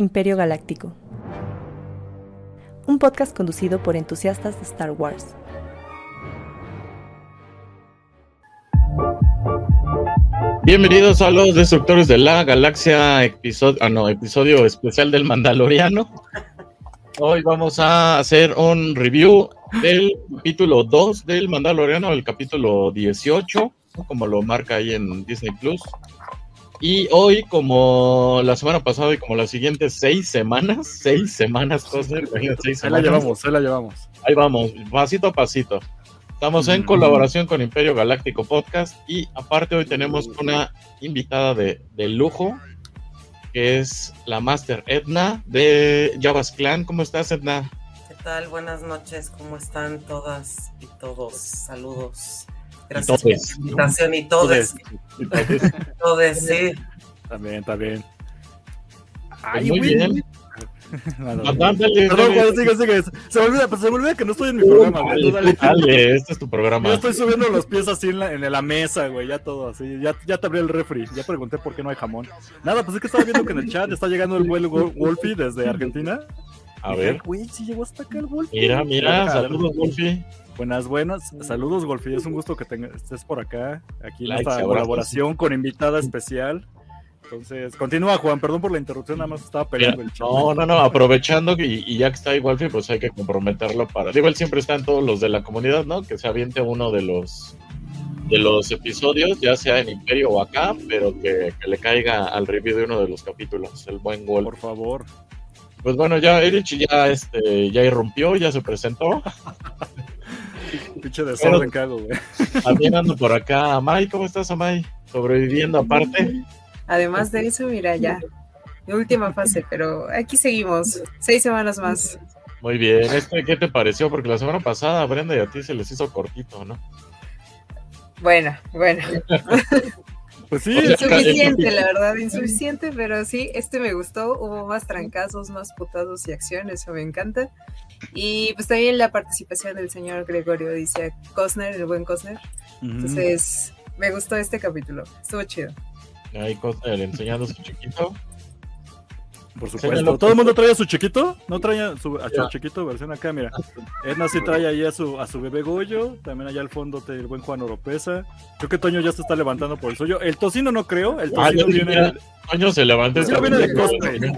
Imperio Galáctico. Un podcast conducido por entusiastas de Star Wars. Bienvenidos a los Destructores de la Galaxia, episodio, ah, especial del Mandaloriano. Hoy vamos a hacer un review del capítulo 2 del Mandaloriano, el capítulo 18, como lo marca ahí en Disney Plus. Y hoy, como la semana pasada y como las siguientes seis semanas, seis semanas, Cosner, seis Ahí la llevamos, ahí la llevamos. Ahí vamos, pasito a pasito. Estamos en colaboración con Imperio Galáctico Podcast y aparte hoy tenemos una invitada de, de lujo, que es la Master Edna de Javas Clan. ¿Cómo estás, Edna? ¿Qué tal? Buenas noches, ¿cómo están todas y todos? Saludos. Gracias por la invitación y. Entonces, Todos, sí. También, también. pues muy bien. No, no, Ah, no. Dale, Perdón. Juan, sigue, sigue. Se me olvida, pues, se me olvida que no estoy en mi programa, güey. Tú Dale, dale. dale, este es tu Yo programa. estoy subiendo los pies así en la, en la mesa, güey, ya todo así. Ya, ya te abrí el refri, ya pregunté por qué no hay jamón. Nada, pues es que estaba viendo que en el chat está llegando el vuelo Wolfie desde Argentina. A ver, Güey, sí llegó hasta acá el Wolfie. mira, mira, saludos, Wolfie. Buenas, buenas. Saludos, Golfi. Es un gusto que estés por acá. Aquí en esta colaboración con invitada especial. Entonces, continúa, Juan. Perdón por la interrupción, nada más estaba Mira, peleando el chat. no, no, no, aprovechando y, y ya que está ahí Wolfie, pues hay que comprometerlo para. Digo, él siempre está en todos los de la comunidad, ¿no? Que se aviente uno de los de los episodios, ya sea en Imperio o acá, pero que, que le caiga al review de uno de los capítulos, el buen Wolf. Por favor. Pues bueno, ya Erich ya este ya irrumpió, ya se presentó. Pinche desorden que hago, güey. También ando por acá. Amay, ¿cómo estás, Amay? Sobreviviendo aparte. Además de eso, mira ya, mi última fase, pero aquí seguimos, seis semanas más. Muy bien. Este, ¿Qué te pareció? Porque la semana pasada a Brenda y a ti se les hizo cortito, ¿no? Bueno, bueno, Pues sí, insuficiente, la verdad, insuficiente, pero sí, este me gustó, hubo más trancazos, más putazos y acción, eso me encanta. Y pues también la participación del señor Gregorio, dice Cosner, el buen Cosner. Entonces, me gustó este capítulo, estuvo chido. Ahí Cosner enseñando su chiquito. Por supuesto. ¿Todo el mundo trae a su chiquito? ¿No trae a su, a su chiquito versión acá? Mira. Edna sí trae ahí a su, a su bebé Goyo. También allá al fondo te- el buen Juan Oropesa. Creo que Toño ya se está levantando por el suyo. El tocino no creo. El Ah, tocino viene, Toño se levantó. el tocino viene de cosplay. El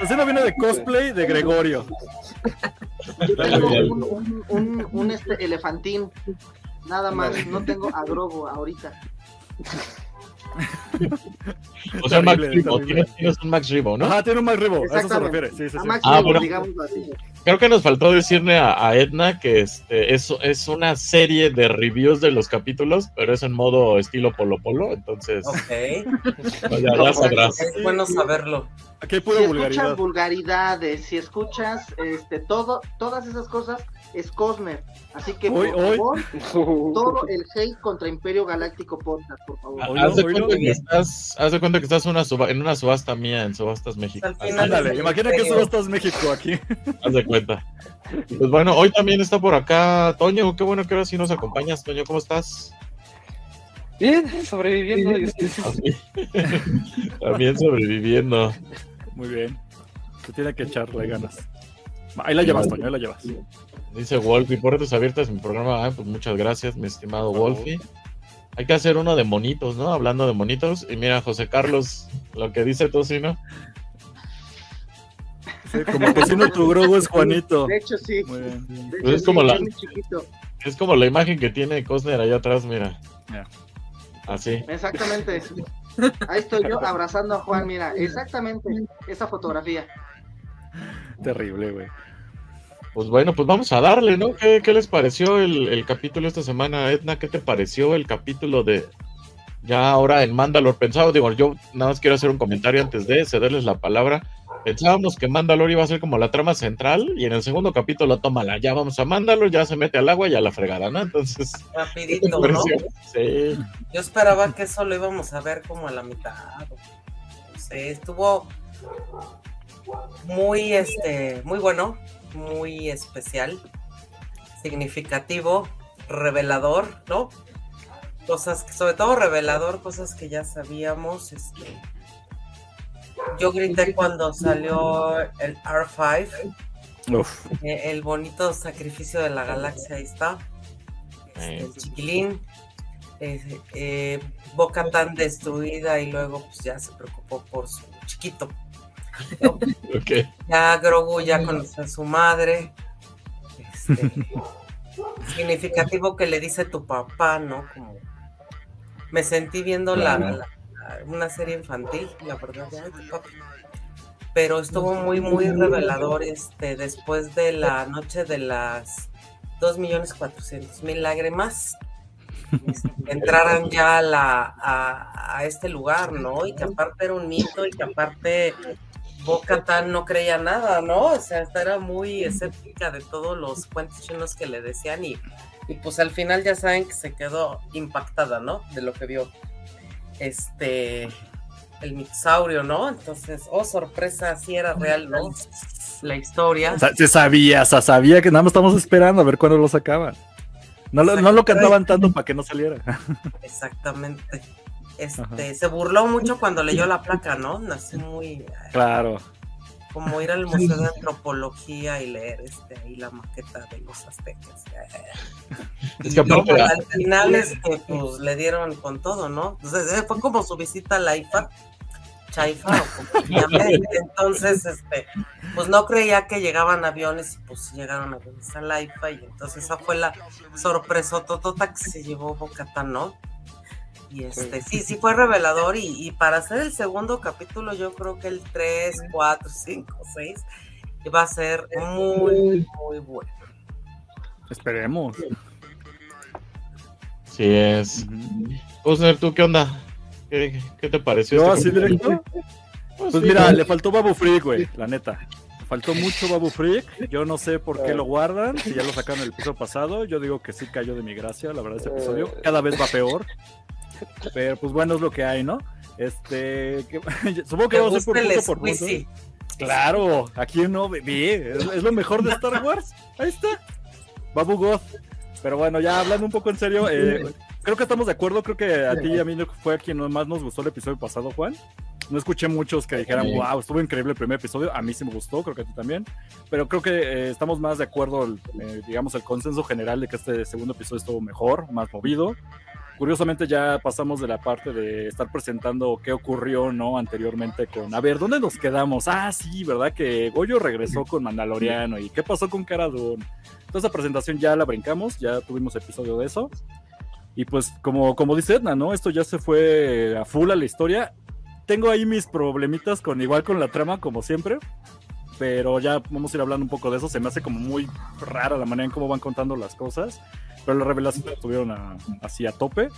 tocino viene de cosplay de Gregorio. Yo tengo un, un, un, un, este elefantín. Nada más, no tengo a Grogu ahorita. O sea, Max. Tienes, tienes un Max Ribo, ¿no? Ajá, tiene un Max Ribo. A eso se refiere. Sí, sí, A sí. Max Ah, así. Creo que nos faltó decirle a, a Edna que este es, es una serie de reviews de los capítulos, pero es en modo estilo Polo Polo. Entonces, Ok. no, ya, ya sabrás. Es bueno saberlo. Aquí hay Si escuchas vulgaridad. vulgaridades, si escuchas este todo, todas esas cosas, es Cosner. Así que por Hoy- hoy. favor, todo el hate contra Imperio Galáctico Podcast, por favor. Oílo, Haz de cuenta que estás, haz de cuenta que estás una suba- en una subasta mía en Subastas México. Ándale, imagina que estás México aquí. Haz de cuenta. Pues bueno, hoy también está por acá Toño. Qué bueno que ahora sí nos acompañas, Toño. ¿Cómo estás? Bien, sobreviviendo. También sobreviviendo. Muy bien. Se tiene que echarle ganas. Ahí la llevas, Toño, ahí la llevas. Dice Wolfie, puertas abiertas en mi programa. Ah, pues muchas gracias, mi estimado Wolfie. Hay que hacer uno de monitos, ¿no? Hablando de monitos. Y mira, José Carlos, lo que dice Tocino. Sí, como tocino tu grogo es Juanito. De hecho, sí. Muy bien. De Pues es como sí, la- es como la imagen que tiene Cosner allá atrás, mira. Así. Exactamente. Ahí estoy yo abrazando a Juan, mira, exactamente esa fotografía. Terrible, güey. Pues bueno, pues vamos a darle, ¿no? ¿Qué, qué les pareció el, el capítulo esta semana, Edna? ¿Qué te pareció el capítulo de ya ahora en Mandalor? Pensaba, digo, yo nada más quiero hacer un comentario antes de cederles la palabra. Pensábamos que Mandalor iba a ser como la trama central y en el segundo capítulo, tómala, ya vamos a Mandalor, ya se mete al agua y a la fregada, ¿no? Entonces, ¿qué te Rapidito, ¿no? Sí. Yo esperaba que eso lo íbamos a ver como a la mitad. No sé, estuvo muy, este, muy bueno, muy especial, significativo, revelador, ¿no? Cosas, que- sobre todo revelador, cosas que ya sabíamos, este, yo grité cuando salió el R5, Uf, eh, el bonito sacrificio de la galaxia, ahí está. Este, el chiquilín, eh, eh, Boca tan destruida y luego pues ya se preocupó por su chiquito. Ya Grogu ya conoció a su madre. Este, significativo que le dice tu papá, ¿no? Como me sentí viendo la, Claro. la- una serie infantil, la verdad. Pero estuvo muy, muy revelador este, después de la noche de las 2.400.000 lágrimas. este, entraran ya a, la, a, a este lugar, ¿no? Y que aparte era un mito y que aparte Boca Tan no creía nada, ¿no? O sea, era muy escéptica de todos los cuentos chinos que le decían y, y pues al final ya saben que se quedó impactada, ¿no? De lo que vio este el mitosaurio, ¿no? Entonces, oh, sorpresa, sí era real, ¿no? La historia. o sea, se sabía, se sabía que nada más estamos esperando a ver cuándo lo sacaban. No, lo- no lo cantaban tanto para que no saliera. Exactamente. Este, Ajá. se burló mucho cuando leyó la placa, ¿no? Así muy Claro. como ir al museo de antropología y leer este ahí la maqueta de los aztecas. Es Y que aparte, luego, al final este, pues le dieron con todo, ¿no? Entonces eh, fue como su visita a la IFA, Chaifa, o. Entonces, este, pues no creía que llegaban aviones y pues llegaron aviones a la IFA y entonces esa fue la sorpresa totota que se llevó Bocatán, ¿no? Y este, sí, sí fue revelador y, y para hacer el segundo capítulo yo creo que el 3, 4, 5, 6 va a ser muy, muy bueno. Esperemos. Sí es. Osner, ¿tú qué onda? ¿Qué, qué te pareció? Yo este así capítulo? directo. Pues sí, mira, ¿no? le faltó Babu Freak, güey, la neta. Faltó mucho Babu Freak. Yo no sé por qué lo guardan. Si ya lo sacaron el episodio pasado, yo digo que sí cayó de mi gracia, la verdad, ese episodio. Cada vez va peor. Pero pues bueno, es lo que hay, ¿no? Este. que- supongo que vamos a por punto por punto. Claro, aquí no, bebé. Es, es lo mejor de Star Wars. Ahí está. Babu Goth. Pero bueno, ya hablando un poco en serio, eh, creo que estamos de acuerdo. Creo que a ti y a mí fue a quien más nos gustó el episodio pasado, Juan. No escuché muchos que dijeran, Sí. wow, estuvo increíble el primer episodio. A mí sí me gustó, creo que a ti también. Pero creo que eh, estamos más de acuerdo, el, eh, digamos, el consenso general de que este segundo episodio estuvo mejor, más movido. Curiosamente ya pasamos de la parte de estar presentando qué ocurrió, ¿no? Anteriormente con, a ver, ¿dónde nos quedamos? Ah, sí, ¿verdad? Que Goyo regresó con Mandaloriano y qué pasó con Cara Dune. Toda esa presentación ya la brincamos, ya tuvimos episodio de eso. Y pues como, como dice Edna, ¿no? Esto ya se fue a full a la historia. Tengo ahí mis problemitas con igual con la trama, como siempre. Pero ya vamos a ir hablando un poco de eso. Se me hace como muy rara la manera en cómo van contando las cosas. Pero las revelaciones estuvieron a- así a tope.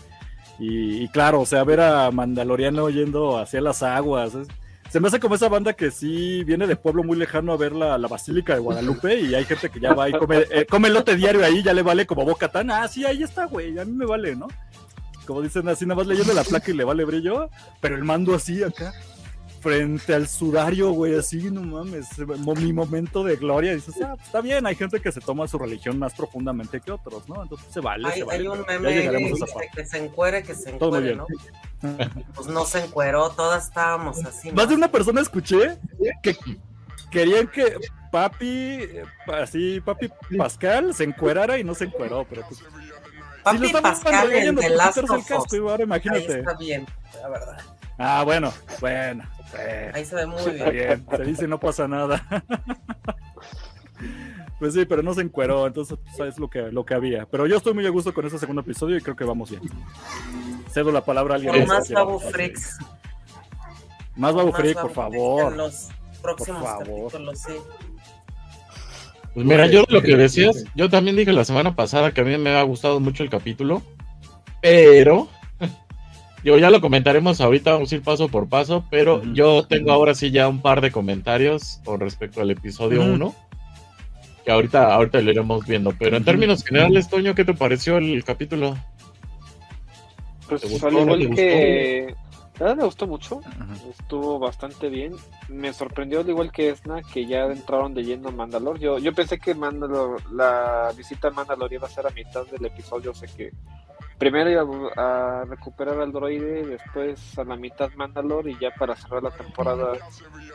Y, y claro, o sea, ver a Mandaloriano yendo hacia las aguas. es- se me hace como esa banda que sí viene de pueblo muy lejano a ver la, la Basílica de Guadalupe y hay gente que ya va y come, eh, come elote diario ahí, ya le vale como boca tan. Ah, sí, ahí está, güey, a mí me vale, ¿no? Como dicen así, nada más leyendo la placa y le vale brillo, pero el mando así acá, frente al sudario, güey, así, no mames, mi momento de gloria. Dices, ah, pues, está bien, hay gente que se toma su religión más profundamente que otros, ¿no? Entonces se vale. Hay, se vale, hay un meme que que se encuere, que se Todo encuere, bien. ¿no? Pues no se encueró, todas estábamos así. ¿no? Más de una persona escuché que querían que papi, así, papi Pascal se encuerara y no se encueró, pero pues. Papi lo estaban Pascal The por Last el of Us. ahora Ahí imagínate. está bien, la verdad. Ah, bueno, bueno, bueno. Ahí se ve muy bien. bien, se dice no pasa nada. Pues sí, pero no se encueró, entonces pues, es lo que, lo que había. Pero yo estoy muy a gusto con ese segundo episodio y creo que vamos bien. Cedo la palabra a alguien. Por más Babu. Freaks. Más Babu más Freak, Babu por Freaks favor. En los próximos favor. capítulos, sí. Pues mira, yo lo que decías, yo también dije la semana pasada que a mí me ha gustado mucho el capítulo, pero yo ya lo comentaremos ahorita, vamos a ir paso por paso, pero yo tengo ahora sí ya un par de comentarios con respecto al episodio Ujú. 1, que ahorita, ahorita lo iremos viendo, pero en términos generales, Toño, ¿qué te pareció el capítulo? Pues ¿Te gustó, al igual que. Verdad me gustó mucho, estuvo bastante bien. Me sorprendió, al igual que Esna, que ya entraron de lleno a Mandalor. Yo, yo pensé que Mandalor, la visita a Mandalor iba a ser a mitad del episodio, o sea que primero iba a recuperar al droide, después a la mitad Mandalor y ya para cerrar la temporada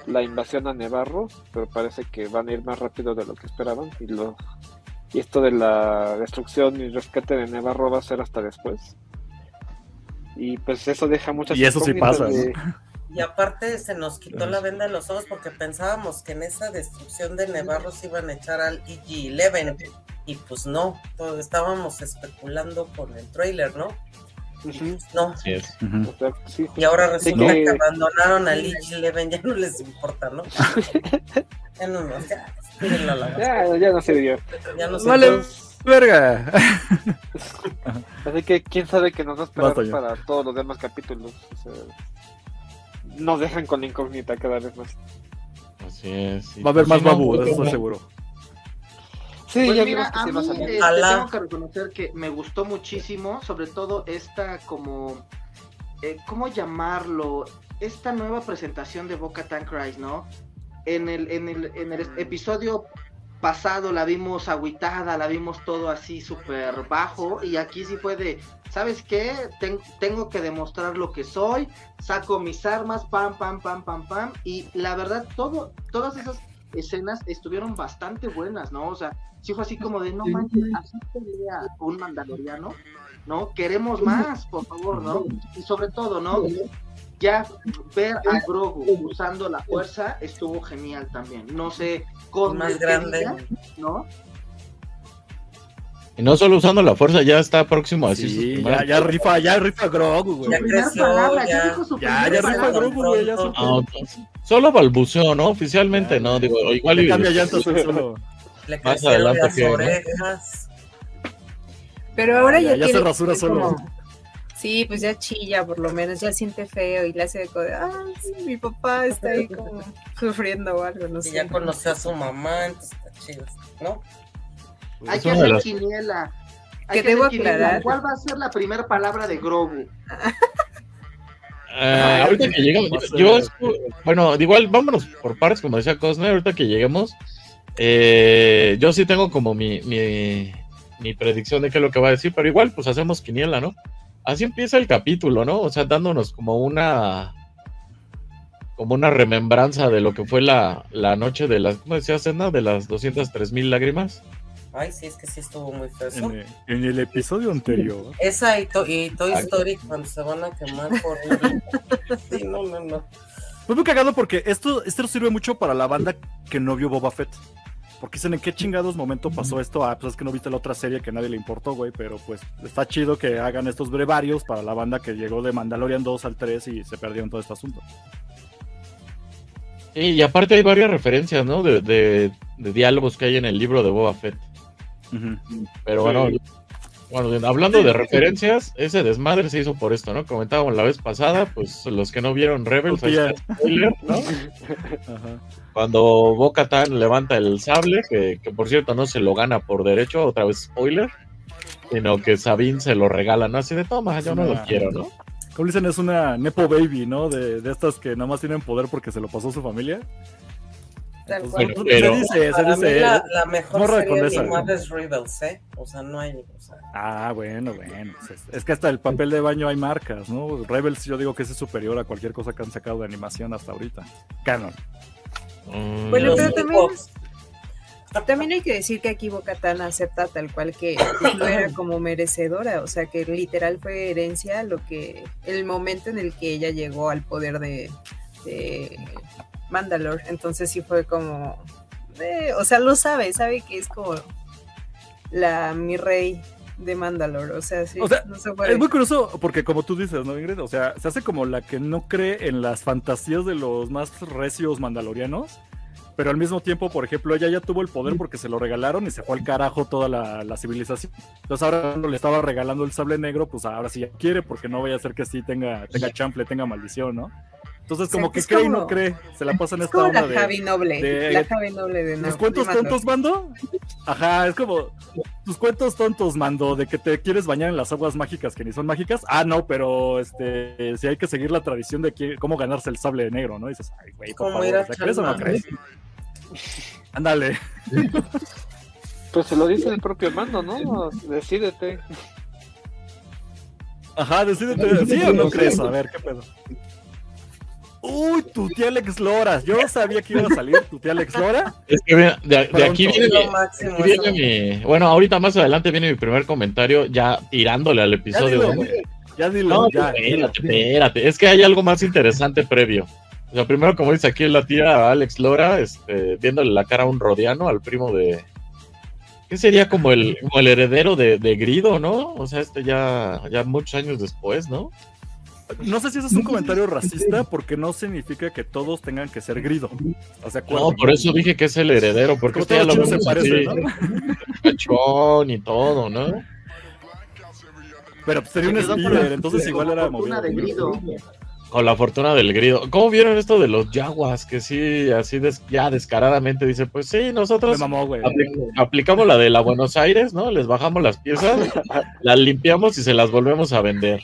la invasión a Nevarro, pero parece que van a ir más rápido de lo que esperaban y lo y esto de la destrucción y rescate de Nevarro va a ser hasta después. Y pues eso deja muchas Y eso sí pasa, Y aparte se nos quitó la venda de los ojos porque pensábamos que en esa destrucción de Nevarro se iban a echar al EG-11 y pues no, todo- estábamos especulando con el trailer, ¿no? Ujú. No, es. Sí, y ahora resulta que- que abandonaron al EG-11, ya no les importa, ¿no? Ya no, no, ya, a ya, ya no se dio. ya no se Vale, verga. Así que quién sabe qué nos va a esperar Basta ya. para todos los demás capítulos. O sea, nos dejan con la incógnita cada vez más. Así es. Y Va a haber pues más babu, de eso seguro. Sí, Pues ya mira, vimos que a sí va a mí salir. Ojalá. tengo que reconocer que me gustó muchísimo, sobre todo esta como, eh, ¿cómo llamarlo? Esta nueva presentación de Boca Tan Christ, ¿no? En el, en el, en el episodio pasado la vimos agüitada, la vimos todo así súper bajo y aquí sí fue de, ¿sabes qué? Ten- tengo que demostrar lo que soy, saco mis armas, pam, pam, pam, pam, pam y la verdad todo, todas esas escenas estuvieron bastante buenas, ¿no? O sea, sí fue así como de, no manches, así pelea un mandaloriano, ¿no? Queremos más, por favor, ¿no? Y sobre todo, ¿no? Ya ver a Grogu usando la fuerza estuvo genial también. No sé, con más grande. diga, ¿no? Y no solo usando la fuerza, ya está próximo a Sí, ya, ya rifa, ya rifa Grogu, güey. Ya creció, palabra, ya- dijo su Ya, ya rifa. Grogu, güey, ya No, pues, solo balbuceó, ¿no? Oficialmente, Ya, no, digo, igual Le y cambia llantas él solo. Le Más adelante las que, ¿no? orejas. Pero ahora Ya- ya, ya se rasura solo. como- Sí, pues ya chilla por lo menos, ya siente feo y le hace de, ah, sí, mi papá está ahí como sufriendo o algo, no Y sé. ya conoció a su mamá, entonces está chido, ¿no? Hay Es que hacer quiniela. Que Hay debo aclarar. ¿Cuál va a ser la primera palabra de Grogu? Eh, ahorita que llegamos, yo, escu- bueno, igual vámonos por partes, como decía Cosner, ahorita que lleguemos, eh, yo sí tengo como mi, mi, mi predicción de qué es lo que va a decir, pero igual pues hacemos quiniela, ¿no? Así empieza el capítulo, ¿no? O sea, dándonos como una como una remembranza de lo que fue la, la noche de las, ¿cómo decía Cena? De las 203 mil lágrimas. Ay, sí, es que sí estuvo muy feo. En, el- en el episodio anterior. Esa y, to- y Toy Ay. Story cuando se van a quemar por... sí, no, no, no. Fue muy cagado porque esto, esto sirve mucho para la banda que no vio Boba Fett. Porque dicen en qué chingados momento pasó esto. Ah, pues es que no viste la otra serie que a nadie le importó, güey. Pero pues está chido que hagan estos brevarios para la banda que llegó de Mandalorian 2 al 3 y se perdieron todo este asunto. Sí, y aparte hay varias referencias, ¿no? De, de, de diálogos que hay en el libro de Boba Fett. Pero bueno, bueno, hablando de referencias, ese desmadre se hizo por esto, ¿no? Comentábamos la vez pasada, pues los que no vieron Rebels, ahí está el spoiler, ¿no? Ajá. Cuando Boca Tan levanta el sable, que, que por cierto no se lo gana por derecho, otra vez spoiler, sino que Sabine se lo regala, ¿no? Así de toma, yo no lo Ah. quiero, ¿no? Como dicen, es una Nepo Baby, ¿no? De, de estas que nada más tienen poder porque se lo pasó su familia. Tal Entonces, cual. Pero- se dice, se Para mí dice. la, la mejor serie condesa, animada es Rebels, ¿eh? O sea, no hay... O sea, Ah, bueno, bueno. Es, es que hasta el papel de baño hay marcas, ¿no? Rebels yo digo que es superior a cualquier cosa que han sacado de animación hasta ahorita. Canon. Mm, Bueno, pero también, también hay que decir que aquí Bocatán acepta tal cual que no era como merecedora, o sea que literal fue herencia lo que el momento en el que ella llegó al poder de, de Mandalore, entonces sí fue como, eh, o sea, lo sabe, sabe que es como la mi rey de Mandalore, o sea, sí, O sea, no se puede. Es muy curioso porque como tú dices, ¿no, Ingrid? O sea, se hace como la que no cree en las fantasías de los más recios mandalorianos, pero al mismo tiempo, por ejemplo, ella ya tuvo el poder porque se lo regalaron y se fue al carajo toda la, la civilización. Entonces ahora cuando le estaba regalando el sable negro, pues ahora sí ya quiere porque no vaya a ser que sí tenga, tenga chample, tenga maldición, ¿no? Entonces como que cree y no cree, se la pasan es esta como onda la de... Javi Noble, de- la Javi Noble de, ¿Tus Na- cuentos de tontos, mando? Ajá, es como tus cuentos tontos, mando, de que te quieres bañar en las aguas mágicas que ni son mágicas. Ah, no, pero este, si hay que seguir la tradición de que- cómo ganarse el sable negro, ¿no? Y dices, ay, güey, por favor, ¿o sea, ¿crees o no crees? Ándale. Pues se lo dice el propio mando, ¿no? Decídete. Ajá, decídete, ¿sí o no crees? A ver, ¿qué pedo? Uy, tu tía Alex Lora. Yo sabía que iba a salir tu tía Alex Lora. Es que mira, de, de aquí viene, mi, máximo, aquí viene eso. mi- Bueno, ahorita más adelante viene mi primer comentario, ya tirándole al Ya episodio. Ya dilo, No, ya. espérate, espérate. Es que hay algo más interesante previo. O sea, primero, como dice aquí la tía Alex Lora, este, viéndole la cara a un rodiano, al primo de. ¿Qué sería como el, como el heredero de, de Grido, no? O sea, este ya, ya muchos años después, ¿no? No sé si ese es un comentario racista porque no significa que todos tengan que ser grido. No, por eso dije que es el heredero, porque este ya todos lo se vemos parecen, así, cachón y todo, ¿no? Pero pues, sería un la- entonces igual la era movido. de Grido. Con la fortuna del grido. ¿Cómo vieron esto de los yaguas? Que sí, así des- ya descaradamente dice, pues sí, nosotros mamó, güey. apli- aplicamos la de la Buenos Aires, ¿no? Les bajamos las piezas, las limpiamos y se las volvemos a vender.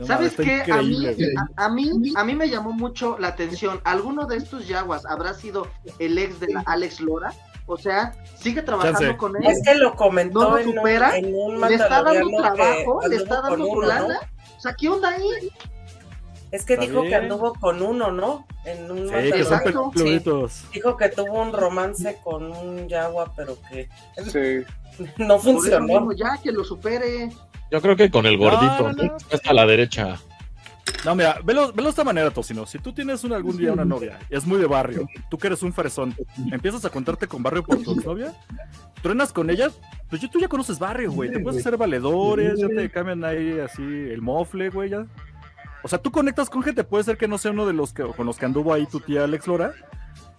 No ¿Sabes qué? A mí, a, a mí, a mí me llamó mucho la atención. ¿Alguno de estos Yaguas habrá sido el ex de la Alex Lora? O sea, sigue trabajando Chance. con él. Es que lo comentó ¿No lo en, un, supera? en un Le está dando trabajo, le está dando su. O sea, ¿qué onda ahí? Es que Está dijo que anduvo con uno, ¿no? En un Sí, que son. Sí. Dijo que tuvo un romance con un yagua, pero que Sí. no funcionó. mismo, ya que lo supere. Yo creo que con el gordito, No, no, no. Está hasta la derecha. No, mira, velo, velo de esta manera, Tocino. Si tú tienes un, algún día una novia, y es muy de barrio, tú que eres un fresón, empiezas a contarte con barrio por tu novia, truenas con ella, pues ya- tú ya conoces barrio, güey. Te puedes hacer valedores, ya te cambian ahí así el mofle, güey, ya. O sea, tú conectas con gente, puede ser que no sea uno de los que con los que anduvo ahí tu tía Alex Lora,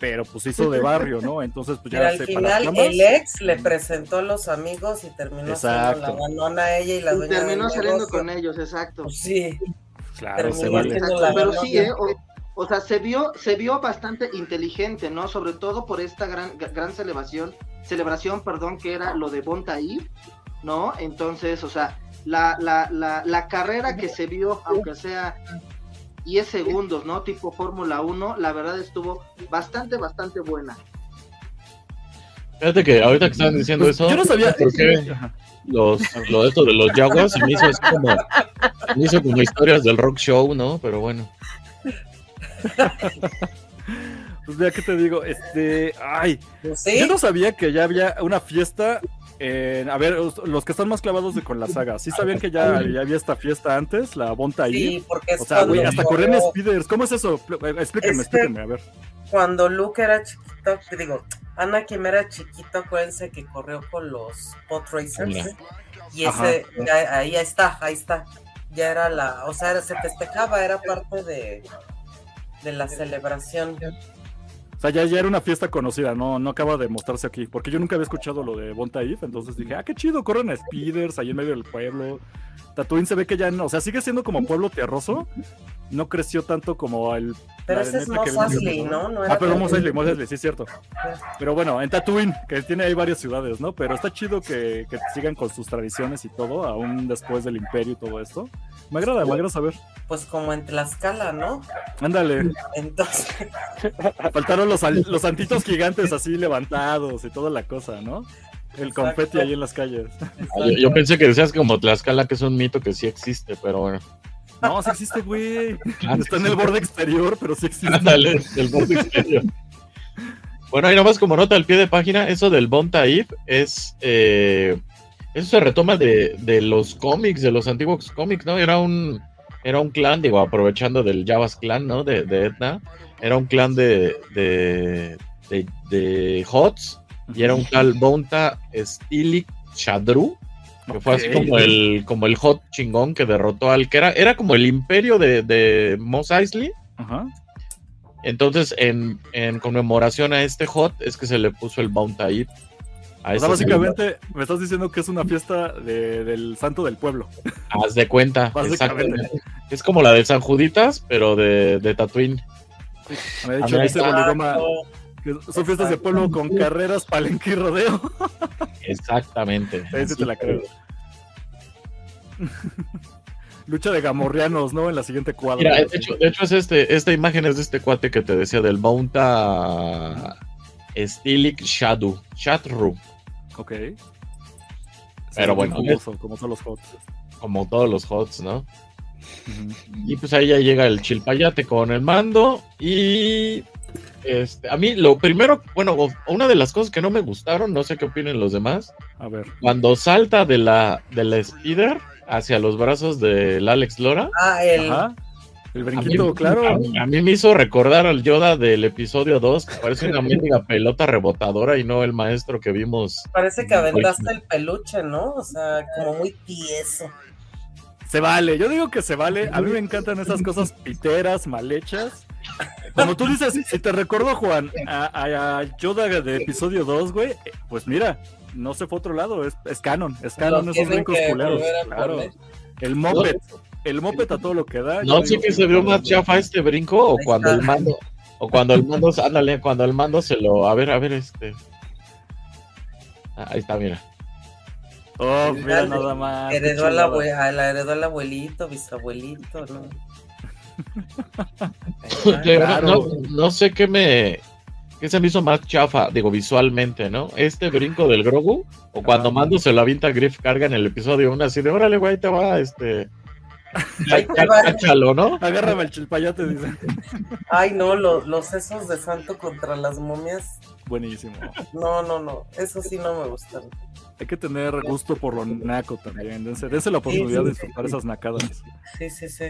pero pues hizo de barrio, ¿no? Entonces, pues Pero ya al sé, para final el ex le presentó a los amigos y terminó siendo la Exacto. ganona a ella y la Y dueña terminó del saliendo negocio. con ellos, exacto. Pues sí, claro, se vale. Exacto, la pero sí, ¿eh? O, o sea, se vio, se vio bastante inteligente, ¿no? Sobre todo por esta gran, gran celebración, celebración, perdón, que era lo de Bontaí, ¿no? Entonces, o sea, la, la, la, la carrera que se vio, aunque sea 10 segundos, ¿no? Tipo Fórmula 1, la verdad estuvo bastante, bastante buena. Fíjate que ahorita que estaban diciendo eso, Yo no sabía. ¿por qué los, lo de esto de los yaguas? Y me hizo como, me hizo como historias del rock show, ¿no? Pero bueno. Pues mira, ¿qué te digo? Este, ay, Pues sí. Yo no sabía que ya había una fiesta. A ver, os- los que están más clavados de con la saga, ¿sí sabían que ya, ya había esta fiesta antes? La Bonta ahí. Sí, porque es o sea, güey, hasta corrían corrió- speeders. ¿Cómo es eso? Eh, Explíquenme, Es que- explíquenme, a ver. cuando Luke era chiquito, digo, Anakin era chiquito, acuérdense que corrió con los Pot Racers. Y ese, ya- ahí está, ahí está. Ya era la, o sea, era- se festejaba, era parte de, de la celebración. O sea, ya, ya era una fiesta conocida, no, no acaba de mostrarse aquí. Porque yo nunca había escuchado lo de Bonta If, entonces dije, ah, qué chido, corren a speeders ahí en medio del pueblo. Tatooine se ve que ya no, o sea, sigue siendo como pueblo tierroso. No creció tanto como el. Pero ese es Mos Eisley, ¿no? No Ah, pero. Mos Eisley, Mos Eisley, sí es cierto. Pero bueno, en Tatooine, que tiene ahí varias ciudades, ¿no? Pero está chido que, que sigan con sus tradiciones y todo, aún después del imperio y todo esto. Me agrada, me agrada saber. Pues como en Tlaxcala, ¿no? Ándale, Entonces, faltaron los, los santitos gigantes así levantados y toda la cosa, ¿no? El Exacto. confeti ahí en las calles. Yo, yo pensé que decías como Tlaxcala, que es un mito que sí existe, pero bueno. No, sí existe, güey. Claro Está en el borde exterior, pero sí existe. Ándale, el borde exterior. Bueno, y nomás como nota al pie de página, eso del Bon Taif es. eh, eso se retoma de, de los cómics, de los antiguos cómics, ¿no? Era un, era un clan, digo, aprovechando del Javas clan, ¿no? De, de Etna. Era un clan de, de, de, de Hots y era un tal Bonta Stilik Shadru, que fue así como el, como el Hot chingón que derrotó al que era, era como el imperio de, de Mos Eisley. Ajá. Entonces, en, en conmemoración a este hot, es que se le puso el Bounty a O sea, básicamente me estás diciendo que es una fiesta de- del santo del pueblo. Haz de cuenta, exactamente. Es como la de San Juditas, pero de, de Tatooine. Me dicho dice está- Boligoma que son fiestas de pueblo con carreras, palenque y rodeo. Exactamente. Ahí sí te la creo. Lucha de gamorreanos, ¿no? En la siguiente cuadra. Mira, de hecho, de hecho es este, esta imagen es de este cuate que te decía del Bounta Stilik Shadu, Shadru. Ok. Pero bueno, Famoso, como son los hots. como todos los HOTS, ¿no? Y pues ahí ya llega el chilpayate con el mando y este, a mí lo primero, bueno, una de las cosas que no me gustaron, no sé qué opinen los demás. A ver. Cuando salta de la, de la Spider hacia los brazos del Alex Lora. Ah, el. Ajá. El brinquito, claro. A, mí- a mí me hizo recordar al Yoda del episodio 2, que parece una mendiga pelota rebotadora y no el maestro que vimos. Parece que aventaste el peluche, ¿no? O sea, como muy tieso. Se vale, yo digo que se vale. A mí me encantan esas cosas piteras, mal hechas. Como tú dices, si te recuerdo, Juan, a, a- Yoda de episodio 2, güey, pues mira, no se fue a otro lado, es, es canon, es canon esos brincos culeros. Claro. El moped, el moped a todo lo que da. ¿No sí que se vio más chafa este brinco o cuando el mando, o cuando el mando, ándale, cuando el mando se lo, a ver, a ver, este. Ah, Ahí está, mira. Oh, mira nada más. Heredó al heredó al abuelito, bisabuelito, ¿no? Que no- claro. no, no sé qué me. ¿Qué se me hizo más chafa? Digo, visualmente, ¿no? Este brinco del Grogu, o cuando Ah. Mando se lo avienta a Griff Carga en el episodio 1, así de órale, güey, te va, este. Ahí te va. Cáchalo, ¿no? Agárrame el chilpayate, dice. Ay, no, lo- los sesos de santo contra las momias. Buenísimo. No, no, no. Eso sí no me gustan. Hay que tener gusto por lo naco también. Dense, dense la oportunidad sí, de sí. disfrutar esas nacadas. Sí, sí, sí.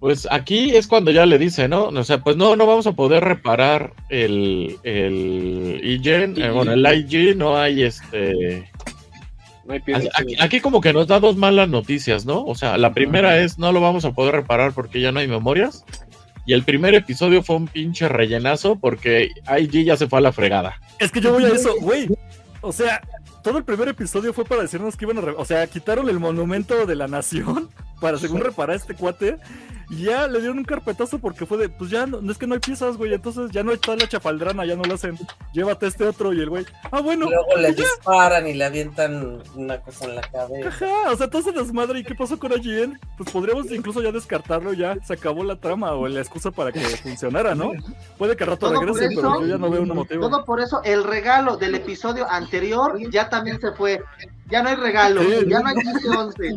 Pues aquí es cuando ya le dice, ¿no? O sea, pues no, no vamos a poder reparar el, el IGen, eh, bueno, el IG, no hay este... No hay. Aquí, aquí como que nos da dos malas noticias, ¿no? O sea, la primera es no lo vamos a poder reparar porque ya no hay memorias. Y el primer episodio fue un pinche rellenazo porque IG ya se fue a la fregada. Es que yo voy a eso, güey. O sea, todo el primer episodio fue para decirnos que iban a. re- O sea, quitaron el monumento de la nación para, según reparar a este cuate. Y ya le dieron un carpetazo porque fue de. Pues ya no, no es que no hay piezas, güey. Entonces ya no está la chafaldrana, ya no lo hacen. Llévate este otro. Y el güey. Ah, bueno. Luego le disparan y le avientan una cosa en la cabeza. Ajá, o sea, todo se desmadre. ¿Y qué pasó con IGN? Pues podríamos incluso ya descartarlo. Ya se acabó la trama o la excusa para que funcionara, ¿no? Puede que al rato Todo regrese, eso- pero yo ya no veo un motivo. Todo por eso el regalo del episodio anterior ya también se fue. Ya no hay regalo, Sí. ya no hay 15-11.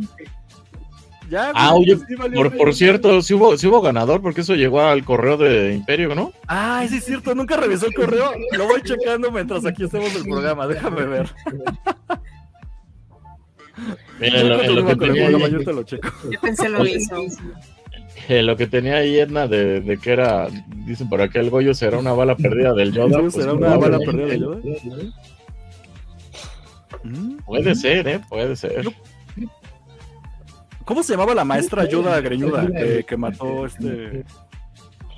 Ya, Ah, güey, oye, sí valió por, cierto, sí hubo, sí hubo ganador porque eso llegó al correo de Imperio, ¿no? Ay, sí es cierto, nunca revisó el correo. Lo voy checando mientras aquí hacemos el programa. Déjame ver. Mira, lo, en lo que tenía ahí- te lo checo. Yo pensé lo mismo. Eh, lo que tenía ahí Edna de, de que era, dicen por acá el Goyo será una bala perdida del Yoda. Pues, será una bala perdida de Yoda. Mm. Puede ser, ¿eh? Puede ser. ¿Cómo se llamaba la maestra Yoda greñuda eh, que mató este.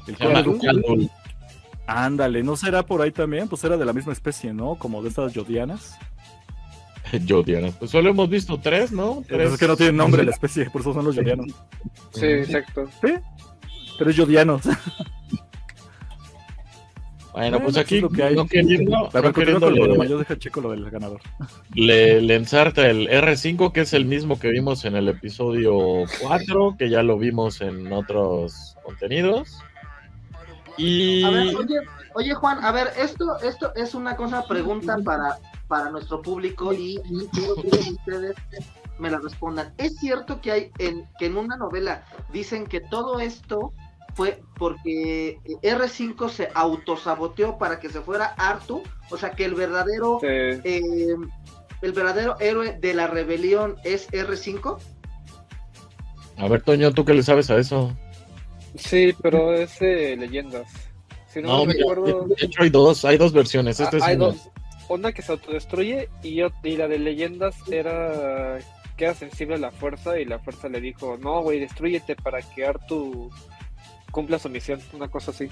El. Ándale, ¿no será por ahí también? Pues era de la misma especie, ¿no? Como de estas yodianas. Yodianas. Pues solo hemos visto tres, ¿no? Pues Tres. es que no tienen nombre la especie, por eso son los yodianos. Sí, exacto. Tres yodianos. Bueno, pues aquí es lo que hay. no queriendo, no con queriendo le, yo dejo checo lo del ganador. le, le ensarta el R5, que es el mismo que vimos en el episodio 4, que ya lo vimos en otros contenidos. Y A ver, oye, oye Juan, a ver, esto, esto es una cosa, pregunta para, para nuestro público y quiero que ustedes me la respondan. ¿Es cierto que hay en, que en una novela dicen que todo esto fue porque R5 se autosaboteó para que se fuera Artu? O sea, que el verdadero, Sí. eh, el verdadero héroe de la rebelión es R5. a ver, Toño, ¿tú qué le sabes a eso? Sí, pero es leyendas. Si no, No, me mira, recuerdo. de hecho hay dos, hay dos versiones. Esta es Ah, hay una. dos. Una que se autodestruye y la de leyendas era que era sensible a la fuerza y la fuerza le dijo, no, güey, destruyete para que Artu cumpla su misión, una cosa así.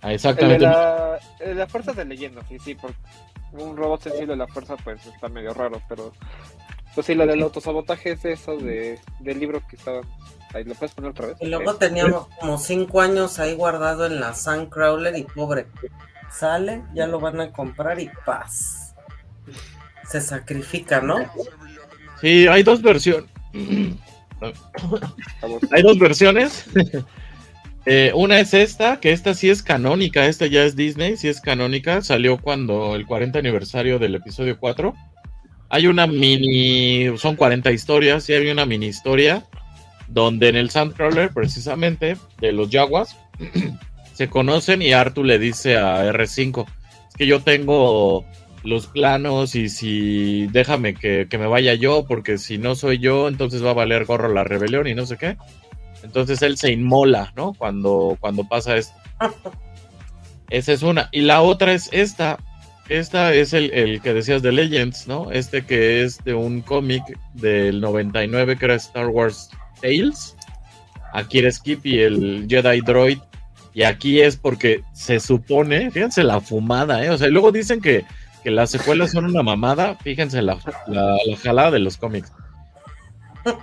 Ah, de exactamente. la, de la fuerza de leyendas, sí, sí, porque un robot sensible a la fuerza pues está medio raro, pero pues sí, la del autosabotaje es eso de, del libro que estaba ahí, ¿lo puedes poner otra vez? Y luego teníamos como cinco años ahí guardado en la Sandcrawler y pobre. Sale, ya lo van a comprar y paz. Se sacrifica, ¿no? Sí, hay dos versiones. Hay dos versiones. Eh, una es esta, que esta sí es canónica, esta ya es Disney, sí es canónica, salió cuando el 40 aniversario del episodio 4. hay una mini, son 40 historias, y hay una mini historia donde en el Sandcrawler, precisamente, de los Jaguars, se conocen y Artu le dice a R5, es que yo tengo los planos y si déjame que, que me vaya yo, porque si no soy yo, entonces va a valer gorro la rebelión y no sé qué. Entonces él se inmola, ¿no? Cuando, cuando pasa esto. Esa es una. Y la otra es esta. Esta es el, el que decías de Legends, ¿no? Este que es de un cómic del 99 que era Star Wars Tales. Aquí era Skippy, el Jedi Droid. Y aquí es porque se supone, fíjense la fumada, ¿eh? O sea, y luego dicen que, que las secuelas son una mamada. Fíjense la, la, la jalada de los cómics.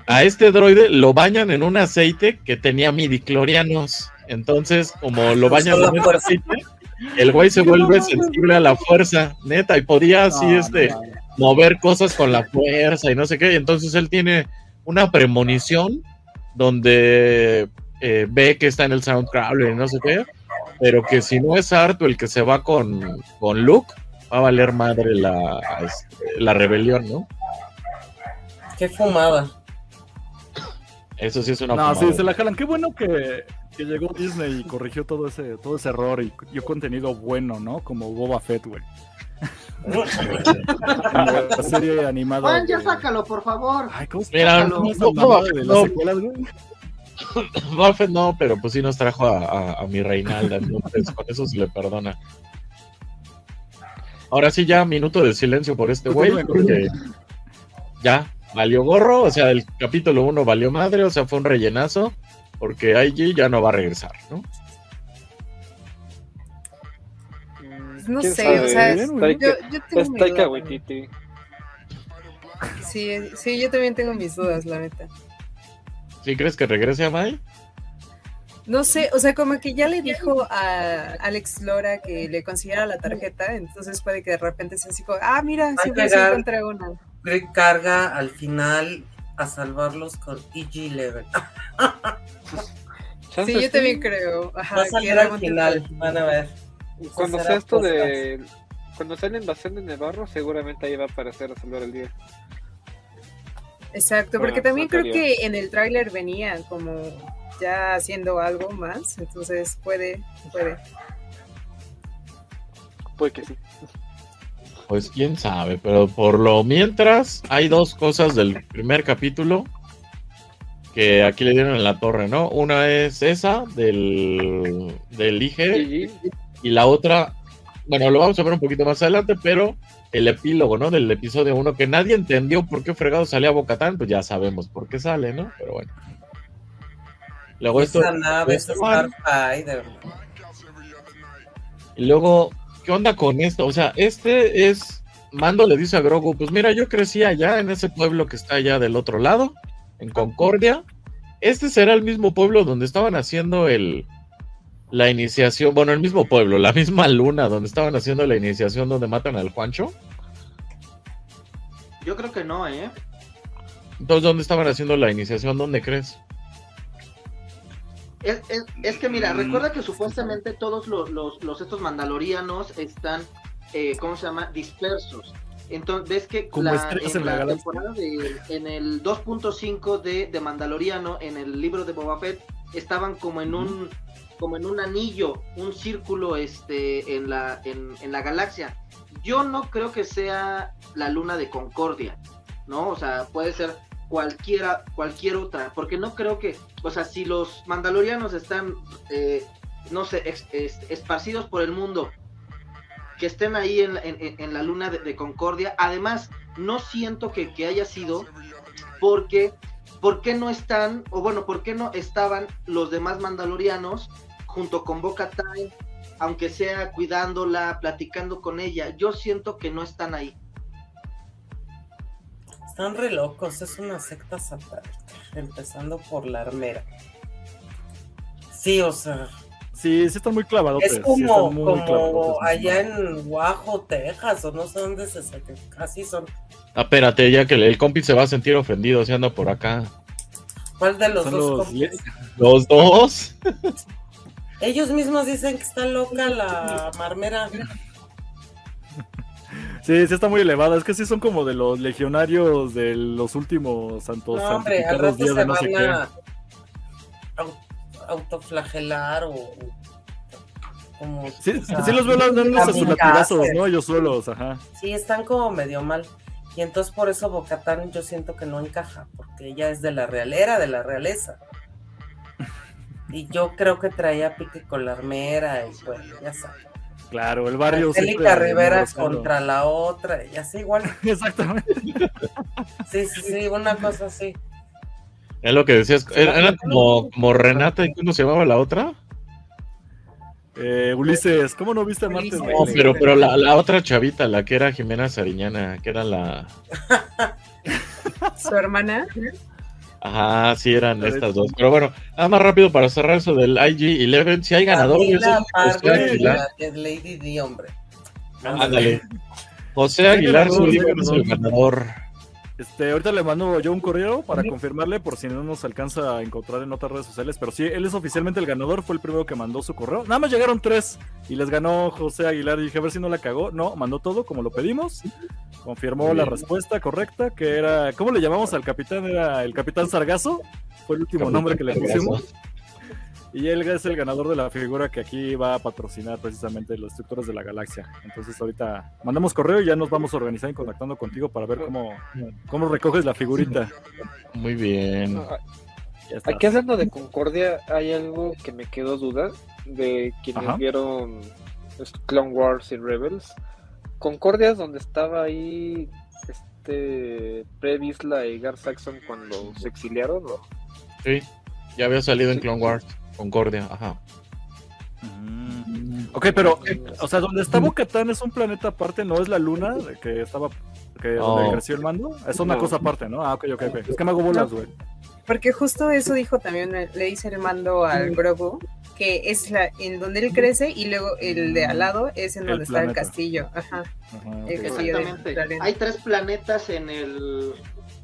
A este droide lo bañan en un aceite que tenía midiclorianos. Entonces, como lo bañan en ese aceite, el güey se vuelve sensible a la fuerza, neta, y podía así, No, este, no, no. mover cosas con la fuerza y no sé qué. Entonces él tiene una premonición donde eh, ve que está en el Soundcrawler y no sé qué, pero que si no es Artu el que se va con, con Luke, va a valer madre la, este, la rebelión, ¿no? Qué fumada. Eso sí es una No, sí, se la jalan. Qué bueno que, que llegó Disney y corrigió todo ese, todo ese error y dio contenido bueno, ¿no? Como Boba Fett, güey. En la serie animada. Juan, ya sácalo, por favor. Ay, ¿cómo se Mira, no, no, no, de las no. secuelas, güey? Buffett no, pero pues sí nos trajo a, a- a mi Reinalda, entonces con eso se le perdona. Ahora sí, ya minuto de silencio por este güey, porque ya valió gorro, o sea, el capítulo 1 valió madre, o sea, fue un rellenazo, porque IG ya no va a regresar, ¿no? No ¿Quién sé, sabe? o sea, Bien, yo, yo tengo Es mi Taika duda. Waititi. Sí, sí, yo también tengo mis dudas, la neta. ¿Sí crees que regrese a Mai? No sé, o sea, como que ya le dijo a Alex Lora que le consiguiera la tarjeta, entonces puede que de repente sea así como, ah, mira, siempre se encuentra una. Rick carga al final a salvarlos con EG Level. Chance Sí, yo también creo. Ajá, Va a salir al final, tipo- van a ver. Cuando sea esto de. Cuando sea la invasión de Nevarro, seguramente ahí va a aparecer a salvar el día. Exacto, Bueno, porque también creo que en el tráiler venía como ya haciendo algo más, entonces puede, puede. Puede que sí. Pues quién sabe, pero por lo mientras hay dos cosas del primer capítulo que aquí le dieron en la torre, ¿no? Una es esa del, del IG y la otra, bueno, lo vamos a ver un poquito más adelante, pero el epílogo, ¿no? Del episodio 1 que nadie entendió por qué fregado salía Bocatán, pues ya sabemos por qué sale, ¿no? Pero bueno. Luego esto Esa nave, esa esto. Starfighter. Y luego, ¿qué onda con esto? O sea, este es. Mando le dice a Grogu: Pues mira, yo crecí allá en ese pueblo que está allá del otro lado, en Concordia. Este será el mismo pueblo donde estaban haciendo el. La iniciación, bueno, el mismo pueblo, la misma luna donde estaban haciendo la iniciación donde matan al Juancho. Yo creo que no, ¿eh? Entonces, ¿dónde estaban haciendo la iniciación? ¿Dónde crees? Es, es- es que mira, Mm, recuerda que supuestamente todos los, los, los estos mandalorianos están, eh, ¿cómo se llama? Dispersos. Entonces, ves que Como en la galaxia. temporada de, en el 2.5 de, de Mandaloriano, en el libro de Boba Fett, estaban como en un como en un anillo, un círculo este en la en, en la galaxia. Yo no creo que sea la luna de Concordia, ¿no? O sea, puede ser cualquiera cualquier otra, porque no creo que, o sea, si los mandalorianos están eh, no sé, ex- es- esparcidos por el mundo, que estén ahí en, en- en- la luna de, Concordia. Además, no siento que, que haya sido porque, ¿por qué no están, o bueno, por qué no estaban los demás mandalorianos junto con Boca Time, aunque sea cuidándola, platicando con ella? Yo siento que no están ahí. Están re locos, es una secta satánica. Empezando por la armera. Sí, o sea, Sí, sí están muy clavados. es sí como, están muy como clavadotes, allá en Guajo, Texas, o no sé dónde se sacan. Así son. Ah, espérate, ya que el, el compi se va a sentir ofendido si anda por acá. ¿Cuál de los Son dos? los compis? Los dos. Ellos mismos dicen que está loca la marmera. Sí, Sí, está muy elevada. Es que sí son como de los legionarios de los últimos santos No, hombre, al rato días se de no van a autoflagelar o o como Sí, o sea, sí los veo a sus latigazos, ¿no? Ellos solos, ajá. Sí, están como medio mal. Y entonces por eso Bocatán yo siento que no encaja, porque ella es de la realera, de la realeza. Y yo creo que traía pique con la armera y bueno, ya sabes. Claro, el barrio. Angélica Rivera contra la otra, y así igual. Exactamente. Sí, sí, sí, una cosa así. Es lo que decías. Era, era como, como Renata y ¿cómo se llamaba la otra? Eh, Ulises, ¿cómo no viste a Marte? No, pero, pero la, la otra chavita, la que era Jimena Sariñana, que era la. Su hermana. Ajá, sí, eran estas dos. Pero bueno, nada más rápido para cerrar eso del IG-11. Si hay ganador, Camila Aguilar. la de Lady D, hombre. Ándale. José Aguilar sí, Zúñiga es el ganador. Este, ahorita le mando yo un correo para confirmarle por si no nos alcanza a encontrar en otras redes sociales. Pero sí, él es oficialmente el ganador, fue el primero que mandó su correo. Nada más llegaron tres y les ganó José Aguilar. Y dije, a ver si no la cagó. No, mandó todo como lo pedimos. Confirmó la respuesta correcta, que era, ¿cómo le llamamos al capitán? Era el capitán Sargazo. Fue el último nombre que le pusimos. Y él es el ganador de la figura que aquí va a patrocinar precisamente los destructores de la galaxia. Entonces ahorita mandamos correo y ya nos vamos a organizar y contactando contigo para ver cómo, cómo recoges la figurita. Muy bien. Está. Aquí hablando de Concordia, hay algo que me quedó duda de quienes Ajá. vieron Clone Wars y Rebels. Concordia es donde estaba ahí este Previsla y Gar Saxon cuando se exiliaron. ¿no? Sí, ya había salido en Clone Wars. Concordia, ajá. Mm. Ok, pero, o sea, donde está Bocatán es un planeta aparte, no es la luna que estaba, que donde No. creció el mando. Es una No. cosa aparte, ¿no? Ah, ok, ok, ok. Es que me hago bolas, güey. Porque justo eso dijo también, eh, le dice el mando al Grogu, que es la en donde él crece y luego el de al lado es en El donde está el castillo. Ajá. El castillo de Exactamente. Hay tres planetas en el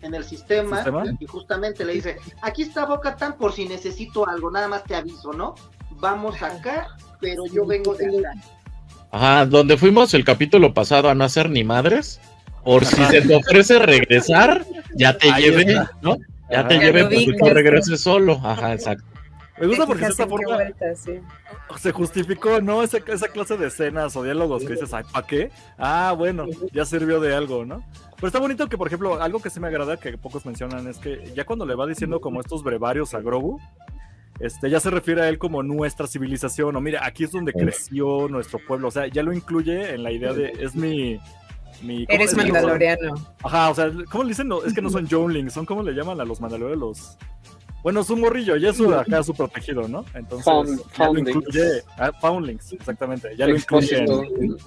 en el sistema, ¿Sistema? y justamente le dice, aquí está Bocatán por si necesito algo, nada más te aviso, ¿no? Vamos acá, pero yo vengo de acá. Ajá, donde fuimos el capítulo pasado a no hacer ni madres. Por si se te ofrece regresar, ya te Ahí llevé, está. ¿no? Ya Ajá. te Ya llevé porque tú regreses solo. Ajá, exacto. Me gusta porque de esta forma vuelta, sí. se justificó, ¿no? Esa, esa clase de escenas o diálogos que dices, ay, ¿para qué? Ah, bueno, ya sirvió de algo, ¿no? Pero está bonito que, por ejemplo, algo que sí me agrada, que pocos mencionan, es que ya cuando le va diciendo como estos brevarios a Grogu, este, ya se refiere a él como nuestra civilización, o mira, aquí es donde creció nuestro pueblo, o sea, ya lo incluye en la idea de, es mi... mi ¿cómo Eres es mandaloriano. Ajá, o sea, ¿cómo le dicen? No, es que no son Jownlings, son como le llaman a los mandalorianos los... Bueno, es un morrillo, y eso acá es su protegido, ¿no? Entonces, Found- ya lo foundlings. incluye... Ah, foundlings, exactamente. Ya lo incluye, en-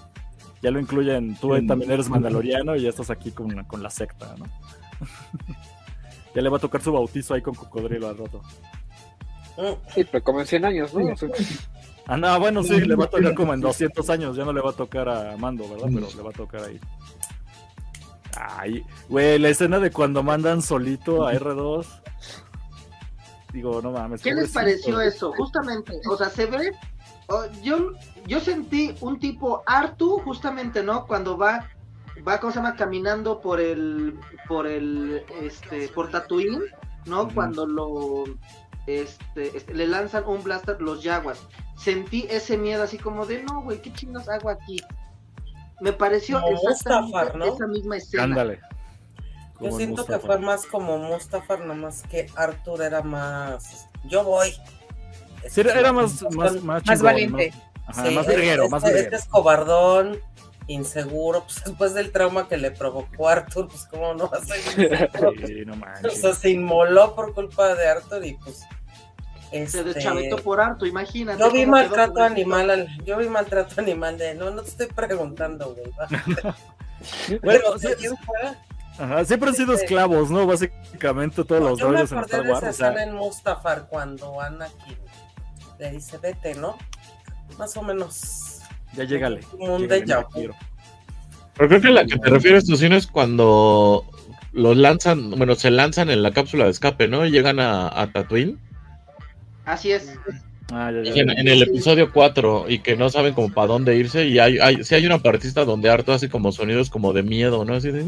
ya lo incluyen. Tú también eres mandaloriano y ya estás aquí con, con la secta, ¿no? ya le va a tocar su bautizo ahí con cocodrilo al rato. Mm, Sí, pero como en 100 años, ¿no? Ah, no, bueno, sí, le va a tocar como en 200 años. Ya no le va a tocar a Mando, ¿verdad? Pero le va a tocar ahí. Ay, güey, la escena de cuando mandan solito a R2. Digo, no mames. ¿Qué les pareció eso? Justamente, o sea, se ve, oh, yo, yo sentí un tipo Artu, justamente, ¿no? Cuando va, va, ¿cómo se llama? Caminando por el, por el, este, por Tatooine, ¿no? Cuando lo, este, este, le lanzan un blaster los Jaguars. Sentí ese miedo así como de, no, güey, ¿qué chingas hago aquí? Me pareció Como exactamente Mustafar, ¿no? esa misma escena. Ándale. Yo siento que fue más como Mustafar, nomás que Arthur era más. Yo voy. Sí, era, era más, más, más, Más chingón, valiente. Más, ajá, Sí, más este- verguero, más este, verguero. este es cobardón, inseguro, pues después del trauma que le provocó Arthur, pues cómo no va a ser? Sí, no O sea, se inmoló por culpa de Arthur y pues. Se Este, deschavitó por Artu, imagínate. yo vi maltrato animal, al- yo vi maltrato animal de, no, no te estoy preguntando, güey. Bueno, Pero sí, fuera, Ajá, siempre han sido Este- esclavos, ¿no? Básicamente todos los yo me droides en acordé Star de Wars. esa o sea, escena en Mustafar cuando Anakin le dice, vete, ¿no? Más o menos. ya llégale. Como un déjà no vu. Pero creo que la que te refieres tú, Cine, es cuando los lanzan, bueno, se lanzan en la cápsula de escape, ¿no? Y llegan a, a Tatooine. Así es. Ah, ya, ya. En, en el episodio 4 y que no saben como para dónde irse y hay, hay, sí hay una partista donde harto hace como sonidos como de miedo, ¿no? Así de...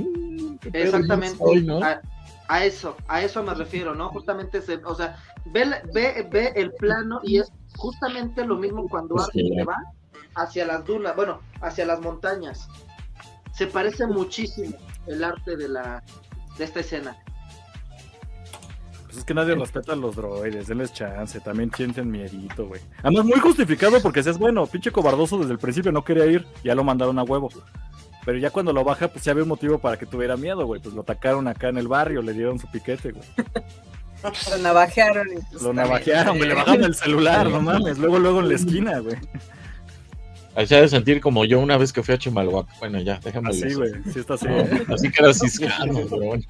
"Mm, ¿qué pedo? Exactamente. A, a eso, a eso me refiero, ¿no? Justamente, se, o sea, ve, ve, ve el plano y es justamente lo mismo cuando Sí. Arthur se va hacia las dunas, bueno, hacia las montañas. Se parece muchísimo el arte de la de esta escena. Pues es que nadie respeta a los droides, denles chance, también sienten miedito, güey. Además, muy justificado porque si es bueno, pinche cobardoso desde el principio no quería ir, ya lo mandaron a huevo. Pero ya cuando lo baja, pues ya había un motivo para que tuviera miedo, güey. Pues lo atacaron acá en el barrio, le dieron su piquete, güey. Lo navajearon. y pues Lo navajearon, güey, le bajaron el celular, no mames. Luego, luego en la esquina, güey. Ahí se ha de sentir como yo una vez que fui a Chimalhuac. Bueno, ya, déjame Así, güey, sí está así. Así que era ciscano, bueno.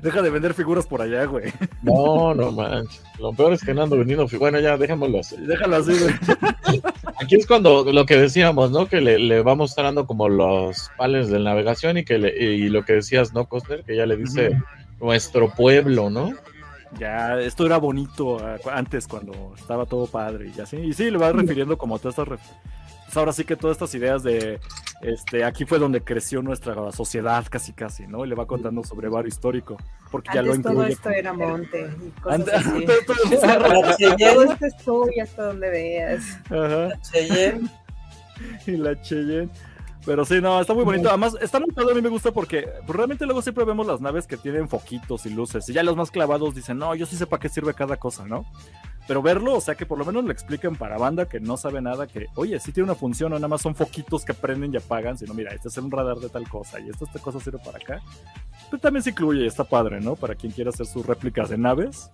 Deja de vender figuras por allá, güey. No, no manches. Lo peor es que no ando vendiendo. fi- Bueno, ya, déjamelo así. Déjalo así, güey. Aquí es cuando lo que decíamos, ¿no? Que le, le va mostrando como los panels de navegación y que le, y lo que decías, ¿no, Costner? Que ya le dice nuestro pueblo, ¿no? Ya, esto era bonito ah, antes cuando estaba todo padre y así. Y sí, le va refiriendo como a todas estas... pues ahora sí que todas estas ideas de... Este, aquí fue donde creció nuestra sociedad casi casi, ¿no? Y le va contando sobre barrio histórico. Porque ya lo Antes todo incluye. esto era monte y cosas Antes- así. todo-. La esto es tuyo hasta donde veas. Ajá. Cheyenne, y la Cheyenne. Pero sí, no, está muy bonito. Además, está muy padre, a mí me gusta porque pues, realmente luego siempre vemos las naves que tienen foquitos y luces. Y ya los más clavados dicen, no, yo sí sé para qué sirve cada cosa, ¿no? Pero verlo, o sea, que por lo menos le expliquen para banda que no sabe nada, que, oye, sí tiene una función, no nada más son foquitos que prenden y apagan, sino, mira, este es un radar de tal cosa y esta, esta cosa sirve para acá. Pero también se incluye, está padre, ¿no? Para quien quiera hacer sus réplicas de naves,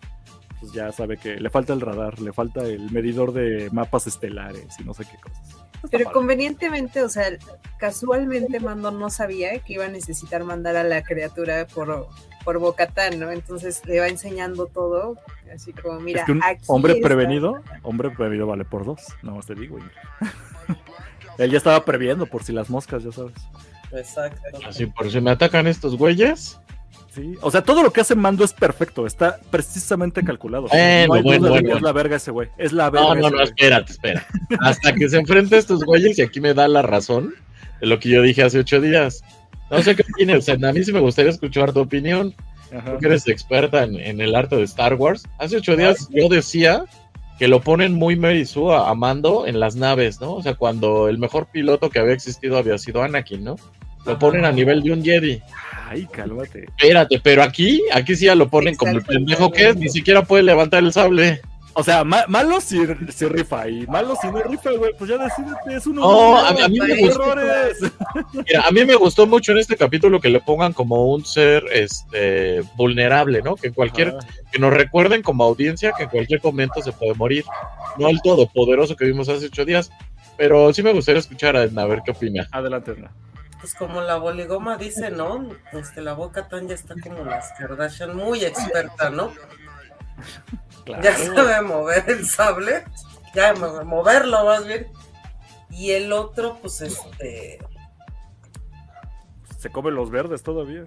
pues ya sabe que le falta el radar, le falta el medidor de mapas estelares y no sé qué cosas. Pero convenientemente, o sea, casualmente Mando no sabía que iba a necesitar mandar a la criatura por, por Bocatán, ¿no? Entonces le va enseñando todo, así como, mira, es que un aquí hombre está. prevenido, hombre prevenido vale por dos. No más te digo. Él ya estaba previendo por si las moscas, ya sabes. exacto. Así, por si me atacan estos güeyes. Sí. O sea, todo lo que hace Mando es perfecto, está precisamente calculado. No hay bueno, duda de que bueno. Es la verga ese güey. Es la verga. No, no, no, espérate, espera. Hasta que se enfrente a estos güeyes y aquí me da la razón de lo que yo dije hace ocho días. No sé qué opinas, a mí sí me gustaría escuchar tu opinión. Ajá. Tú que eres experta en, en el arte de Star Wars. Hace ocho días yo decía que lo ponen muy Mary Sue a Mando en las naves, ¿no? O sea, cuando el mejor piloto que había existido había sido Anakin, ¿no? Lo ponen a nivel de un Jedi. Ay, cálmate. Espérate, pero aquí, aquí sí ya lo ponen como el pendejo que es, ni siquiera puede levantar el sable. O sea, ma- malo si, si rifa y malo si no rifa, güey. Pues ya decídete, es uno. No, a mí- a mí me gustó. errores. Mira, a mí me gustó mucho en este capítulo que le pongan como un ser este vulnerable, ¿no? Que cualquier, que nos recuerden como audiencia que en cualquier momento se puede morir. No el todopoderoso que vimos hace ocho días. Pero sí me gustaría escuchar a Edna, a ver qué opina. adelante, Edna. Pues como la boligoma dice, ¿no? Este, la boca tan ya está como las Kardashian, muy experta, ¿no? Claro. Ya sabe mover el sable, ya mo- moverlo más bien. Y el otro, pues este, Se come los verdes todavía.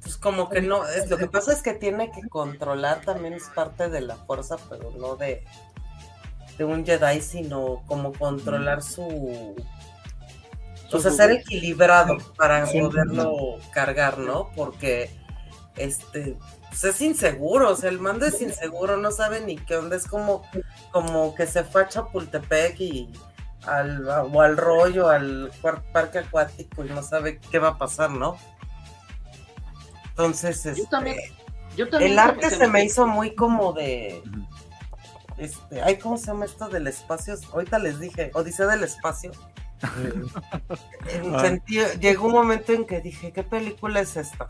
pues como que no, es, lo que pasa es que tiene que controlar también es parte de la fuerza, pero no de, de un Jedi, sino como controlar su... O sea, ser equilibrado para poderlo cargar, ¿no? Porque este pues es inseguro, o sea, el mando es inseguro, no sabe ni qué onda, es como, como que se fue a Chapultepec y al, o al rollo, al cuar- parque acuático y no sabe qué va a pasar, ¿no? Entonces, este, también- Yo también el arte se me hizo muy como de, este, ay, ¿cómo se llama esto del espacio? Ahorita les dije, Odisea del espacio. En sentido- llegó un momento en que dije, ¿qué película es esta?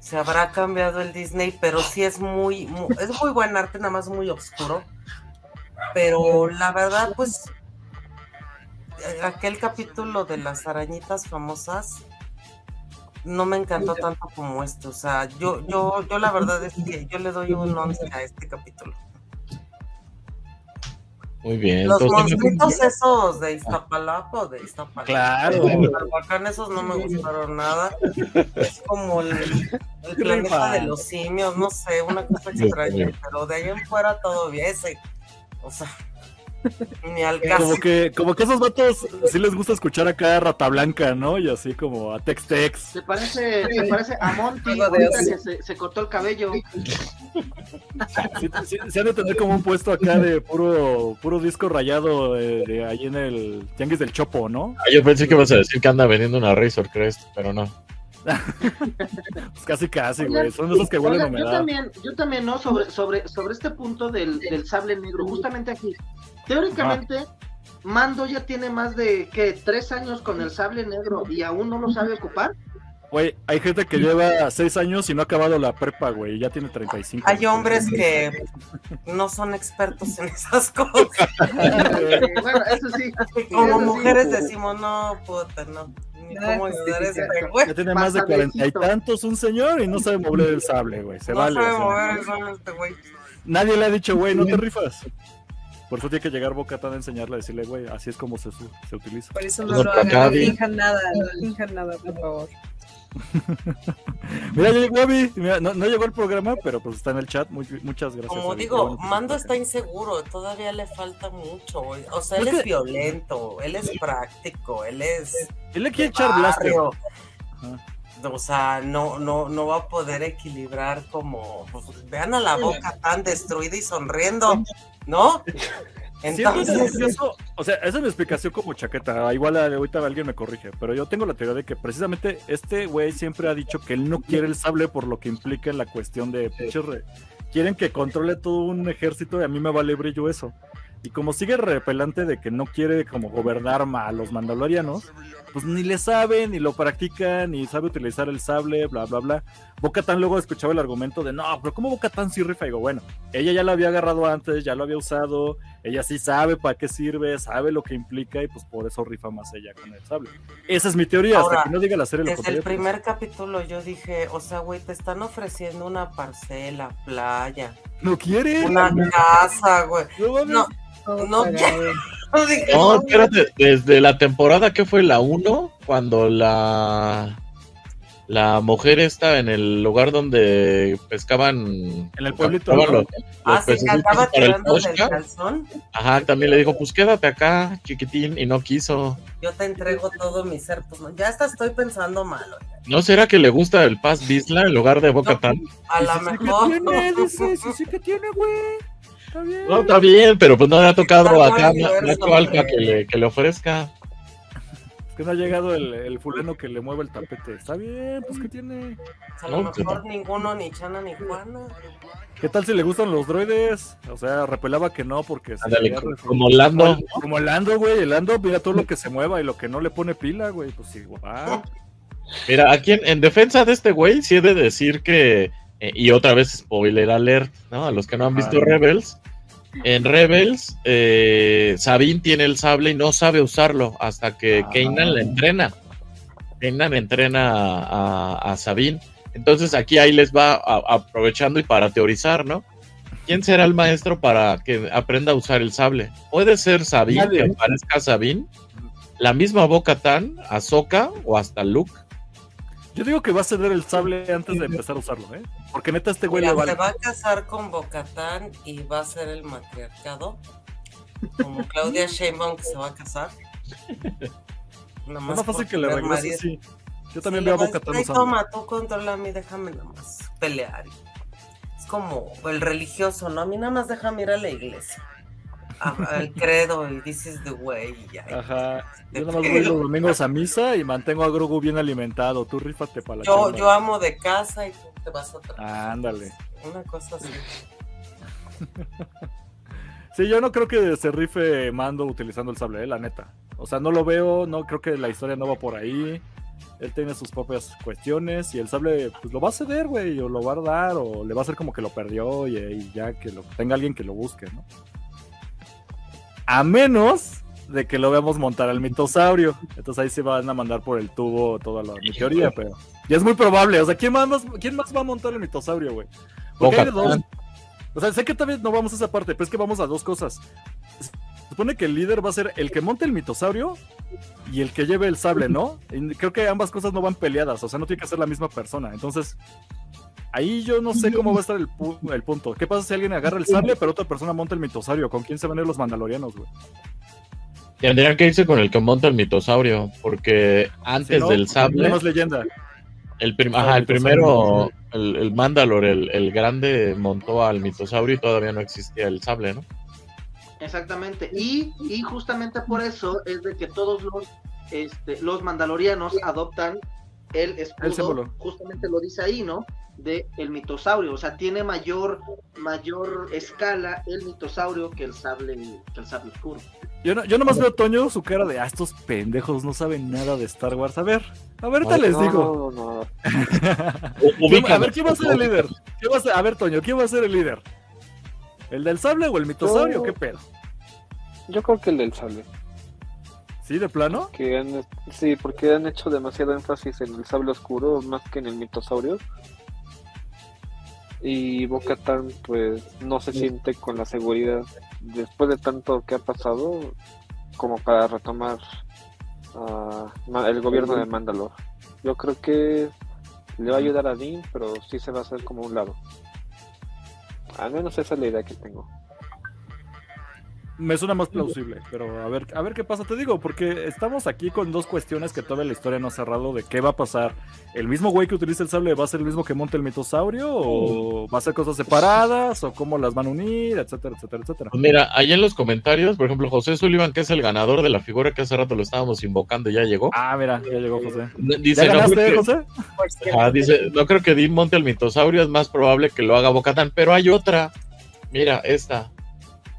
Se habrá cambiado el Disney, pero sí es muy, mu- es muy buen arte, nada más muy oscuro. Pero la verdad, pues, aquel capítulo de las arañitas famosas no me encantó tanto como este. O sea, yo, yo, yo la verdad es que yo le doy un 11 a este capítulo. Muy bien. Los monstruitos esos de Iztapalapa o de Iztapalapa. Claro. de Barbacán, esos no me gustaron nada. Es como el, el planeta de los simios, no sé, una cosa extraña. Pero de ahí en fuera todo bien. Ese, o sea, Ni al caso. Como que, como que esos vatos sí les gusta escuchar acá a Rata Blanca, ¿no? Y así como a Tex Tex. Se parece, se parece a Monty ahorita que se, se cortó el cabello. Sí, sí- sí han de tener como un puesto acá de puro, puro disco rayado de ahí en el Tianguis del Chopo, ¿no? Ah, yo pensé que ibas a decir que anda vendiendo una Razor Crest, pero no. Pues casi, casi, güey. Son de esos que huelen Oigan, yo humedad. también, yo también, ¿no? Sobre, sobre, sobre este punto del, del sable negro, justamente aquí. Teóricamente, Mando ya tiene más de, ¿qué? Tres años con el sable negro y aún no lo sabe ocupar. Güey, hay gente que lleva seis años y no ha acabado la prepa, güey. y Ya tiene 35. Hay hombres que no son expertos en esas cosas. Bueno, eso sí. Como Eso sí. mujeres decimos, no, puta, no. Ni No, cómo ayudar a este güey. Ya tiene más de cuarenta y tantos un señor y no sabe mover el sable, güey. Se No vale. sabe mover el sable este güey. Nadie le ha dicho, güey, no te rifas. Por eso tiene que llegar Boca Tan a enseñarle, a decirle, güey, así es como se, se utiliza. Por eso No, no lo hagan, no finjan nada, no finjan nada, por favor. Mira, ya llegó Abby. Mira, no, no llegó el programa, pero pues está en el chat. Muy- muchas gracias. Como Abby. Digo, bueno Mando está inseguro, todavía le falta mucho. O sea, él Es que- violento, él es práctico, él es Él le quiere echar blaster. O sea, no, no, no va a poder equilibrar como. pues, vean a la boca tan destruida y sonriendo, ¿no? Entonces, eso- o sea, esa es mi explicación como chaqueta. Igual ahorita alguien me corrige, pero yo tengo la teoría de que precisamente este güey siempre ha dicho que él no quiere el sable por lo que implica en la cuestión de re- quieren que controle todo un ejército y a mí me vale brillo eso. Y como sigue repelante de que no quiere como gobernar a los mandalorianos, pues ni le sabe, ni lo practica, ni sabe utilizar el sable, bla, bla, bla. Bocatan luego escuchaba el argumento de, no, pero ¿cómo Bocatan sí rifa? Y digo, bueno, ella ya lo había agarrado antes, ya lo había usado, ella sí sabe para qué sirve, sabe lo que implica y pues por eso rifa más ella con el sable. Esa es mi teoría, Ahora, hasta que no diga la serie lo desde el pues, primer capítulo yo dije, o sea, güey, te están ofreciendo una parcela, playa, No quiere. una casa, güey. No No, No, no, espérate, desde la temporada que fue la 1, cuando la la mujer está en el lugar donde pescaban En el pueblito, ¿no? los, Ah, los sí, que pececitos andaba para el tirándole el posca. calzón. Ajá, también le dijo, pues quédate acá, chiquitín, y no quiso. Yo te entrego todo mi ser. Pues no, ya hasta estoy pensando mal. oiga. ¿No será que le gusta el Paz Bisla en lugar de Boca Tan? A lo Sí, sí que mejor. tiene, dice, sí, sí que tiene, güey. Está bien. No, está bien, pero pues no le ha tocado Está acá alfa hombre. que le, que le ofrezca. Es que no ha llegado el, el fulano que le mueve el tapete. Está bien, pues ¿qué tiene? A lo No, mejor ninguno, ni Chana, ni Juana. ¿Qué tal si le gustan los droides? O sea, repelaba que no, porque... se Ándale, re- como Lando. Como el Lando, güey. El Lando, mira todo lo que se mueva y lo que no le pone pila, güey. Pues sí, va. Mira, aquí en, en defensa de este güey, sí he de decir que, eh, y otra vez spoiler alert, ¿no? A los que no han visto. Rebels, en Rebels, eh, Sabine tiene el sable y no sabe usarlo hasta que Ah. Kanan le entrena. Kanan entrena a, a, a Sabine. Entonces aquí ahí les va a- aprovechando y para teorizar, ¿no? ¿Quién será el maestro para que aprenda a usar el sable? Puede ser Sabine, Nadie. que parezca Sabine, la misma Boca Tan, Ahsoka o hasta Luke. Yo digo que va a ceder el sable antes de empezar a usarlo, ¿eh? Porque neta este güey Mira, le vale. se va a casar con Bocatán y va a ser el matriarcado. Como Claudia Sheinbaum que se va a casar. Nada Es más fácil que le regrese, sí. Yo también Sí, veo a le vas- Boca Tan "Ay, usando. Toma, tú controla a mí, déjame nada más pelear. Es como el religioso, ¿no? A mí nada más déjame ir a la iglesia. al credo y dices the way y. Ajá. Yo nada más voy los domingos a misa y mantengo a Grogu bien alimentado. Tú rífate para la Yo, chamba. yo amo de casa y tú te vas a otra. Ándale. Una cosa así. Sí, yo no creo que se rife Mando utilizando el sable, eh, la neta. O sea, no lo veo, no creo que la historia no va por ahí. Él tiene sus propias cuestiones y el sable pues lo va a ceder, güey, o lo va a dar, o le va a hacer como que lo perdió y, y ya que lo tenga alguien que lo busque, ¿no? A menos de que lo veamos montar al mitosaurio. Entonces ahí se van a mandar por el tubo toda la mi teoría, pero ya es muy probable. O sea, ¿quién más, quién más va a montar el mitosaurio, güey? Porque hay dos. O sea, sé que vez no vamos a esa parte, pero es que vamos a dos cosas. Se supone que el líder va a ser el que monte el mitosaurio y el que lleve el sable, ¿no? Y creo que ambas cosas no van peleadas, o sea, no tiene que ser la misma persona. Entonces, Ahí yo no sé cómo va a estar el, pu- el punto. ¿Qué pasa si alguien agarra el sable, pero otra persona monta el mitosaurio? ¿Con quién se van a ir los mandalorianos, güey? Tendrían que irse con el que monta el mitosaurio, porque antes Si no, del sable, tenemos leyenda. el, prim- Ah, ajá, el el primero, el, el Mandalor, el, el grande, montó al mitosaurio y todavía no existía el sable, ¿no? Exactamente. Y, y justamente por eso es de que todos los, este, los mandalorianos adoptan el escudo, El símbolo. justamente lo dice ahí, ¿no? De el mitosaurio. O sea, tiene mayor, mayor escala el mitosaurio que el sable, que el sable oscuro. Yo, no, yo nomás veo a Toño su cara de, ah, estos pendejos no saben nada de Star Wars. A ver, a ver, te No, les no, digo. no. ¿Quién- a ver, ¿quién va a ser el líder? ¿Quién va a, ser- a ver, Toño, ¿quién va a ser el líder? ¿El del sable o el mitosaurio? Yo- ¿Qué pedo? Yo creo que el del sable. ¿Sí, de plano? Que han, sí, porque han hecho demasiado énfasis en el sable oscuro más que en el mitosaurio. Y Bocatan pues no se siente con la seguridad después de tanto que ha pasado como para retomar ah, el gobierno de Mandalore. Yo creo que le va a ayudar a Dean, pero sí se va a hacer como un lado. Al menos esa es la idea que tengo. Me suena más plausible, pero a ver, a ver qué pasa, te digo, porque estamos aquí con dos cuestiones que todavía la historia no ha cerrado de qué va a pasar. ¿El mismo güey que utiliza el sable va a ser el mismo que monta el mitosaurio? ¿O va a ser cosas separadas? ¿O cómo las van a unir? Etcétera, etcétera, etcétera. Pues mira, ahí en los comentarios, por ejemplo, José Sullivan, que es el ganador de la figura que hace rato lo estábamos invocando, ya llegó. Ah, mira, ya llegó José. Dice, ¿Ya no, ganaste, que- José? Ajá, dice, no creo que Dean monte el mitosaurio, es más probable que lo haga Bocatán, pero hay otra. Mira, esta.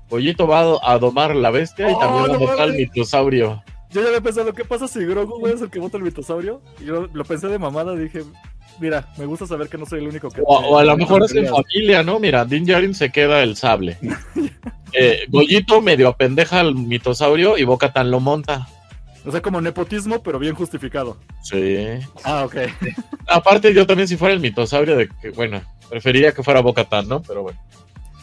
Pollito va a do- a domar la bestia y Oh, también va a el mames. mitosaurio. Yo ya había pensado, ¿qué pasa si Grogu güey, es el que monta el mitosaurio? Y yo lo pensé de mamada, dije, mira, me gusta saber que no soy el único que... O, o a lo mejor es en familia, ¿no? Mira, Din Djarin se queda el sable. Eh, Goyito medio apendeja al mitosaurio y Bocatán lo monta. O sea, como nepotismo, pero bien justificado. Sí. Ah, ok. Aparte, yo también si fuera el mitosaurio, de que, bueno, preferiría que fuera Bocatán, ¿no? Pero bueno.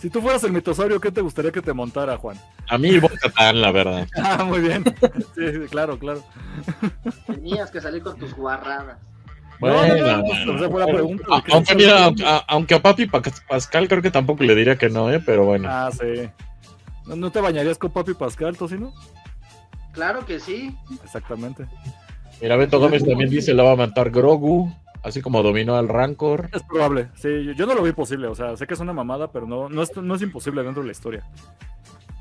Si tú fueras el mitosaurio, ¿qué te gustaría que te montara, Juan? A mí Bocatán, la verdad. Ah, muy bien. Sí, sí, claro, claro. Tenías que salir con tus guarradas. No, no, Bueno, no, o sea, fue la pregunta. a- aunque mira, aunque, a- aunque a Papi Pa- Pascal creo que tampoco le diría que no, ¿eh? Pero bueno. Ah, sí. ¿No, no te bañarías con Papi Pascal, Tocino? Claro que sí. Exactamente. Mira, Beto Gómez también dice, la va a matar Grogu, así como dominó al Rancor. Es probable. Sí, yo, no lo vi posible. O sea, sé que es una mamada, pero no, no, es, no es imposible dentro de la historia.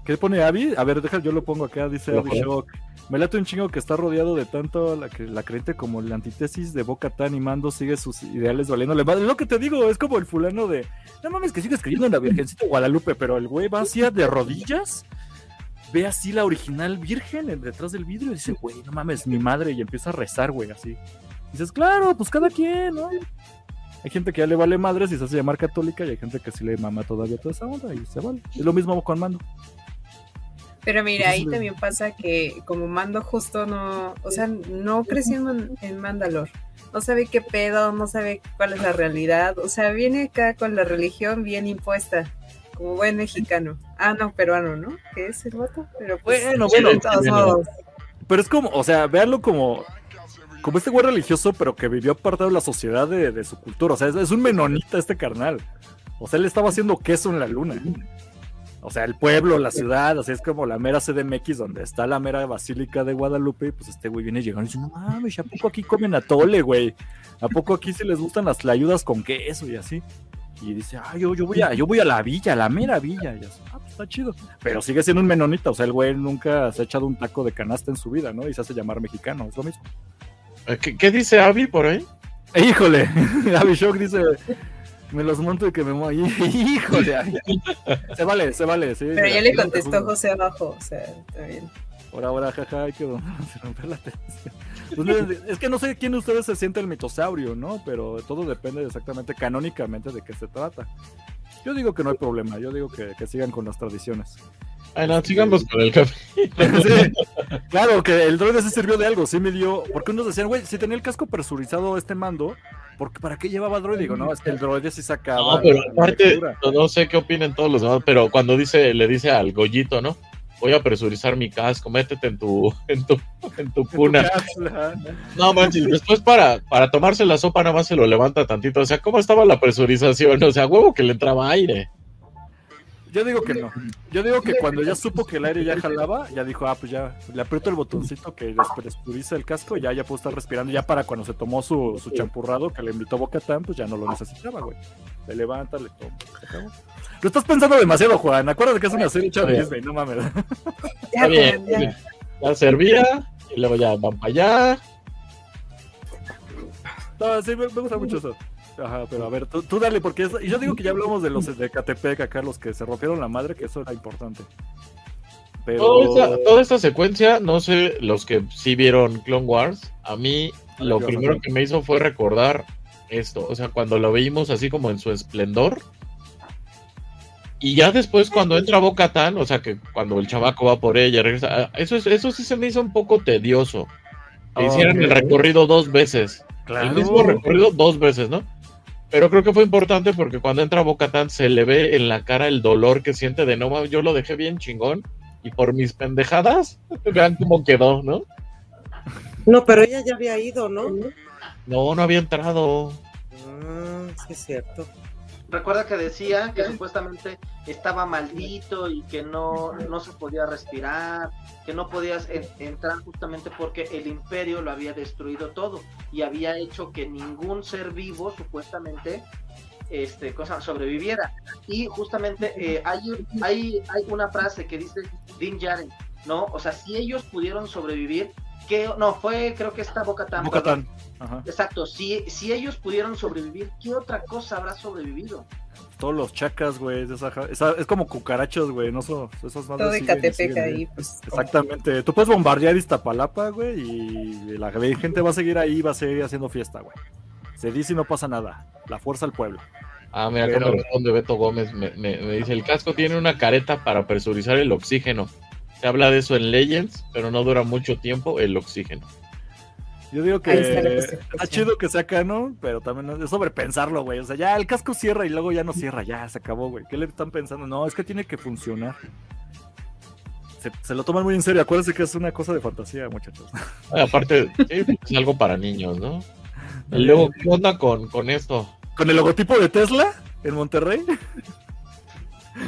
¿Qué pone Abby? A ver, deja, yo lo pongo acá, dice Abby. Shock. Me late un chingo que está rodeado de tanto la, que, la creyente como la antítesis de Boca Tan y Mando sigue sus ideales. Es lo que te digo, es como el fulano de. No mames, que sigues creyendo en la Virgencita Guadalupe, pero el güey va así de rodillas. Ve así la original virgen en- detrás del vidrio y dice, güey, no mames, mi madre, y empieza a rezar, güey, así. Dices, claro, pues cada quien, ¿no? Hay gente que ya le vale madres y se hace llamar católica y hay gente que sí le mama todavía toda esa onda y se vale. Es lo mismo con Mando. Pero mira, ahí Entonces, también pasa que como Mando justo no, o sea, no creció en, Man- en Mandalor. No sabe qué pedo, no sabe cuál es la realidad. O sea, viene acá con la religión bien impuesta, como buen mexicano. Ah, no, peruano, ¿no? ¿Qué es el voto? Pero pues, Bueno, bueno, de todos bueno. modos. pero es como, o sea, véanlo como como este güey religioso, pero que vivió apartado de la sociedad de, su cultura. O sea, es, un menonita este carnal. O sea, él estaba haciendo queso en la luna. O sea, el pueblo, la ciudad, así es como la mera CDMX, donde está la mera Basílica de Guadalupe, y pues este güey viene llegando y dice, no mames, ¿a poco aquí comen atole, güey? ¿A poco aquí sí les gustan las tlayudas con queso y así? Y dice, ah, yo, yo voy a, yo voy a la villa, la mera villa. Y así, ah, pues está chido. Pero sigue siendo un menonita, o sea, el güey nunca se ha echado un taco de canasta en su vida, ¿no? Y se hace llamar mexicano, es lo mismo. Eh, ¿Qué, qué dice Abby por ahí? Híjole, Abby Shock dice, me los monto y que me muevo. Híjole, Abby. se vale, se vale. Sí, Pero ya le contestó. José abajo, o sea, también. Ahora, ahora, jaja, hay que romper la tensión. Pues, es que no sé quién de ustedes se siente el mitosaurio, ¿no? Pero todo depende exactamente canónicamente de qué se trata. Yo digo que no hay problema, yo digo que, que sigan con las tradiciones. Ay, no, sigamos con el café. Sí, claro, que el droide sí sirvió de algo, sí me dio. Porque unos decían, güey, si tenía el casco presurizado este mando, porque ¿para qué llevaba droide? Digo, no, es que el droide sí sacaba. No, pero aparte, no, no sé qué opinen todos los demás, pero cuando dice, le dice al Goyito, ¿no? voy a presurizar mi casco, métete en tu, en tu, en tu cuna. Cápsula. No manches, después para, para tomarse la sopa nada más se lo levanta tantito. O sea, ¿cómo estaba la presurización? O sea, huevo que le entraba aire. Yo digo que no. Yo digo que cuando ya supo que el aire ya jalaba, ya dijo, ah, pues ya le aprieto el botoncito que despresturiza el casco, ya ya puedo estar respirando. Ya para cuando se tomó su, su champurrado que le invitó Bocatán, pues ya no lo necesitaba, güey. Le levanta, le toma. se acabó. Lo estás pensando demasiado, Juan. Acuérdate que es una serie hecha de Disney, no mames. Está bien, ya. ya servía y luego ya van para allá. No, sí, me, me gusta mucho eso. Ajá, pero a ver, tú, tú dale, porque es- yo digo que ya hablamos de los de Catepec acá, los que se rompieron la madre, que eso era importante. Pero... Toda esta, toda esta secuencia, no sé, los que sí vieron Clone Wars, a mí lo yo primero que me hizo fue recordar esto, o sea, cuando lo vimos así como en su esplendor. Y ya después cuando entra Boca Tan, o sea, que cuando el chavaco va por ella, regresa, ah, eso, es, eso sí se me hizo un poco tedioso. Que hicieran el recorrido dos veces. Claro. El mismo recorrido dos veces, ¿no? Pero creo que fue importante porque cuando entra Bocatán se le ve en la cara el dolor que siente de no mames, yo lo dejé bien chingón y por mis pendejadas, vean cómo quedó, ¿no? No, pero ella ya había ido, ¿no? No, no había entrado. Ah, sí, es cierto. Recuerda que decía que supuestamente estaba maldito y que no, no se podía respirar, que no podías en- entrar justamente porque el imperio lo había destruido todo y había hecho que ningún ser vivo supuestamente este, cosa, sobreviviera. Y justamente eh, hay, hay, hay una frase que dice Din Djarin, ¿no? O sea, si ellos pudieron sobrevivir, que no, fue creo que esta Boca Tan. Bo-Katan. Ajá. Exacto, si, si ellos pudieron sobrevivir, ¿qué otra cosa habrá sobrevivido? Todos los chacas, güey. esa es como cucarachas, güey. No son esas madres Todo de Catepec siguen, ahí, pues. Exactamente. Tú puedes bombardear Iztapalapa, güey, y la gente va a seguir ahí, va a seguir haciendo fiesta, güey. Se dice y no pasa nada. La fuerza al pueblo. Ah, mira, Pero- me responde Beto Gómez, me, me- me dice, el casco tiene una careta para presurizar el oxígeno. Se habla de eso en Legends, pero no dura mucho tiempo el oxígeno. Yo digo que está chido que sea canon, pero también es sobrepensarlo, güey. O sea, ya el casco cierra y luego ya no cierra, ya se acabó, güey. ¿Qué le están pensando? No, es que tiene que funcionar. Se, se lo toman muy en serio. Acuérdense que es una cosa de fantasía, muchachos. Ah, Aparte, sí, es algo para niños, ¿no? Y luego, ¿qué onda con, con esto? Con el logotipo de Tesla en Monterrey.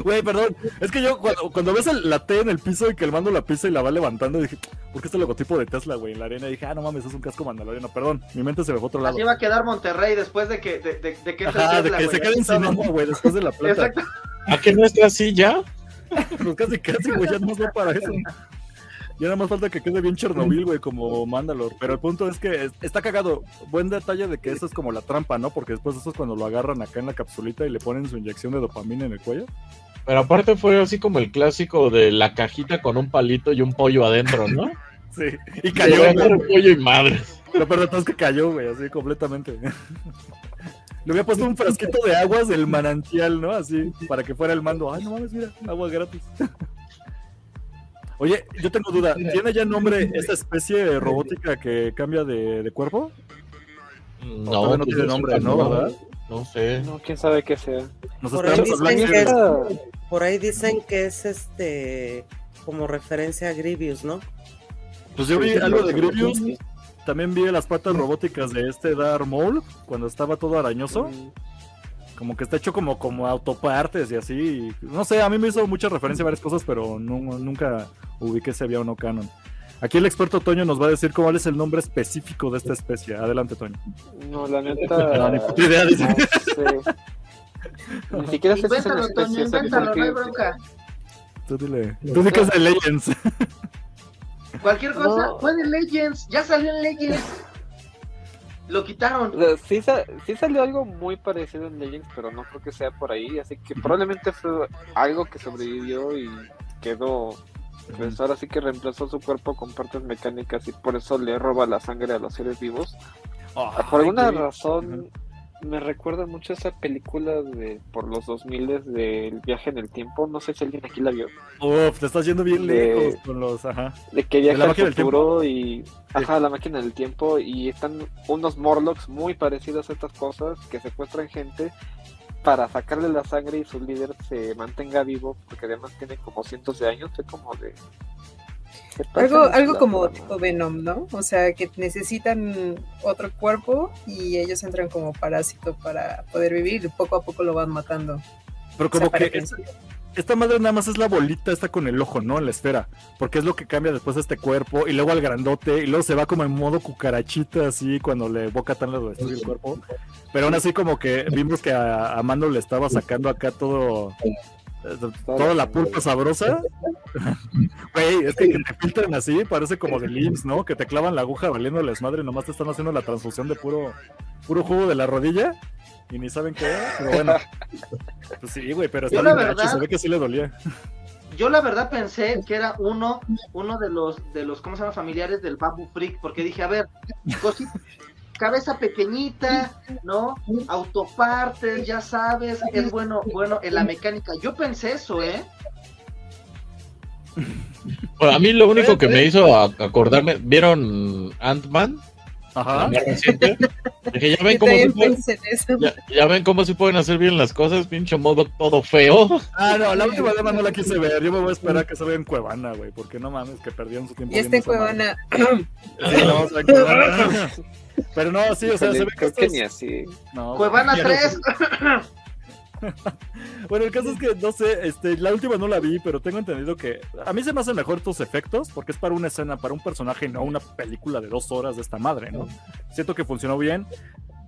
Güey, perdón. Es que yo cuando, cuando ves el- la T en el piso y que el mando la pisa y la va levantando, dije, ¿por qué está el logotipo de Tesla, güey, en la arena? Y dije, ah, no mames, es un casco mandaloriano. Perdón, mi mente se me fue a otro lado. Así va a quedar Monterrey después de que, de, de- de que de que se queden sin agua, güey, después de la. Exacto. ¿A qué no está así ya? Pues casi, casi, güey, ya no va para eso. Ya nada más falta que quede bien Chernobyl, güey, como Mandalor. Pero el punto es que es- está cagado. Buen detalle de que eso es como la trampa, ¿no? Porque después eso es cuando lo agarran acá en la capsulita y le ponen su inyección de dopamina en el cuello. Pero aparte fue así como el clásico de la cajita con un palito y un pollo adentro, ¿no? Sí. Y Cayó güey. pollo y madre. Lo peor es que cayó, güey, así completamente. Le había puesto un frasquito de aguas del manantial, ¿no? Así, para que fuera el mando. Ay, no mames, mira, agua gratis. Oye, yo tengo duda. ¿Tiene ya nombre esta especie robótica que cambia de, de cuerpo? No, no pues tiene nombre, ¿no? ¿Verdad? No sé. No, quién sabe qué sea. Nos Por ahí dicen que es, por ahí dicen que es este como referencia a Grievous, ¿no? Pues yo vi algo de Grievous. También vi las patas robóticas de este Darth Maul cuando estaba todo arañoso. Como que está hecho como, como autopartes y así. No sé, a mí me hizo mucha referencia a varias cosas, pero no- nunca ubiqué si había o no canon. Aquí el experto Toño nos va a decir cuál es el nombre específico de esta especie. Adelante, Toño. No, la neta. No, ni puta idea, dice. no sé. Ni siquiera sé si es una especie. invéntalo, no hay bronca. Tú dile. Tú di que es de Legends. Cualquier cosa, No. fue de Legends, ya salió en Legends. Lo quitaron. O sea, sí, sa- sí salió algo muy parecido en Legends, pero no creo que sea por ahí. Así que probablemente fue algo que sobrevivió y quedó. Pues ahora sí que reemplazó su cuerpo con partes mecánicas y por eso le roba la sangre a los seres vivos. Ah, Por alguna razón me recuerda mucho esa película de por los 2000 del viaje en el tiempo. No sé si alguien aquí la vio. Uf, te estás yendo bien De- lejos con los. Ajá. De que ¿De viaja al futuro y. Ajá, la máquina del tiempo. Y están unos Morlocks muy parecidos a estas cosas que secuestran gente. para sacarle la sangre y su líder se mantenga vivo, porque además tiene como cientos de años, es como de... ¿qué pasa Algo, algo como tipo Venom, ¿no? O sea, que necesitan otro cuerpo y ellos entran como parásito para poder vivir y poco a poco lo van matando. Pero O sea, como que que- esta, esta madre nada más es la bolita esta con el ojo, ¿no? En la esfera. Porque es lo que cambia después de este cuerpo. Y luego al grandote. Y luego se va como en modo cucarachita así cuando le boca tan le destruye el cuerpo. Pero aún así como que vimos que a, a Mando le estaba sacando acá todo... Toda la pulpa sabrosa. Güey, es que, que te filtran así, parece como de LIMS, ¿no? Que te clavan la aguja valiéndoles madre, nomás te están haciendo la transfusión de puro, puro jugo de la rodilla y ni saben qué es, pero bueno. Pues sí, güey, pero está bien verdad- se ve que sí le dolía. Yo la verdad pensé que era uno, uno de los, de los, ¿cómo se llama? Familiares del Babu Freak, porque dije, a ver, cosi- cabeza pequeñita, ¿no? Autopartes, ya sabes, es bueno, bueno en la mecánica. Yo pensé eso, ¿eh? A mí lo único que me hizo acordarme, ¿vieron Ant-Man? Ajá. más reciente. Dije, ya ven cómo se pueden, ya, ya ven cómo se pueden hacer bien las cosas, pinche modo todo feo. Ah, no, la última dama no la quise ver. Yo me voy a esperar a que salga en Cuevana, güey, porque no mames, que perdieron su tiempo. Y este. Cuevana. Sí, ver en Cuevana. Pero no, sí, o sea, se ve que estos- ni así. No, Cuevana ya no 3. Bueno, el caso es que no sé, este, la última no la vi, pero tengo entendido que a mí se me hacen mejor estos efectos porque es para una escena, para un personaje, no una película de dos horas de esta madre, ¿no? Siento que funcionó bien.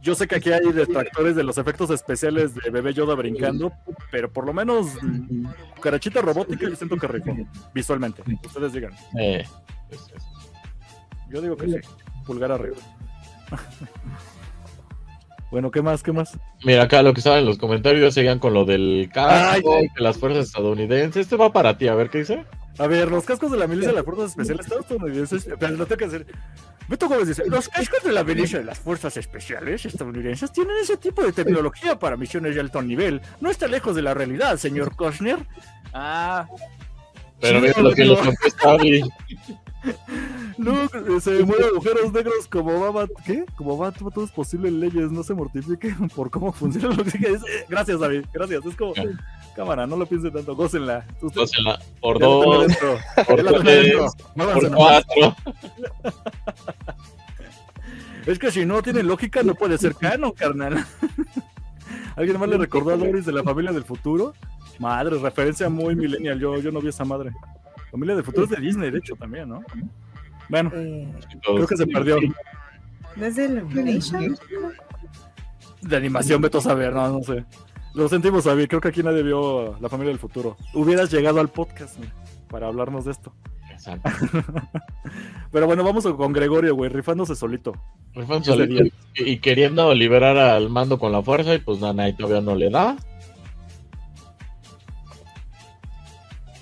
Yo sé que aquí hay detractores de los efectos especiales de Bebé Yoda brincando, pero por lo menos cucarachita robótica yo siento que rifó visualmente. Ustedes digan. Eh, pues, es- Yo digo que sí. Pulgar arriba. bueno, ¿qué más? ¿Qué más? Mira, acá lo que estaban en los comentarios seguían con lo del casco, Ay, ay. de las fuerzas estadounidenses. Este va para ti, a ver qué dice. A ver, los cascos de la milicia de las fuerzas especiales estadounidenses. Pero lo tengo que hacer. Beto Gómez dice: Los cascos de la milicia de las fuerzas especiales estadounidenses tienen ese tipo de tecnología para misiones de alto nivel. No está lejos de la realidad, señor Kushner. Ah. Pero mira lo que contesta Abby. Luke eh, se mueve agujeros negros como Baba. ¿Qué? Como va todo es posible en leyes. No se mortifiquen por cómo funciona lo que dice. Gracias, David. Gracias. Es como. Cámara, no lo piense tanto. Gócenla. Usted- Gócenla. Por dos, por tres, por cuatro. Es que si no tiene lógica, no puede ser canon, carnal. ¿Alguien más le recordó a Doris de la familia del futuro? Madre, referencia muy millennial. Yo, yo no vi esa madre. Familia del futuro es de Disney, de hecho, también, ¿no? Bueno, Eh, creo que se perdió. ¿No es de Illumination? De animación, Beto a saber, no, no sé. Lo sentimos, David. Creo que aquí nadie vio la familia del futuro. Hubieras llegado al podcast mira, para hablarnos de esto. Exacto. Pero bueno, vamos con Gregorio, güey, rifándose solito. Rifan solito. Y, y queriendo liberar al mando con la fuerza, y pues Nanay todavía no le da.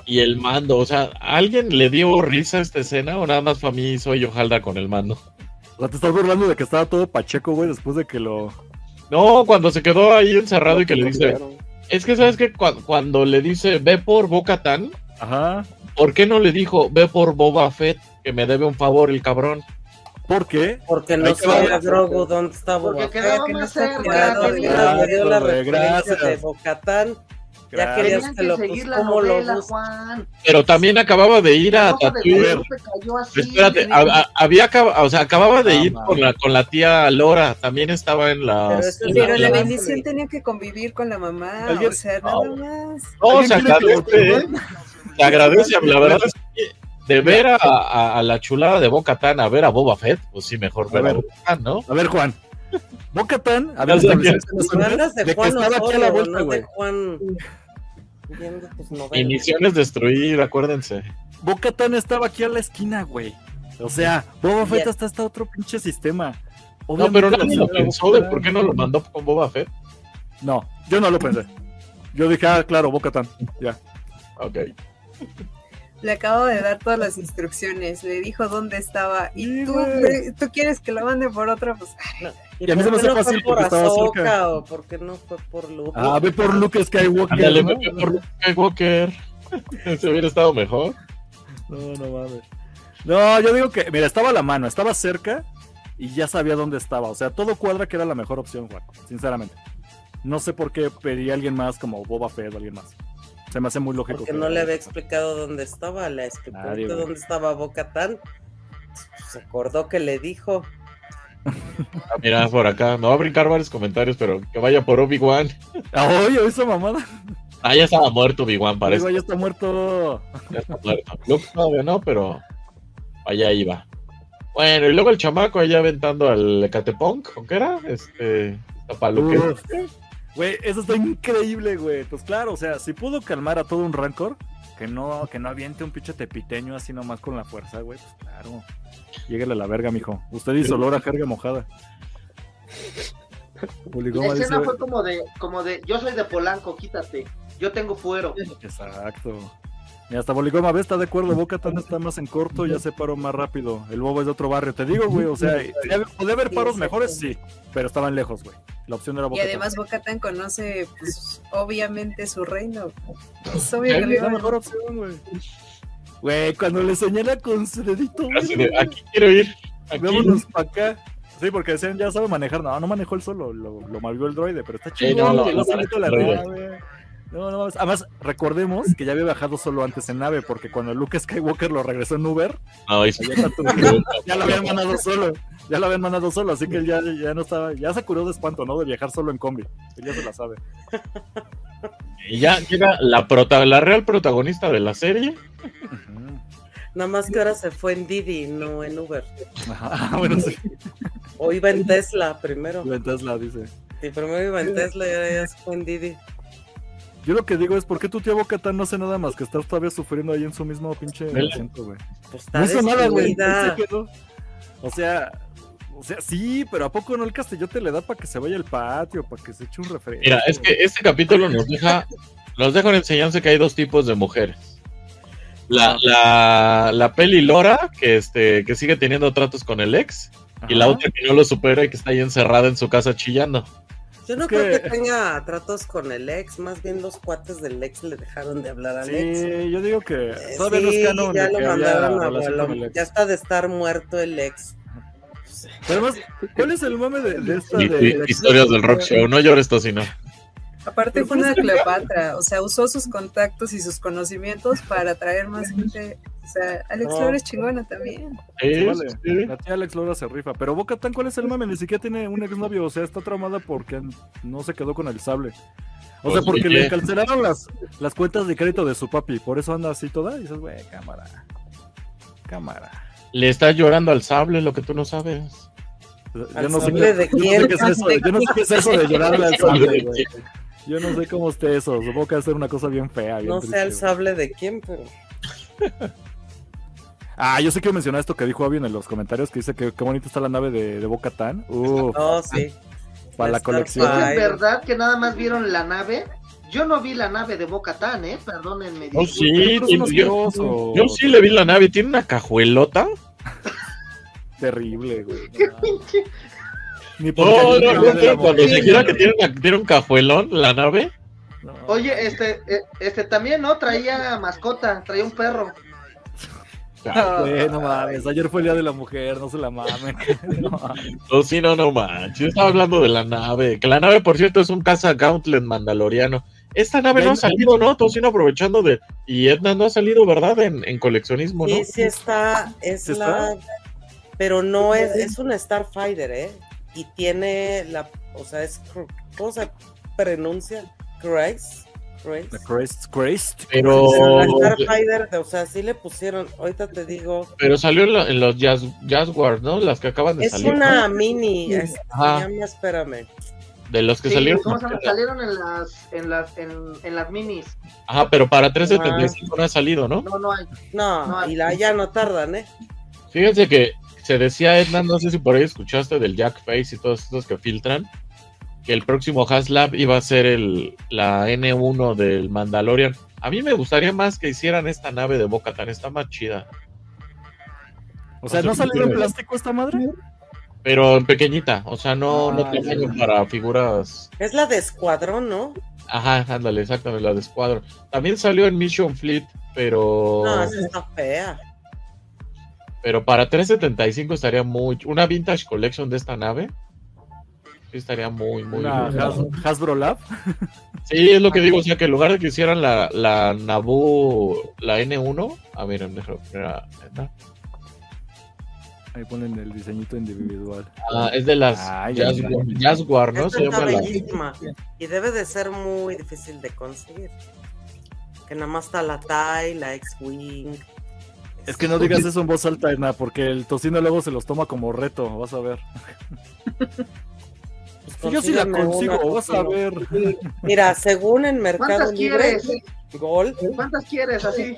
Y el mando, o sea, ¿alguien le dio risa a esta escena o nada más para mí soy yo Halda con el mando? O sea, te estás burlando de que estaba todo pacheco, güey, después de que lo. No, cuando se quedó ahí encerrado y que le dice, Claro. es que sabes que cuando le dice ve por Boca Tan, Ajá. ¿por qué no le dijo ve por Boba Fett que me debe un favor el cabrón? ¿Por qué? Porque no sabía Grogu dónde estaba Porque Boba quedaba que no más está cerca. Gracias, referencia gracias. de Bocatán. Ya querías que lo pues, la ¿cómo lo novela? Juan. Pero también acababa de ir a así. Espérate, a- a- había o sea, acababa de Ah, ir con la, con la tía Lora, también estaba en la... Pero Pero la la- la- bendición tenía que convivir con la mamá, Alguien- o sea, nada más. No, se ¿Alguien quiere que agradece, ¿eh? se agradece, la verdad es que de ver a, a- a la chulada de Boca Tan a ver a Boba Fett, pues sí, mejor A ver a ver. Boba Tan, ¿no? A ver, Juan. Boca Tan, a ver, antes hablas de de que estaba aquí a la vuelta, no de güey. Viendo tus novelas. Iniciones destruir, acuérdense. Boca Tan estaba aquí a la esquina, güey. O sea, Boba Fett hasta está otro pinche sistema. No, pero nadie lo pensó de por qué no lo mandó con Boba Fett. No, yo no lo pensé. Yo dije, ah, claro, Boca Tan. Ya. Ok. Le acabo de dar todas las instrucciones, le dijo dónde estaba. Y tú, tú quieres que lo mande por otra, pues. ay, Y a mí se me hace no fácil porque estaba cerca. O por qué no fue por Luke? Ah, ve por Luke Skywalker. Ándale, ¿no? ve por Luke Skywalker. Se hubiera estado mejor. No, no mames. No, yo digo que, mira, estaba a la mano, estaba cerca y ya sabía dónde estaba. O sea, todo cuadra que era la mejor opción, Juan, sinceramente. no sé por qué pedí a alguien más como Boba Fett o alguien más. Se me hace muy lógico. Porque que- no le había explicado dónde estaba, le explicó dónde estaba Boca Tan. Se acordó que le dijo. Mira, por acá. Me va a brincar varios comentarios, pero que vaya por Obi-Wan. Ah, oye, esa mamada. Ah, ya estaba muerto Obi-Wan, parece. Ya está muerto. Ya está muerto. Luke todavía no, pero allá iba. Bueno, y luego el chamaco allá aventando al Ecatepunk, ¿con qué era? Este, Tapaluque. Güey, eso está increíble, güey. Pues claro, o sea, si pudo calmar a todo un rancor, que no, que no aviente un pinche tepiteño así nomás con la fuerza, güey. Pues claro. Lléguele a la verga, mijo. Usted hizo olor a jerga mojada. La Puligoma dice- escena fue como de, como de, yo soy de Polanco, quítate. Yo tengo fuero. Exacto. Y hasta Boligoma, ¿ves? Está de acuerdo. Boca Tan está más en corto, ya se paró más rápido. El bobo es de otro barrio. Te digo, güey, o sea, ¿podía haber paros Sí, mejores? Sí, pero estaban lejos, güey. La opción era Y Boca además Bocatan conoce, pues, obviamente su reino. Es obvio Sí, que le es la mejor opción, güey. Güey, cuando le señala con su dedito, güey. Aquí quiero ir. Aquí. Vámonos para acá. Sí, porque decían, ya sabe manejar. No, no manejó él solo, lo, lo movió el droide, pero está Sí, chido. no, no, no, a la el droide. nave. No, no, mames. Además, recordemos que ya había bajado solo antes en nave, porque cuando Luke Skywalker lo regresó en Uber, tu- ya lo habían mandado solo. Ya lo habían mandado solo, así que él ya, ya no estaba, ya se curó de espanto, ¿no? De viajar solo en combi. Él ya se la sabe. y ya llega la, prota la real protagonista de la serie. Nada más que ahora se fue en Didi, no en Uber. Ajá, bueno, sí. O iba en Tesla primero. En Tesla dice. Sí, primero iba en Tesla y ahora ya se fue en Didi. Yo lo que digo es, ¿por qué tu tía Bocatán no hace nada más que estar todavía sufriendo ahí en su mismo pinche asiento, güey? Pues No hizo nada, güey. O sea, o sea, sí, pero ¿a poco no el castillote le da para que se vaya al patio, para que se eche un refresco? Mira, es que este capítulo nos deja, nos deja una enseñanza que hay dos tipos de mujeres. La, la, la peli Lora, que este, que sigue teniendo tratos con el ex, y la otra que no lo supera y que está ahí encerrada en su casa chillando. Yo no Es creo que- que tenga tratos con el ex, más bien los cuates del ex le dejaron de hablar al ex. Sí, yo digo que Eh, todavía no sí, es canon ya lo que mandaron a ex. Ya está de estar muerto el ex. Pero además, ¿cuál es el mame de, de esta? Y- de- de- historias del rock show, no llores tocino. Aparte fue una Cleopatra, o sea, usó sus contactos y sus conocimientos para atraer más gente. O sea, Alex No. Flores chingona también. Sí, Vale, sí. La tía Alex Lora se rifa. Pero Boca Tan, ¿cuál es el mame? Ni siquiera tiene un exnovio. O sea, está traumada porque no se quedó con el sable. O sea, Pues, porque le cancelaron las, las cuentas de crédito de su papi. Por eso anda así toda. Y dices, güey, cámara. Cámara. Le está llorando al sable, lo que tú no sabes. Yo ¿Al no, sé qué, de yo no sé quién? qué es eso. Yo no sé qué es eso de llorarle al sable, ¿Sable de güey. Yo no sé cómo esté eso. Supongo que va a ser una cosa bien fea. Bien No sé güey. sable de quién, pero. Ah, yo sé quiero mencionar esto que dijo Abby en los comentarios. Que dice que qué bonita está la nave de, de Boca Tan. Uf, No, sí. para la colección. ¿Es verdad que nada más vieron la nave? Yo no vi la nave de Boca Tan, ¿eh? Perdónenme. Oh, sí, tiene- yo, yo sí le vi la nave, tiene una cajuelota. Terrible, güey. Pinche- Ni por No, qué no, no, qué no, cuando se gira que tiene, una- tiene un cajuelón la nave. No. Oye, este, eh, este también, ¿no? Traía mascota, traía un perro. Güey, no mames, ayer fue el día de la mujer, no se la mamen. No mames. No, sí, no, no manches. Yo estaba hablando de la nave. Que la nave, por cierto, es un caza Gauntlet mandaloriano. Esta nave no ha salido, ¿no? Tocino aprovechando de. Y Edna no ha salido, ¿verdad? En, en coleccionismo, ¿no? Sí, sí está. Es ¿Sí la. está? Pero no es. Es una Starfighter, ¿eh? Y tiene la. O sea, es. ¿Cómo se pronuncia? Grace. Grace. The Christ. Pero, Pero la Starfighter, o sea, sí le pusieron. Ahorita te digo. pero salió en, la- en los Jazz, Jaguars, ¿no? Las que acaban de Es salir. una ¿no? mini. es- se Ajá. llama, espérame. De los que Sí, salieron. ¿cómo se llama? Salieron en las, en las, en, en las minis. Ajá, pero para 375 no ha salido, ¿no? No, no hay. No, No, y la ya no tardan, ¿eh? Fíjense que se decía Edna, no sé si por ahí escuchaste del Jack Face y todos estos que filtran, que el próximo Haslab iba a ser el, la N1 del Mandalorian. A mí me gustaría más que hicieran esta nave de Boca Tan, está más chida. O sea, ¿no salió en plástico esta madre? Pero en pequeñita, o sea, no, no Ah, tamaño ya. para figuras. Es la de Escuadrón, ¿no? Ajá, ándale, exactamente, la de Squadron. También salió en Mission Fleet, pero. No, esa está fea. Pero para 375 estaría muy. Una vintage collection de esta nave. Sí, estaría muy, muy. Has- Hasbro Lab. Sí, es lo que digo, o sea, que en lugar de que hicieran la, la Nabu, la N1, ah, miren, déjame poner a- esta. Ahí ponen el diseñito individual. Ah, es de las. Jaguar, ¿no? Esta Se está llama la... bellísima y debe de ser muy difícil de conseguir. Que nada más está la TIE, la X-Wing. Es que no digas eso en voz alta, Edna, porque el tocino luego se los toma como reto, vas a ver. Pues Yo sí la consigo, una, vas a ver. Mira, según en Mercado ¿Cuántas Libre, quieres? Gold, ¿Cuántas quieres así?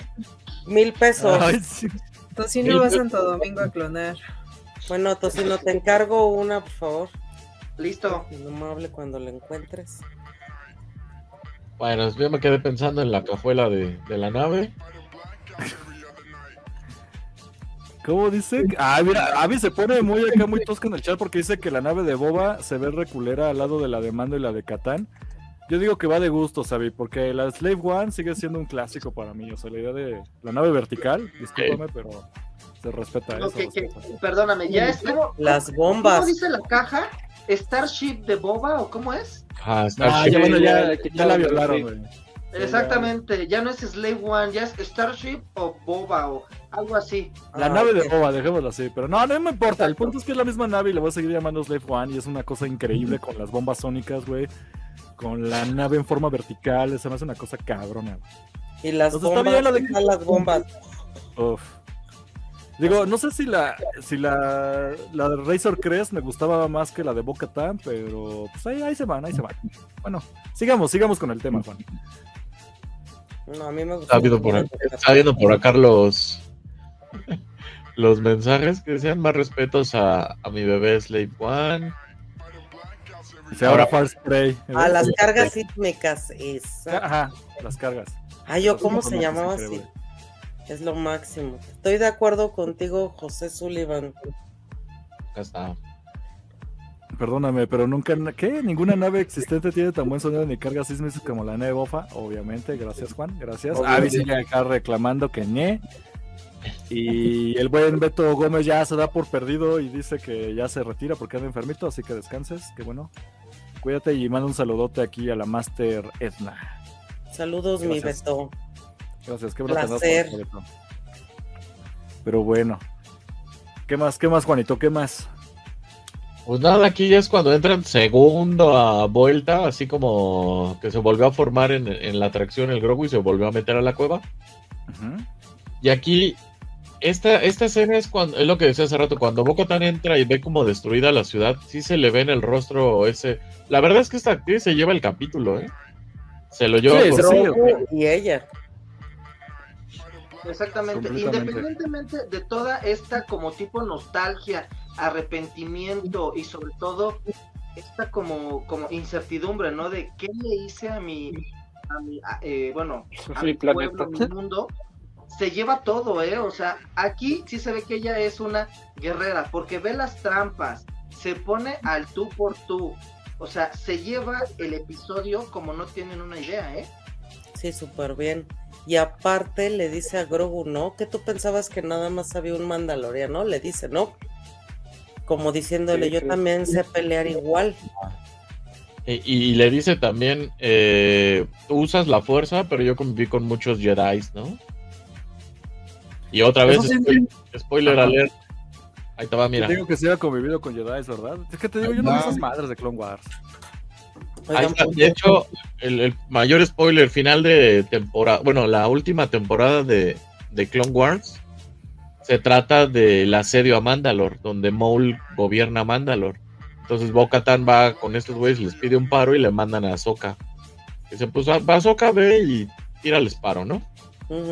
mil pesos. Ay, sí. Tocino va a Santo Domingo a clonar. Bueno, Tocino, te encargo una, por favor. Listo. Indomable cuando la encuentres. Bueno, yo me quedé pensando en la cajuela de, de la nave. ¿Cómo dice? Ah, mira, Avi se pone muy acá, muy tosca en el chat porque dice que la nave de Boba se ve reculera al lado de la de Mando y la de Catán. Yo digo que va de gusto, Sabi, porque la Slave One sigue siendo un clásico para mí. O sea, la idea de la nave vertical, discúlpame, pero se respeta eso. Ok, que- respeta. perdóname, ya es como. Las ¿Cómo bombas. dice la caja? ¿Starship de Boba o cómo es? Ah, Ah, Starship. ya, bueno, ya, la violaron, güey. Exactamente, ya no es Slave One, ya es Starship o Boba o algo así. La Ah, nave de. Boba, dejémoslo así, pero no, no me importa. El punto es que es la misma nave y le voy a seguir llamando Slave One y es una cosa increíble con las bombas sónicas, güey. Con la nave en forma vertical, se me hace una cosa cabrona. güey. Y las Entonces, está bombas, bien la de- ¿qué tal las bombas. Uf. Digo, no sé si la si la, la de Razor Crest me gustaba más que la de Boca Tan, pero pues ahí, ahí se van, ahí se van. Bueno, sigamos, sigamos con el tema, Juan. No, a mí me gusta. Está viendo por acá, está viendo por acá los, los mensajes que sean más respetos a, a mi bebé Slave One. Dice ahora Far Spray. A las cargas sísmicas, esa. Ajá, las cargas. Ah, yo, ¿cómo se llamaba se así? Es lo máximo. Estoy de acuerdo contigo, José Sullivan. Acá está. Perdóname, pero nunca, ¿qué? Ninguna nave existente tiene tan buen sonido ni cargas sísmicas como la nave Bofa, obviamente. Gracias, Juan, gracias. Obviamente. Avi sigue acá reclamando que ñe. Y el buen Beto Gómez ya se da por perdido y dice que ya se retira porque anda enfermito, así que descanses, que bueno. Cuídate y manda un saludote aquí a la Master Edna. Saludos, mi. Beto. Gracias, qué por Placer. Pero bueno. ¿Qué más, qué más, Juanito? ¿Qué más? Pues nada, aquí ya es cuando entran segundo a vuelta, así como que se volvió a formar en, en la atracción el Grogu y se volvió a meter a la cueva. Y aquí, esta, esta escena es cuando, es lo que decía hace rato, cuando Bo-Katan entra y ve como destruida la ciudad, sí se le ve en el rostro ese. La verdad es que esta actriz se lleva el capítulo, ¿eh? Se lo lleva Sí, por- sí, y ella. Exactamente, independientemente de toda esta como tipo nostalgia, arrepentimiento y sobre todo esta como, como incertidumbre, ¿no? De qué le hice a mi, a mi a- eh, bueno, a Mi mi planeta. pueblo, a mi mundo, se lleva todo, ¿eh? O sea, aquí sí se ve que ella es una guerrera, porque ve las trampas, se pone al tú por tú, o sea, se lleva el episodio como no tienen una idea, ¿eh? Sí, súper bien. Y aparte le dice a Grogu, ¿no? Que tú pensabas que nada más había un mandaloriano. Le dice, ¿no? Como diciéndole, Sí, yo sí. también sé pelear igual. Y, y le dice también, eh, tú usas la fuerza, pero yo conviví con muchos Jedi, ¿no? Y otra vez, sí. spoiler, alert. Ahí te va, mira. Te digo que se convivido con Jedi, ¿verdad? Es que te digo, yo no vi esas madres de Clone Wars. Ahí Oigan, está. De hecho, el, el mayor spoiler final de temporada, bueno, la última temporada de, de Clone Wars se trata del asedio a Mandalore, donde Maul gobierna Mandalore. Entonces Bo-Katan va con estos güeyes, les pide un paro y le mandan a Ahsoka. Dice, pues va Ahsoka, ve y tírales paro, ¿no? Pues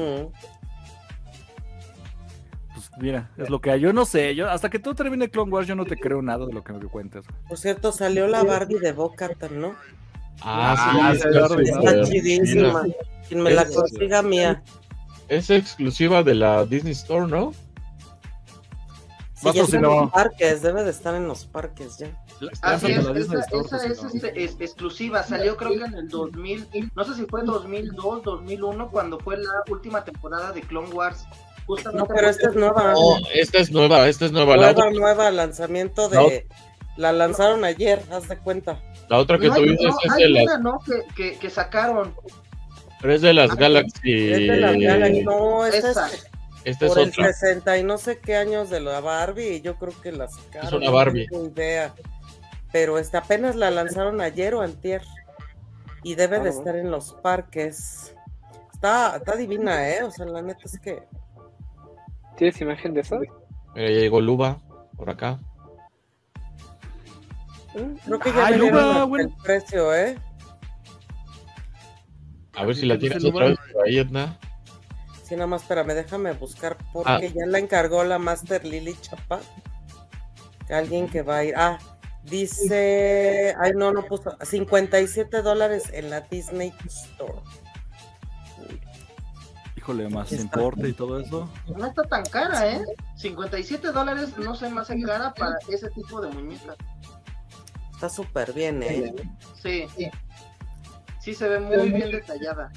mira, es lo que hay. Yo no sé, yo hasta que tú termine Clone Wars, yo no te creo nada de lo que me cuentas. Por cierto, salió la Barbie de Boca, ¿no? Ah, sí, está Barbie, Está chidísima. Quien me la Es- consiga mía. Es exclusiva de la Disney Store, ¿no? Sí, ya está en no. los parques, debe de estar en los parques ya. Así Esa es, la esa, Store, esa es, no. este, es exclusiva, salió creo que en el 2000, no sé si fue 2002, 2001, cuando fue la última temporada de Clone Wars. Justamente No, pero esta es nueva. No, esta es nueva, esta es nueva. La Nueva, otra- nueva lanzamiento La de La lanzaron ayer, haz de cuenta. La otra que No, tuviste no, es hay de las, una, ¿no? Que, que, que sacaron. pero es de las Ah, Galaxy. Es de la Galaxy. No, esta Esa. es Esta es por el otra. 60 y no sé qué años de la Barbie. y Yo creo que la sacaron. Es una no Barbie. tengo idea. Pero esta apenas la lanzaron ayer o antier. Y debe Ah, de bueno. estar en los parques. Está, está divina, ¿eh? O sea, la neta es que. ¿Tienes imagen de eso? Mira, ya llegó Luba por acá. Creo que ya dieron Luba, bueno. el precio, ¿eh? A ver si la tienes otra vez por ahí, Edna. Sí, nada más, espérame, déjame buscar porque Ah. ya la encargó la Master Lily Chapa. Alguien que va a ir. Ah, dice. Ay, no, no puso. 57 dólares en la Disney Store. Híjole, más Está. importe y todo eso. No está tan cara, ¿eh? 57 dólares no se me hace cara para ese tipo de muñeca. Está súper bien, ¿eh? Sí. Sí se ve muy bien detallada.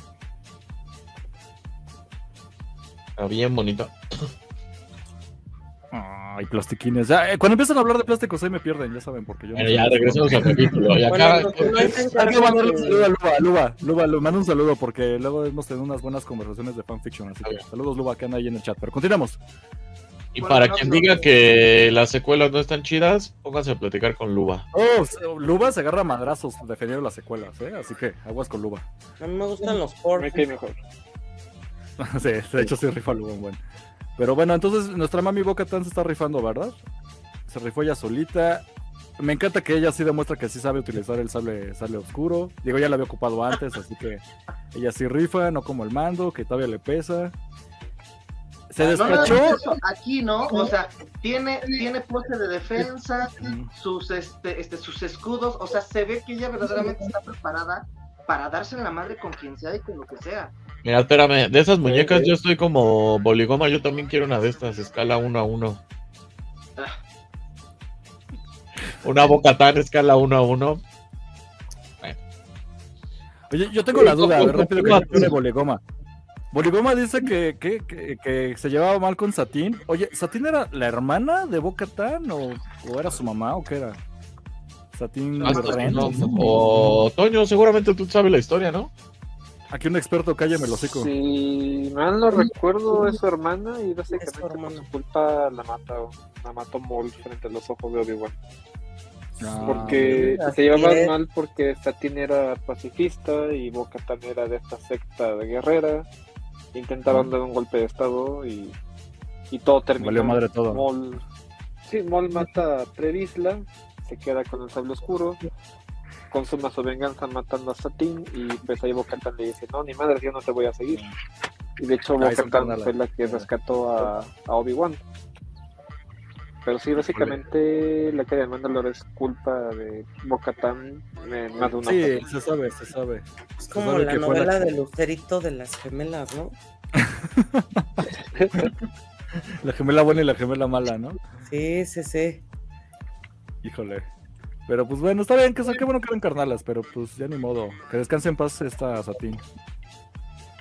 Está bien bonita. Ay, plastiquines. Ya, eh, cuando empiezan a hablar de plásticos ahí me pierden, ya saben, porque yo no Bueno, sé ya regresamos al capítulo. Y acá, Bueno, que no hay que mandarle un saludo a Luba, Luba, Luba, Luba, le mando un saludo porque luego hemos tenido unas buenas conversaciones de fanfiction, así que saludos Luba que anda ahí en el chat, pero continuamos. y Bueno, para no, quien no. diga que las secuelas no están chidas, pónganse a platicar con Luba. Oh, Luba se agarra a madrazos defendiendo las secuelas, ¿eh? así que aguas con Luba. A mí me gustan los Me porks. cae mejor. sí, de hecho sí rifa Luba un buen. Pero bueno, entonces nuestra mami Boca Tan se está rifando, ¿verdad? Se rifó ella solita. Me encanta que ella sí demuestra que sí sabe utilizar el sable, sable oscuro. Digo, ya la había ocupado antes, así que ella sí rifa, no como el mando, que todavía le pesa. Se No más despachó. aquí no, o sea, tiene, tiene pose de defensa, sus este, este, sus escudos, o sea, se ve que ella verdaderamente está preparada para darse en la madre con quien sea y con lo que sea. Mira, espérame, de esas muñecas yo estoy como Boligoma, yo también quiero una de estas, escala 1 a 1. Una Boca Tan, escala 1 a 1. Oye, yo tengo la duda, a ver, ¿Cómo- rápido que Boligoma. Boligoma dice que, que, que, que se llevaba mal con Satín. Oye, ¿Satín era la hermana de Boca Tan o, o era su mamá o qué era? Satín Ah, no, O Toño, seguramente tú sabes la historia, ¿no? Aquí un experto, cállame el hocico. Si mal no recuerdo, es su hermana y básicamente por su culpa la mata, la mató Maul frente a los ojos de Obi-Wan. Ah, Porque se llevaban es. mal porque Satine era pacifista y Bo-Katan era de esta secta de guerrera. Intentaron dar un golpe de estado y, y todo terminó. Valió madre todo. Maul, sí, Maul mata a Previsla, se queda con el sable oscuro, consuma su venganza matando a Satín y pues ahí Bo-Katan le dice, no, ni madre, yo no te voy a seguir. Y de hecho carnales. fue la que rescató a, a Obi-Wan. Pero sí, básicamente la caída de Mandalore es culpa de Bo-Katan en más de una Sí, ocasión. se sabe, se sabe. Es como sabe la la novela que- de Lucerito de las gemelas, ¿no? La gemela buena y la gemela mala, ¿no? Sí, sí, sí. Híjole. Pero pues bueno, está bien, que qué bueno que eran carnalas, pero pues ya ni modo. Que descanse en paz esta Satín.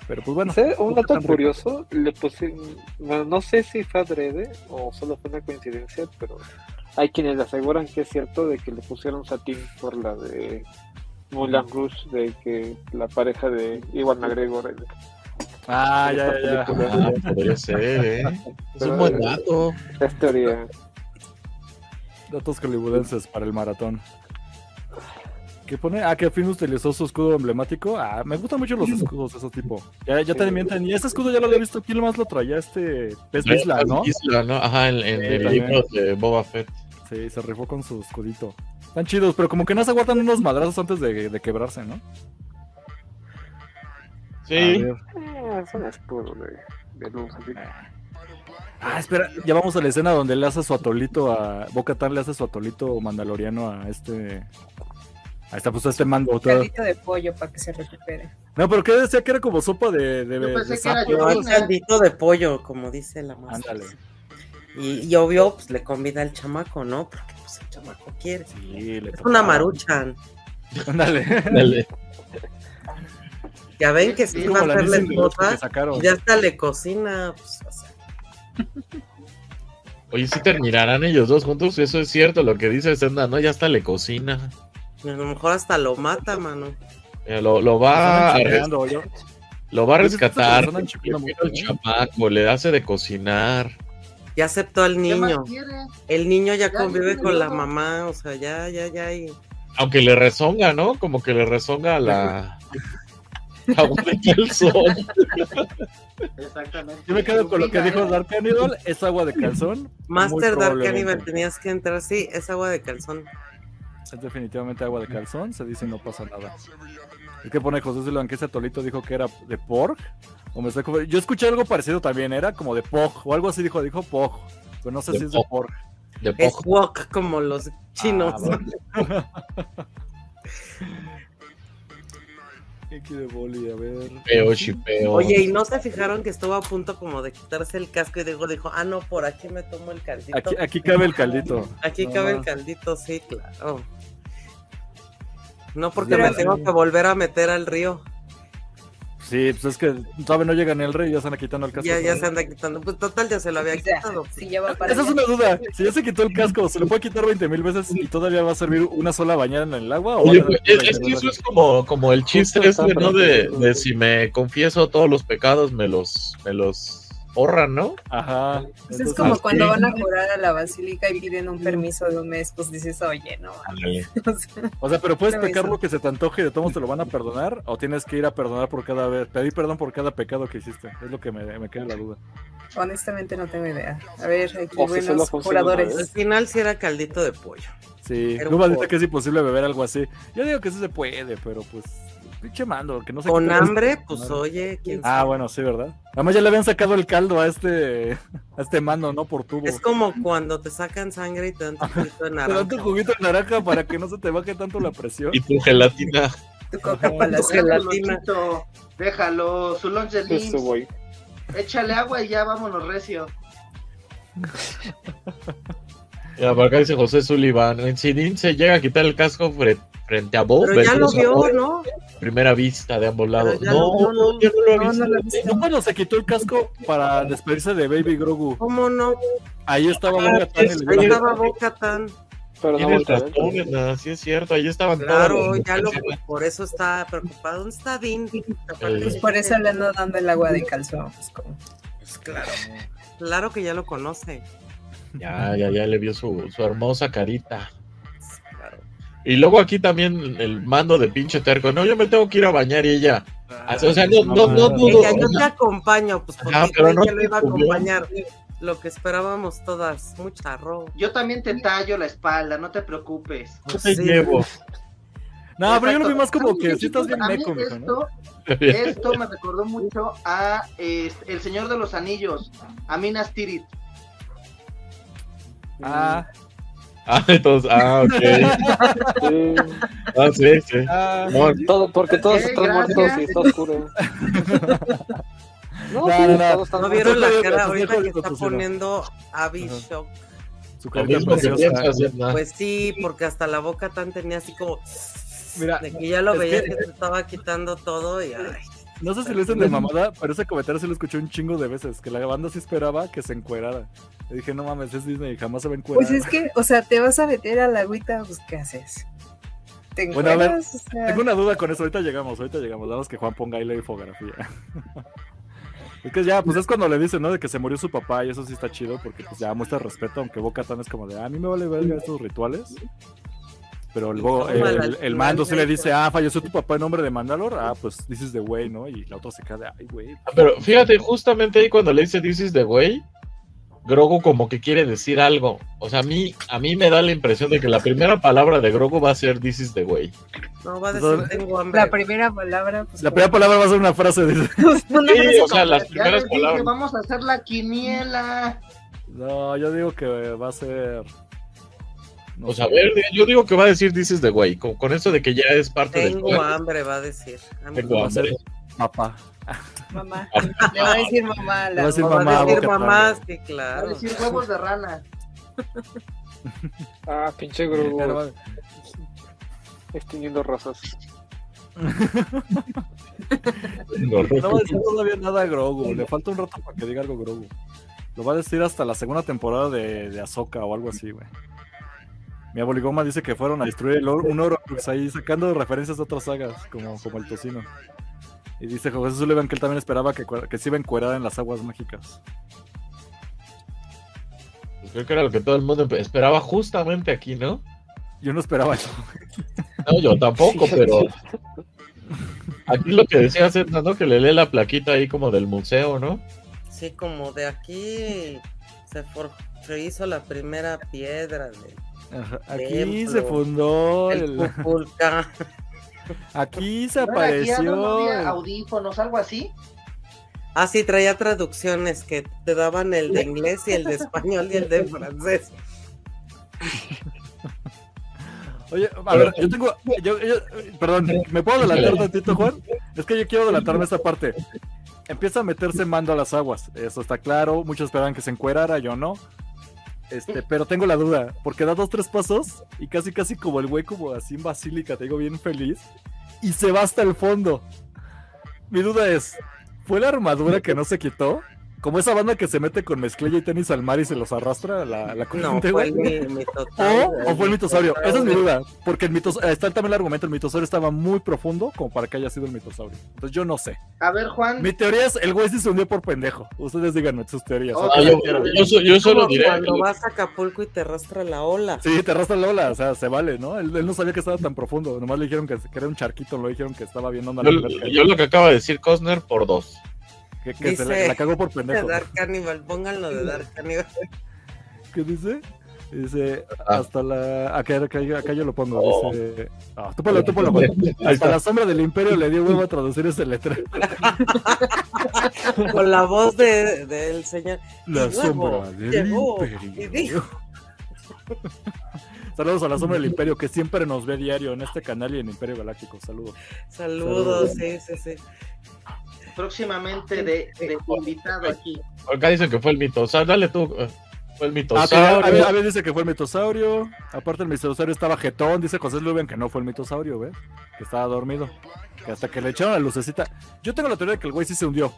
Pero pues bueno. ¿Sé? Un dato curioso, le pusieron, bueno, no sé si fue adrede o solo fue una coincidencia, pero hay quienes le aseguran que es cierto de que le pusieron Satín por la de Mulan Rouge, de que la pareja de Iwan McGregor. el- Ah, ya, ya, ya. Ah, podría ser, ¿eh? Es un buen dato. Es teoría. Datos hollywoodenses para el maratón. ¿Qué pone? Ah, que al fin utilizó su escudo emblemático. Ah, me gustan mucho los escudos de ese tipo. Ya, ya Sí. también tenía. Ese escudo ya lo había visto. ¿Quién más lo traía? Este Pez Isla, ¿no? Isla, ¿no? Ajá, en, en Sí, el también. libro de Boba Fett. Sí, se rifó con su escudito. Están chidos, pero como que no se aguantan unos madrazos antes de, de quebrarse, ¿no? Sí. Eh, es un escudo de, de luz. así Ah, espera, ya vamos a la escena donde le hace su atolito a. Boca Tan le hace su atolito mandaloriano a este. Ahí está, pues a este mando. todo. Caldito de pollo para que se recupere. No, pero ¿qué decía que era como sopa de. de, Yo pensé de que era sapo? yo. No, el caldito de pollo, como dice la más. Ándale. Y, y obvio, pues le convida al chamaco, ¿no? Porque pues el chamaco quiere. Sí, le Es una maruchan. Ándale. Dale. Ya ven que sí Es va a que sacaron. y ya hasta le cocina. Pues, Oye, si terminarán ellos dos juntos, eso es cierto, lo que dice Senda, ¿no? Ya hasta le cocina. A lo mejor hasta lo mata, mano. Lo, lo va a, lo va a rescatar. el ¿eh? chamaco, le hace de cocinar. Ya aceptó al ¿Qué más niño. El niño ya Ya convive con la mamá, o sea, ya, ya, ya. y- Aunque le rezonga, ¿no? Como que le rezonga la. Agua de calzón. Exactamente. Yo me quedo con lo que dijo. Dark Cannibal, es agua de calzón. Master Dark. Cannibal, tenías que entrar, sí, es agua de calzón. Es definitivamente agua de calzón, se dice y no pasa nada. Es que pone José Silvan que ese atolito dijo que era de pork. O me estoy confu- Yo escuché algo parecido también, era como de pog o algo así dijo, dijo pog. Pero no sé De si es de pork. De Es wok como los chinos. Ah, vale. Aquí de boli, a ver. Peo, chipeo. Oye, ¿y no se fijaron que estuvo a punto como de quitarse el casco y dijo, dijo, ah, no, por aquí me tomo el caldito? Aquí, aquí cabe el caldito. Aquí No cabe el caldito, sí, claro. No porque me tengo que volver a meter al río. Sí, pues es que todavía no llega ni el rey, ya se anda quitando el casco. Ya, ya se anda quitando. Pues total, ya se lo había quitado. si ya va para Esa es una duda. Si ya se quitó el casco, ¿se lo puede quitar 20 mil veces y todavía va a servir una sola bañada en el agua? ¿O Oye, pues, es, que 20,000 eso es como, como el chiste este, ¿no? De, de si me confieso todos los pecados, me los, me los ahorran, ¿no? Ajá. Pues es como así. cuando van a jurar a la basílica y piden un permiso de un mes, pues dices, oye, no. O sea, O sea, pero puedes pecar lo que se te antoje y de todos te lo van a perdonar o tienes que ir a perdonar por cada vez, pedir perdón por cada pecado que hiciste. Es lo que me, me queda la duda. honestamente no tengo idea. A ver, aquí O buenos juradores. Al final sí era caldito de pollo. Sí, Luba dice que es imposible beber algo así. Yo digo que sí se puede, pero pues, pinche mando, que no se Con hambre, pues oye, quién Ah, sabe. bueno, sí, ¿verdad? Además ya le habían sacado el caldo a este, a este mando, ¿no? Por tubo. Es como cuando te sacan sangre y te dan tu juguito de Te dan tu naranja. juguito de naranja para que no se te baje tanto la presión. Y tu gelatina. Tu coca para Tu gelatina. Déjalo, su lunch de Eso, güey. Échale agua y ya vámonos recio. Ya, por acá dice José Sullivan. En Sidin se llega a quitar el casco fre- frente a Bob. Pero ya lo vio, Bob, ¿no? Primera vista de ambos lados. ya No, lo no, yo no lo he No, visto. no lo he visto. ¿No cuando se quitó el casco para despedirse de Baby Grogu? ¿Cómo no? Ahí estaba Ah, y sí, le Ahí estaba Boca Tan. Pero no razón, sí es cierto. Ahí estaban Claro, todos. ya lo, por eso está preocupado. ¿Dónde está Dean? Aparte, Pues por eso le ando dando el agua de calzón. Pues como, pues, claro. Claro que ya lo conoce. Ya, ya, ya le vio su, su hermosa carita. Claro. Y luego aquí también el mando de pinche terco. No, yo me tengo que ir a bañar y ella. "Ah, O sea, no, no, no dudo. Ella, yo te acompaño, pues porque Ajá, pero no ella lo iba a acompañar. Lo que esperábamos todas, mucha arroz. Yo también te tallo la espalda, no te preocupes. Yo te Sí. llevo. No, pero yo lo vi más como que sí estás bien meco, ¿no? esto me recordó mucho a este, El Señor de los Anillos, a Minas Tirith. Ah, Ah, entonces, ah, ok. Sí. Ah, sí, sí. ah. No, Todo, porque todos están gracias. muertos y está oscuro. No, No, sí, no, no. todos están ¿No muertos. vieron la cara ahorita que está poniendo Abby. Shock? su Edna. Pues sí, porque hasta la boca tan tenía así como. Mira, de que ya lo veía que- que se estaba quitando todo y. Ay, No sé si lo dicen de mamada, pero ese comentario sí lo escuché un chingo de veces, que la banda sí esperaba que se encuerara. Le dije, no mames, es Disney, jamás se encuerar. Pues es que, o sea, te vas a meter a la agüita, pues ¿qué haces? ¿Te Bueno, a ver, encueras? O sea, Tengo una duda con eso, ahorita llegamos, ahorita llegamos, nada más que Juan ponga ahí la infografía. es que ya, pues es cuando le dicen, ¿no? De que se murió su papá y eso sí está chido, porque pues ya muestra respeto, aunque Boca Tan es como de, "Ah, a mí me vale verga estos rituales. Pero el, la el, el mando sí le dice, ah, falleció tu papá en nombre de Mandalor, ah, pues dices de güey, ¿no? Y la otra se queda de, ay, güey. Pero fíjate, justamente ahí cuando le dice This is the way, Grogu como que quiere decir algo. O sea, a mí, a mí me da la impresión de que la primera palabra de Grogu va a ser This is the way. no va a decir tengo hambre. la primera palabra, pues. La primera palabra va a ser una frase, dice. una Sí, frase o sea, las primeras palabras. vamos a hacer la quiniela. No, yo digo que va a ser... no O sea, a ver, yo digo que va a decir This is the way, con, con eso de que ya es parte del Tengo hambre, va a decir. Hambre. Tengo Va a ser hambre. papá. mamá. Le va a decir mamá Le va a decir No, va mamá, a decir mamá, sí, Va a claro. decir huevos de rana. Ah, pinche Grogu. Extinguiendo razas. No va a decir todavía nada a Grogu. Le falta un rato para que diga algo Grogu. Lo va a decir hasta la segunda temporada de, de Ahsoka o algo así, güey. Mi aboligoma dice que fueron a destruir el un Horcrux ahí, sacando referencias de otras sagas, como, como el tocino. Y dice José Sullivan que él también esperaba que, que se iba a encuerar en las aguas mágicas. Pues creo que era lo que todo el mundo esperaba justamente aquí, ¿no? Yo no esperaba eso. No, yo tampoco, pero aquí lo que decía Zeta, ¿no? Que le lee la plaquita ahí como del museo, ¿no? Sí, como de aquí se, for- se hizo la primera piedra de- Ajá, Aquí Templo. se fundó del el... Aquí se ¿No no apareció... había el- audífonos, algo así? Ah, sí, traía traducciones que te daban el de inglés y el de español y el de francés. Oye, a ver, yo tengo. Yo, yo- perdón, ¿me puedo adelantar tantito, Juan? Es que yo quiero adelantarme esta parte. Empieza a meterse mando a las aguas. Eso está claro. Muchos esperaban que se encuerara, yo no. Este, pero tengo la duda, porque da dos, tres pasos y casi, casi como el güey, como así en basílica, te digo, bien feliz, y se va hasta el fondo. Mi duda es: ¿fue la armadura que no se quitó? Como esa banda que se mete con mezclilla y tenis al mar y se los arrastra a la, la No, corriente, fue el mi ¿O, fue el mitosaurio? Esa es mi duda. Porque el mitos, eh, está también el argumento, el mitosaurio estaba muy profundo como para que haya sido el mitosaurio. Entonces yo no sé. A ver, Juan. Mi teoría es, el güey sí se hundió por pendejo. Ustedes díganme sus teorías. Oh, Ah, yo, yo so- yo solo Como diré. cuando vas a Acapulco y te arrastra la ola. Sí, te arrastra la ola, o sea, se vale, ¿no? Él, él no sabía que estaba tan profundo. Nomás le dijeron que, que era un charquito, lo dijeron que estaba viendo Yo, yo lo que acaba de decir Cosner por dos. Que, que se la, Dice- la cagó por De pendejo. Dark Cannibal, pónganlo de Dark Cannibal. ¿Qué dice? Dice, Ah. hasta la... Acá, acá, acá yo lo pongo, Oh. dice... Ah, tú ponlo, tú ponlo, Hasta la sombra del imperio le dio huevo a traducir ese letrero. Con la voz de- del señor. La sombra del llegó imperio. y dijo- Saludos a la sombra del imperio que siempre nos ve diario en este canal y en Imperio Galáctico. Saludos. Saludos, sí, sí, sí. Próximamente de, de invitado aquí. Acá dicen que fue el mitosaurio. Dale tú. eh, Fue el Ah, mitosaurio. a, ver, a ver, dice que fue el mitosaurio. Aparte el mitosaurio estaba jetón. Dice José Luben que no fue el mitosaurio, ¿ves? Que estaba dormido. Que hasta que le echaron la lucecita. Yo tengo la teoría de que el güey sí se hundió.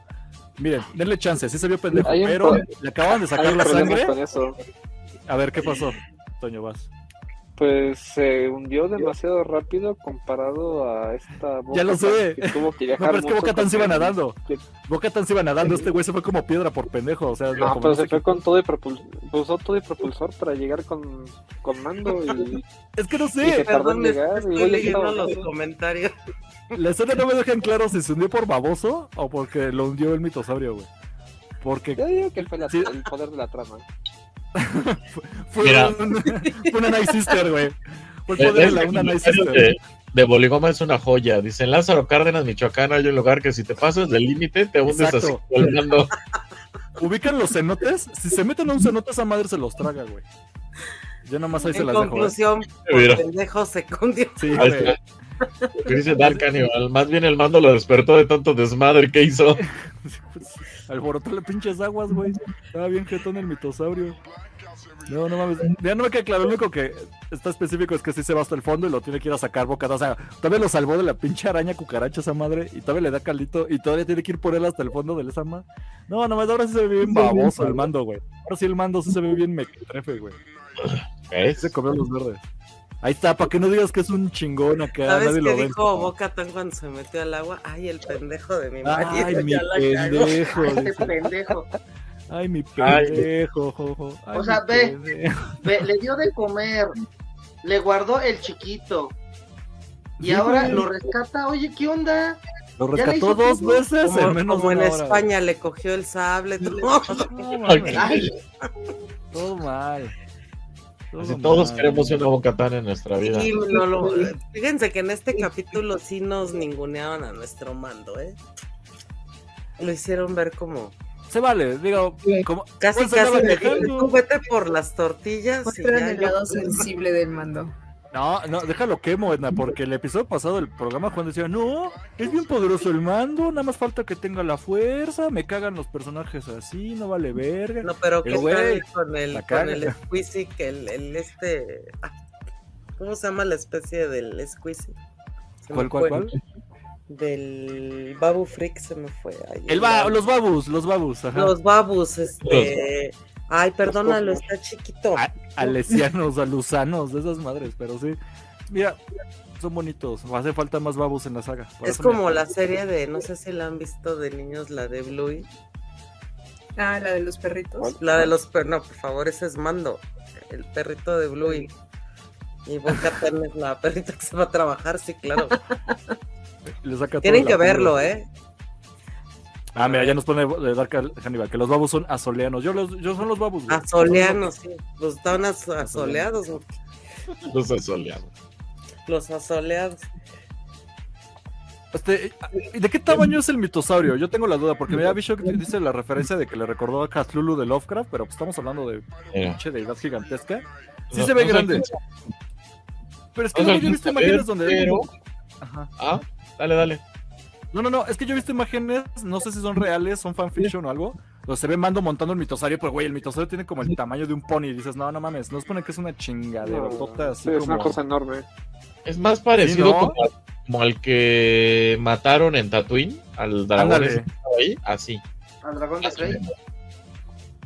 Miren, denle chance, sí se vio pendejo, pero le acaban de sacar la sangre. con eso. A ver, ¿qué pasó? Toño, vas. Pues se hundió demasiado rápido comparado a esta Boca Ya lo sé. que tuvo que No, viajar pero es que Boca Tan se iba nadando. Boca Tan se iba nadando. Este güey se fue como piedra por pendejo. O sea, No, como pero no se fue con todo y propulsor, usó todo y propulsor para llegar con, con mando y Es que no sé. que tardó Perdón, en que llegar, estoy leyendo los comentarios. La escena no me dejan claro si se hundió por baboso o porque lo hundió el mitosaurio, güey. Porque yo digo que fue la- Sí. el poder de la trama. Fue, Mira. un- fue una Night Sister, güey. Fue el Eh, poder de la una Night Sister. de, de Boligoma es una joya. Dice en Lázaro Cárdenas, Michoacán, hay un lugar que si te pasas del límite te hundes así volando. ¿Ubican los cenotes? Si se meten a un cenote, esa madre se los traga, güey. Yo nomás ahí se En las dejo. ¿eh? conclusión, Mira. por pendejo secundio. Sí, güey. dice Dark Cannibal. Más bien el mando lo despertó de tanto desmadre que hizo. Alborotó las pinches aguas, güey. Estaba bien jetón el mitosaurio. No, no mames. Ya no me queda claro. Lo único que está específico es que sí se va hasta el fondo y lo tiene que ir a sacar boca. O sea, todavía lo salvó de la pinche araña cucaracha esa madre. Y todavía le da caldito. Y todavía tiene que ir por él hasta el fondo de esa madre. No, nomás ahora sí se ve bien baboso el mando, güey. Ahora sí el mando sí se ve bien mequetrefe, güey. ¿Ves? Se comió los verdes. Ahí está, para que no digas que es un chingón acá. ¿Sabes nadie qué lo ve. dijo Boca Tan cuando se metió al agua? Ay, el pendejo de mi marido. Ay, mi pendejo. Dice. pendejo. Ay, mi Ay. pendejo, jojo. Ay, O sea, ve. Ve, le dio de comer, le guardó el chiquito. Y Sí, ahora güey. lo rescata. Oye, ¿qué onda? Lo rescató dos veces Como, en menos como de en hora. España le cogió el sable. todo. No, Ay, todo mal. Así todos queremos una bocatán en nuestra vida. Sí, no lo- fíjense que en este capítulo sí nos ninguneaban a nuestro mando, ¿eh? Lo hicieron ver como Se vale, digo, como, casi Pues casi dejando. vete por las tortillas y Muestran ya el yo- lado sensible del mando. No, no, déjalo quemo, Edna, porque el episodio pasado del programa Juan decía, no, es bien poderoso el mando, nada más falta que tenga la fuerza, me cagan los personajes así, no vale verga. No, pero El qué güey con el con el squeezy que el, el este ah, ¿cómo se llama la especie del squeezy? Se ¿Cuál, cuál, fue. cuál? del Babu Freak se me fue. Ay, El ba- los babus, los babus, ajá. Los babus, este. Ay, perdónalo, está chiquito. A- alesianos, alusanos, de esas madres, pero sí. Mira, son bonitos. Hace falta más babus en la saga. por Es como la serie de, no sé si la han visto de niños, la de Bluey. Ah, la de los perritos. La de los perros, no, por favor, ese es Mando, el perrito de Bluey. Y Boca es la perrita que se va a trabajar, sí, claro. Le saca Tienen que verlo, ¿eh? Ah, mira, ya nos pone de Dark Hannibal, que los babus son asoleanos. Yo, los, yo son los babus. güey. Asoleanos, sí. Los están as- asoleados, Los asoleados. los asoleados. Este, ¿y ¿De qué tamaño es el mitosaurio? Yo tengo la duda, porque me había visto que dice la referencia de que le recordó a Cthulhu de Lovecraft, pero pues estamos hablando de Mira. pinche deidad gigantesca. Sí No- se ve no grande. Pero es que no yo he visto imágenes donde. pero- Ajá. Ah, dale, dale. No, no, no, es que yo he visto imágenes, no sé si son reales, son fanfiction o algo, donde se ve Mando montando el mitosaurio, pero güey, el mitosaurio tiene como el tamaño de un pony y dices, no, no mames, no es pone que es una chingadera, No, así sí, es como... una cosa enorme. Es más parecido ¿no? como, como al que mataron en Tatooine, al dragón estaba ahí, así. Al dragón de Frey.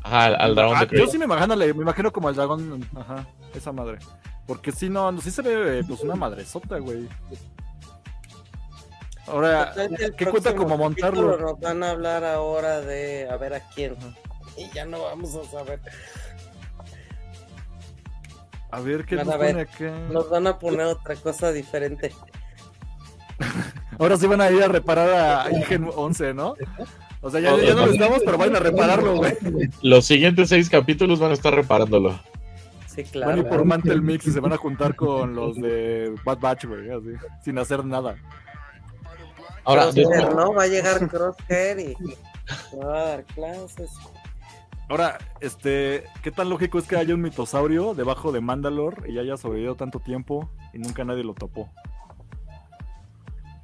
Ajá, al, al dragón Ah, de Krayt. yo sí me imagino, me imagino como el dragón, ajá, esa madre. Porque si no, sí se ve pues una madresota, güey. Ahora, ¿qué cuenta como montarlo? Nos van a hablar ahora de a ver a quién. Y ya no vamos a saber. A ver qué Van nos a ver. pone acá. Nos van a poner otra cosa diferente. Ahora sí van a ir a reparar a Ingen 11, ¿no? O sea, ya, ya no lo estamos, pero vayan a repararlo, güey. Los siguientes seis capítulos van a estar reparándolo. Sí, Van a claro. ir por Mantle Mix y se van a juntar con los de Bad Batch, güey, así, sin hacer nada. Ahora, Crosshair, ¿no? Va a llegar Crosshair y va a dar clases. Ahora, este, ¿qué tan lógico es que haya un mitosaurio debajo de Mandalore y haya sobrevivido tanto tiempo y nunca nadie lo topó?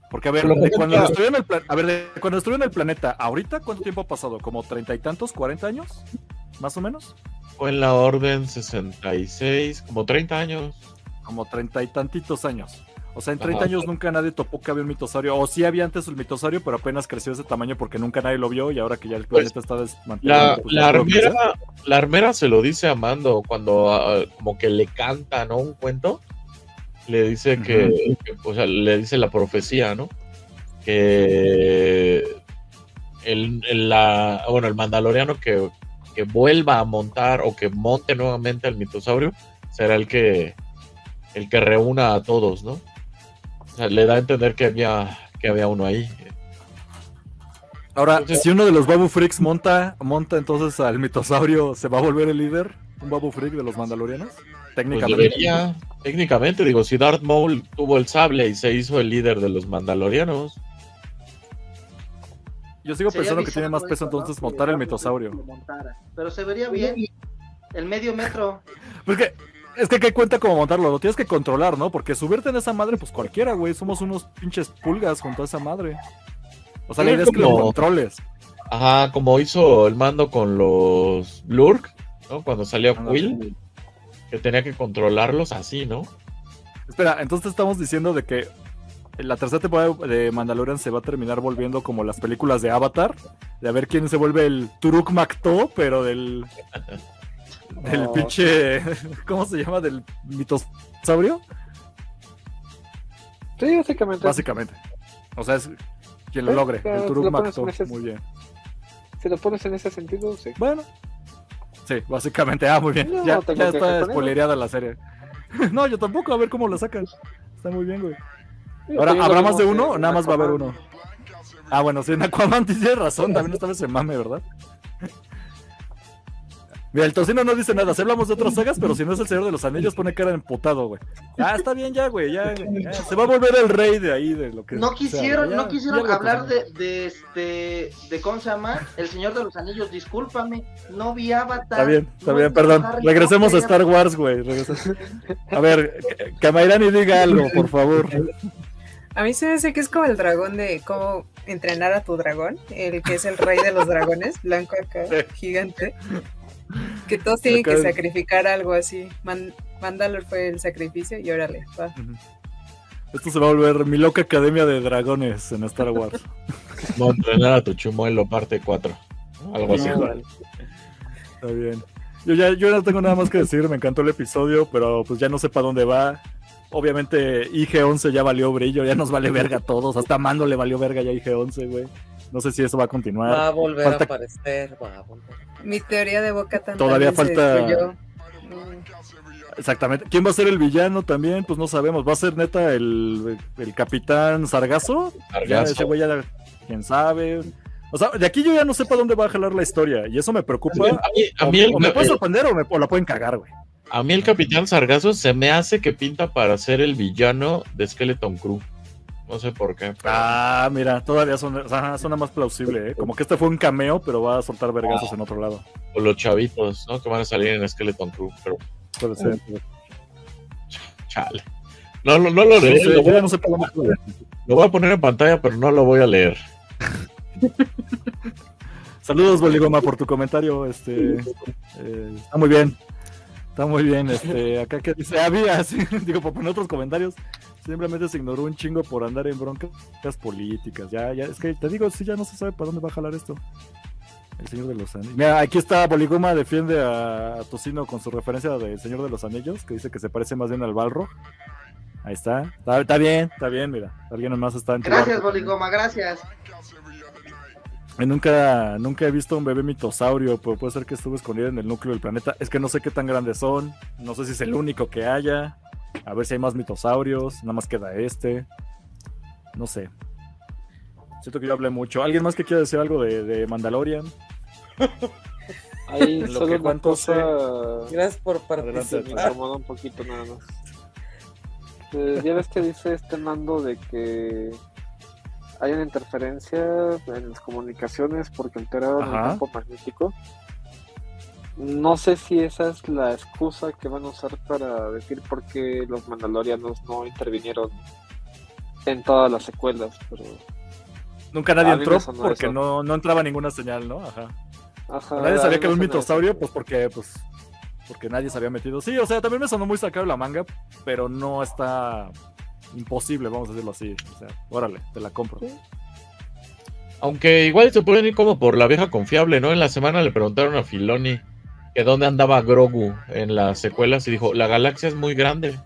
Porque a ver, de cuando en el pla- a ver, de cuando estuve en el planeta, ahorita cuánto tiempo ha pasado? ¿Como treinta y tantos, cuarenta años? ¿Más o menos? fue en la Orden 66, como 30 años. Como treinta y tantitos años. O sea, en 30 Ajá. años nunca nadie topó que había un mitosaurio. O sí había antes el mitosaurio, pero apenas creció ese tamaño porque nunca nadie lo vio y ahora que ya el Pues, planeta está desmantelado. La, pues, la armera, la armera se lo dice a Mando cuando ah, como que le canta, ¿no? Un cuento. Le dice que, que, o sea, le dice la profecía, ¿no? Que el, el- la, bueno, el mandaloriano que, que vuelva a montar o que monte nuevamente al mitosaurio será el que el que reúna a todos, ¿no? Le da a entender que había que había uno ahí. Ahora, Entonces- si uno de los Babu Freaks monta, monta entonces al mitosaurio, ¿se va a volver el líder? ¿Un Babu Freak de los Mandalorianos? Pues Técnicamente. debería, técnicamente, digo, si Darth Maul tuvo el sable y se hizo el líder de los mandalorianos, Yo sigo pensando que tiene más peso entonces montar el mitosaurio. Pero se vería bien. El medio metro. Porque es que ¿qué cuenta como montarlo? Lo tienes que controlar, ¿no? Porque subirte en esa madre, pues cualquiera, güey. Somos unos pinches pulgas junto a esa madre. O sea, la idea es que lo controles. ajá, como hizo el mando con los Lurk, ¿no? Cuando salió. Quill, que tenía que controlarlos así, ¿no? Espera, entonces estamos diciendo de que la tercera temporada de Mandalorian se va a terminar volviendo como las películas de Avatar, de a ver quién se vuelve el Turuk Makto, pero del del Oh. pinche ¿cómo se llama? del mitosaurio, Sí, básicamente. básicamente. O sea, es quien lo logre, el Turuk lo ese- Muy bien. Si lo pones en ese sentido, sí. Bueno. Sí, básicamente. Ah, muy bien. No, ya ya está spoilereada la serie. no, yo tampoco, a ver cómo lo sacan. Está muy bien, güey. Ahora, ¿habrá más de uno o nada más va a haber uno? Ah, bueno, sí, en Aquaman tienes razón, también esta vez se mame, ¿verdad? Mira, el tocino no dice nada, si hablamos de otras sagas, pero si no es el Señor de los Anillos, pone cara de emputado, güey. Ah, está bien ya, güey, ya, ya, se va a volver el rey de ahí, de lo que No sea, quisieron, ya- no quisieron hablar de, de este, de cómo se llama, El Señor de los Anillos, discúlpame, no vi Avatar. Está bien, está no bien, perdón. Harry Regresemos a. Star Wars, güey. A ver, Mayrani diga algo, por favor. A mí se me hace que es como el dragón de cómo entrenar a tu dragón, el que es el rey de los dragones, blanco acá, gigante. Que todos tienen que sacrificar algo así. Man Mandalor fue el sacrificio y órale, va. Esto se va a volver mi loca academia de dragones en Star Wars. A entrenar a tu chumuelo parte 4. Algo así. Está bien. Yo ya yo no tengo nada más que decir, me encantó el episodio, pero pues ya no sé para dónde va. Obviamente IG-11 ya valió brillo, ya nos vale verga a todos. Hasta a Mando le valió verga ya IG-11, güey. No sé si eso va a continuar. Va a volver Falta- a aparecer, va a volver. Mi teoría de Boca tan Todavía falta- Exactamente. ¿Quién va a ser el villano también? Pues no sabemos. ¿Va a ser neta el, el capitán Sargazo? Ya, Sargazo. güey ya, quién sabe. O sea, de aquí yo ya no sé para dónde va a jalar la historia. Y eso me preocupa. A mí, a O, mí el, o me puede sorprender o, me, o la pueden cagar, güey. a mí el Capitán Sargazo se me hace que pinta para ser el villano de Skeleton Crew. No sé por qué. pero- Ah, mira, todavía suena, ajá, suena más plausible, ¿eh? Como que este fue un cameo, pero va a soltar vergazos en otro lado. O los chavitos, ¿no? Que van a salir en Skeleton Crew. Pero, Puede ser. chale. No, no, no lo sé, lo, voy, no sé lo voy a poner en pantalla, pero no lo voy a leer. Saludos, Boligoma, por tu comentario. Este, eh, está muy bien. Está muy bien. Este, acá que dice, había, sí, digo, por poner otros comentarios. Simplemente se ignoró un chingo por andar en broncas políticas. Ya, ya, es que te digo, sí, ya no se sabe para dónde va a jalar esto. El Señor de los Anillos. Mira, aquí está Boligoma, defiende a, Tocino con su referencia del Señor de los Anillos, que dice que se parece más bien al Balrog. Ahí está. Está, está bien, está bien, mira. Alguien más está en Gracias, barco. Boligoma, gracias. Nunca, nunca he visto un bebé mitosaurio, pero puede ser que estuve escondido en el núcleo del planeta. Es que no sé qué tan grandes son, no sé si es el único que haya. A ver si hay más mitosaurios, nada más queda este. No sé. Siento que yo hablé mucho. ¿Alguien más que quiera decir algo de, de Mandalorian? Ahí Lo que solo una cuánto cosa Gracias por me participar. incomoda un poquito nada más. Eh, ya ves que dice este mando de que hay una interferencia en las comunicaciones porque alteraron el campo magnético. No sé si esa es la excusa que van a usar para decir por qué los mandalorianos no intervinieron en todas las secuelas, pero Nunca nadie entró porque eso. no, no entraba ninguna señal, ¿no? Ajá. ajá, Nadie sabía que era un mitosaurio, pues porque, pues, porque nadie se había metido. Sí, o sea, también me sonó muy sacado la manga, pero no está imposible, vamos a decirlo así. O sea, órale, te la compro. Aunque igual se pueden ir como por la vieja confiable, ¿no? En la semana le preguntaron a Filoni que dónde andaba Grogu en las secuelas y dijo, la galaxia es muy grande.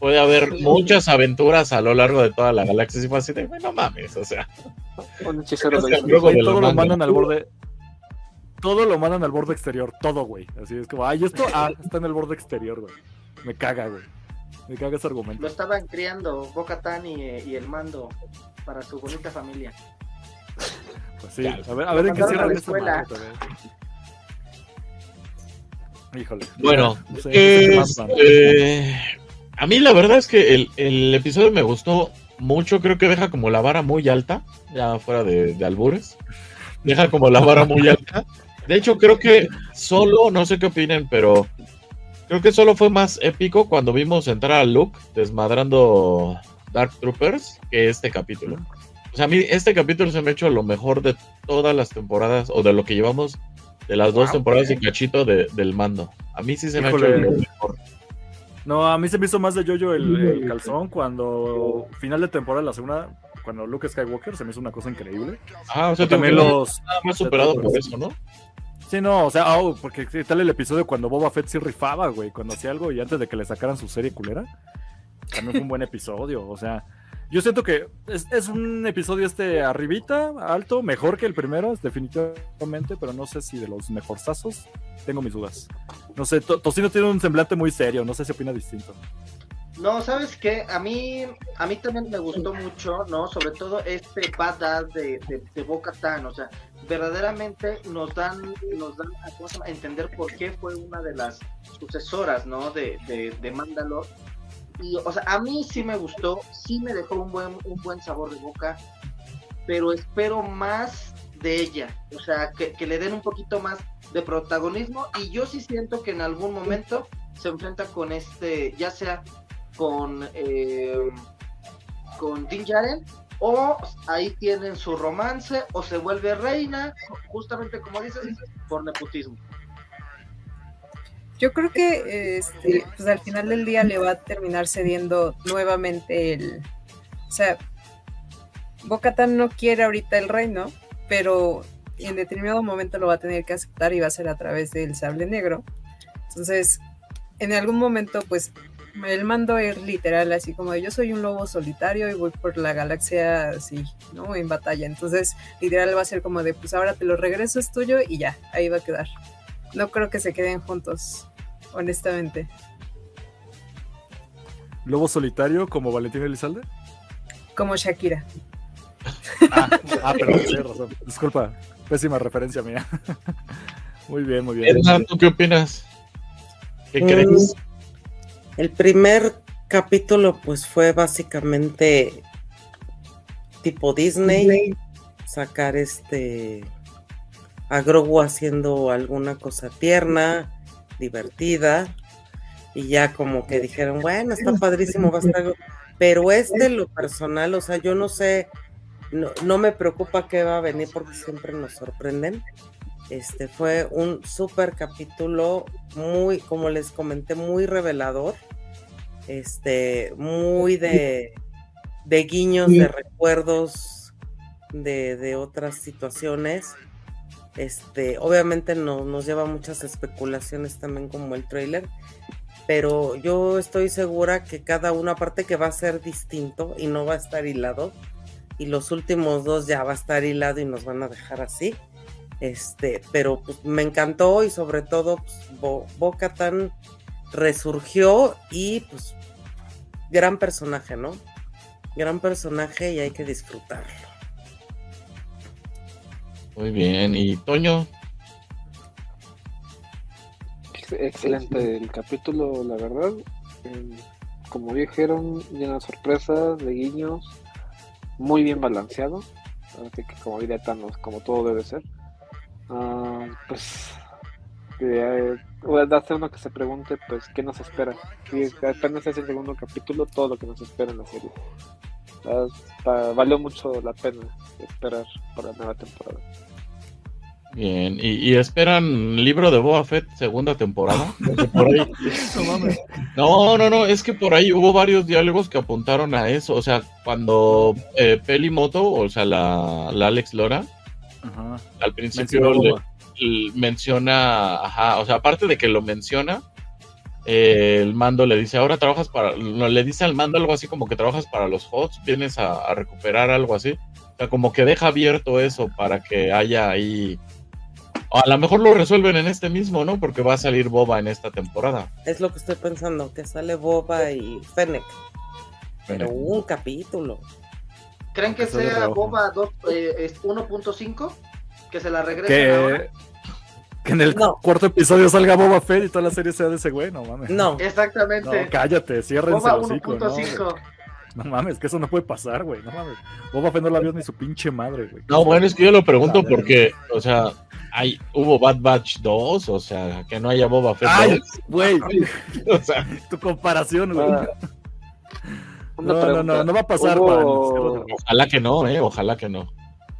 Puede haber muchas aventuras a lo largo de toda la galaxia. Y fue así de, "Bueno, no mames, o sea. Un hechicero de todo lo mandan al borde. Todo lo mandan al borde exterior, todo, güey. Así es como, ay, esto ah, está en el borde exterior, güey. Me caga, güey. Me caga ese argumento. Lo estaban criando Bocatán y, y el mando para su bonita familia. Pues sí, Ya. a ver, a ver en qué cierran la esta escuela. madre vez. Híjole. Bueno, no sé, no sé qué más, man. este, a mí la verdad es que el, el episodio me gustó mucho. Creo que deja como la vara muy alta, ya fuera de, de albures. Deja como la vara muy alta. De hecho, creo que solo, no sé qué opinen, pero creo que solo fue más épico cuando vimos entrar a Luke desmadrando Dark Troopers que este capítulo. O sea, a mí este capítulo se me ha hecho lo mejor de todas las temporadas o de lo que llevamos de las dos Wow, temporadas y ok. cachito de- del mando. A mí sí se me ha hecho lo mejor. No, a mí se me hizo más de yoyo el, el calzón cuando final de temporada, la segunda, cuando Luke Skywalker se me hizo una cosa increíble. Ah, o sea, También también lo los. más superado por eso, ¿no? Sí, no, o sea, oh, porque ¿qué tal el episodio cuando Boba Fett sí rifaba, güey, cuando hacía algo y antes de que le sacaran su serie culera. También fue un buen episodio, o sea, yo siento que es, es un episodio este arribita, alto, mejor que el primero, definitivamente, pero no sé si de los mejorzazos, tengo mis dudas. No sé, To- Tocino tiene un semblante muy serio, no sé si opina distinto. No, ¿sabes qué? A mí, a mí también me gustó mucho, ¿no? Sobre todo este badass de, de, de Bo-Katan, o sea, verdaderamente nos dan, nos dan a, entender por qué fue una de las sucesoras, ¿no? De, de, de Mandalor. Y, o sea, a mí sí me gustó, sí me dejó un buen, un buen sabor de boca, pero espero más de ella, o sea, que, que le den un poquito más de protagonismo y yo sí siento que en algún momento se enfrenta con este, ya sea con eh, con Din Djarin o ahí tienen su romance o se vuelve reina justamente como dices por nepotismo. Yo creo que este, pues al final del día le va a terminar cediendo nuevamente el, O sea, Bocatan no quiere ahorita el reino, pero en determinado momento lo va a tener que aceptar y va a ser a través del sable negro. Entonces, en algún momento, pues el mando es literal, así como yo soy un lobo solitario y voy por la galaxia así, ¿no? En batalla. Entonces, literal va a ser como de, pues ahora te lo regreso, es tuyo y ya, ahí va a quedar. No creo que se queden juntos, honestamente. ¿Lobo solitario como Valentín Elizalde? Como Shakira. Ah, ah pero sí, razón. Disculpa, pésima referencia mía. muy bien, muy bien. Edna, ¿tú qué opinas? ¿Qué Mm, crees? El primer capítulo, pues fue básicamente tipo Disney, sacar este a Grogu haciendo alguna cosa tierna, divertida, y ya como que dijeron, bueno, está padrísimo, va a estar. Grogu". Pero este, lo personal, o sea, yo no sé, no, no me preocupa qué va a venir porque siempre nos sorprenden. Este fue un súper capítulo, muy, como les comenté, muy revelador. Este, muy de, de guiños, de recuerdos de, de otras situaciones. Este, obviamente no, nos lleva a muchas especulaciones también como el trailer, pero yo estoy segura que cada una aparte que va a ser distinto y no va a estar hilado, y los últimos dos ya va a estar hilado y nos van a dejar así. Este, pero pues, me encantó y sobre todo pues, Bo, Bo-Katan resurgió y pues gran personaje, ¿no? Gran personaje y hay que disfrutarlo. Muy bien. ¿Y Toño? Ex- Excelente el capítulo, la verdad. Eh, Como dijeron, lleno de sorpresas, de guiños, muy bien balanceado. Así que como diría Thanos, como todo debe ser. Ah, pues eh, eh, hace uno que se pregunte, pues, ¿qué nos espera? Y apenas es el segundo capítulo, todo lo que nos espera en la serie. Ah, valió mucho la pena esperar para la nueva temporada. Bien. ¿Y, y esperan libro de Boba Fett segunda temporada? Por ahí-. No, no, no, es que por ahí hubo varios diálogos que apuntaron a eso. O sea, cuando eh, Pelimoto, o sea, la, la Alex Lora, Ajá. al principio le- menciona, ajá, o sea, aparte de que lo menciona, eh, el mando le dice, ahora trabajas para, no, le dice al mando algo así como que trabajas para los HOTS, vienes a, a recuperar algo así. O sea, como que deja abierto eso para que haya ahí... O a lo mejor lo resuelven en este mismo, ¿no? Porque va a salir Boba en esta temporada. Es lo que estoy pensando, que sale Boba y Fennec. Pero un capítulo. ¿Creen que sea. Boba dos- eh, es 1.5? Que se la regresen ahora. Que, en el No. cuarto episodio salga Boba Fett y toda la serie sea de ese güey, no mames. No, Exactamente. No, cállate, ciérrense Boba el hocico, ¿no? 1.5. No mames, que eso no puede pasar, güey. No mames. Boba Fett no la vio ni su pinche madre, güey. No, bueno, es que yo lo pregunto porque, o sea, hay, hubo Bad Batch 2, o sea, que no haya Boba Fett Ay, 2. güey, O sea, tu comparación, güey. Ah, una No, no, pregunta. no, no va a pasar, ¿Hubo, Juan. ojalá que no, eh, ojalá que no.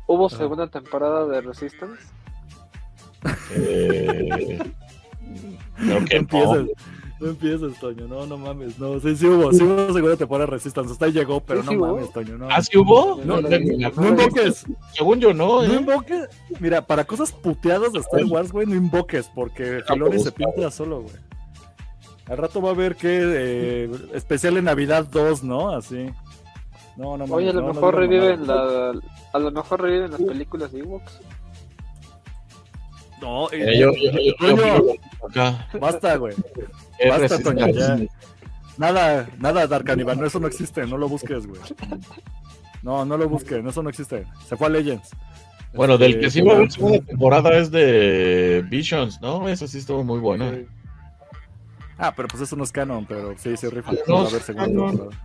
¿Hubo Ajá. segunda temporada de Resistance? Eh, creo No que empieces, no. no empieces, Toño. No, no mames. No, sí, sí hubo, sí hubo segunda temporada de Resistance. Hasta ahí llegó, pero Sí, no sí hubo. mames, Toño. No, ¿Ah, sí hubo? No, No, no, no, no invoques. Según yo no, No ¿eh? invoques. Mira, para cosas puteadas de Star Wars, güey, no invoques, porque Filoni se pinta solo, güey. Al rato va a haber que eh, especial en Navidad 2, ¿no? Así. No, no Oye, a lo no, mejor reviven la, a lo mejor reviven las películas de Ewoks. No, eh, Eh, yo, yo, yo- yo Toño, basta, güey. Basta. Toño, ya. Nada, nada, Dark Cannibal, no, eso no existe, no lo busques, güey. No, no lo busques, eso no existe. Se fue a Legends. Bueno, del Este, que sí va a haber segunda temporada es de Visions, ¿no? Eso sí estuvo muy bueno. Sí. Ah, pero pues eso no es canon, pero sí, sí, rifa. No va a es haber segunda canon. temporada.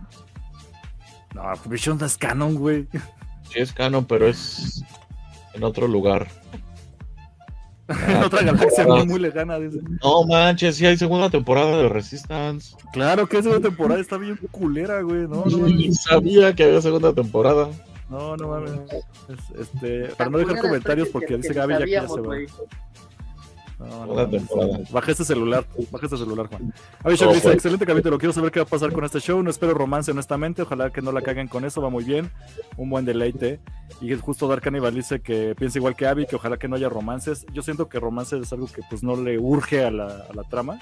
No, Vision no es canon, güey. Sí es canon, pero es en otro lugar. en otra galaxia muy, muy lejana, dice. No manches, sí hay segunda temporada de Resistance. Claro que esa temporada está bien culera, güey. No, no Ni sabía que había segunda temporada. No, no mames. Es- este, para no dejar comentarios, que- porque que- dice Gaby ya que ya se va. No. Baja este celular, baja este celular, Juan. Avishak Oh, dice, excelente capítulo, quiero saber qué va a pasar con este show, no espero romance honestamente, ojalá que no la caguen con eso, va muy bien, un buen deleite. Y justo Dark Cannibal dice que piensa igual que Abby, que ojalá que no haya romances. Yo siento que romance es algo que pues no le urge a la, a la trama.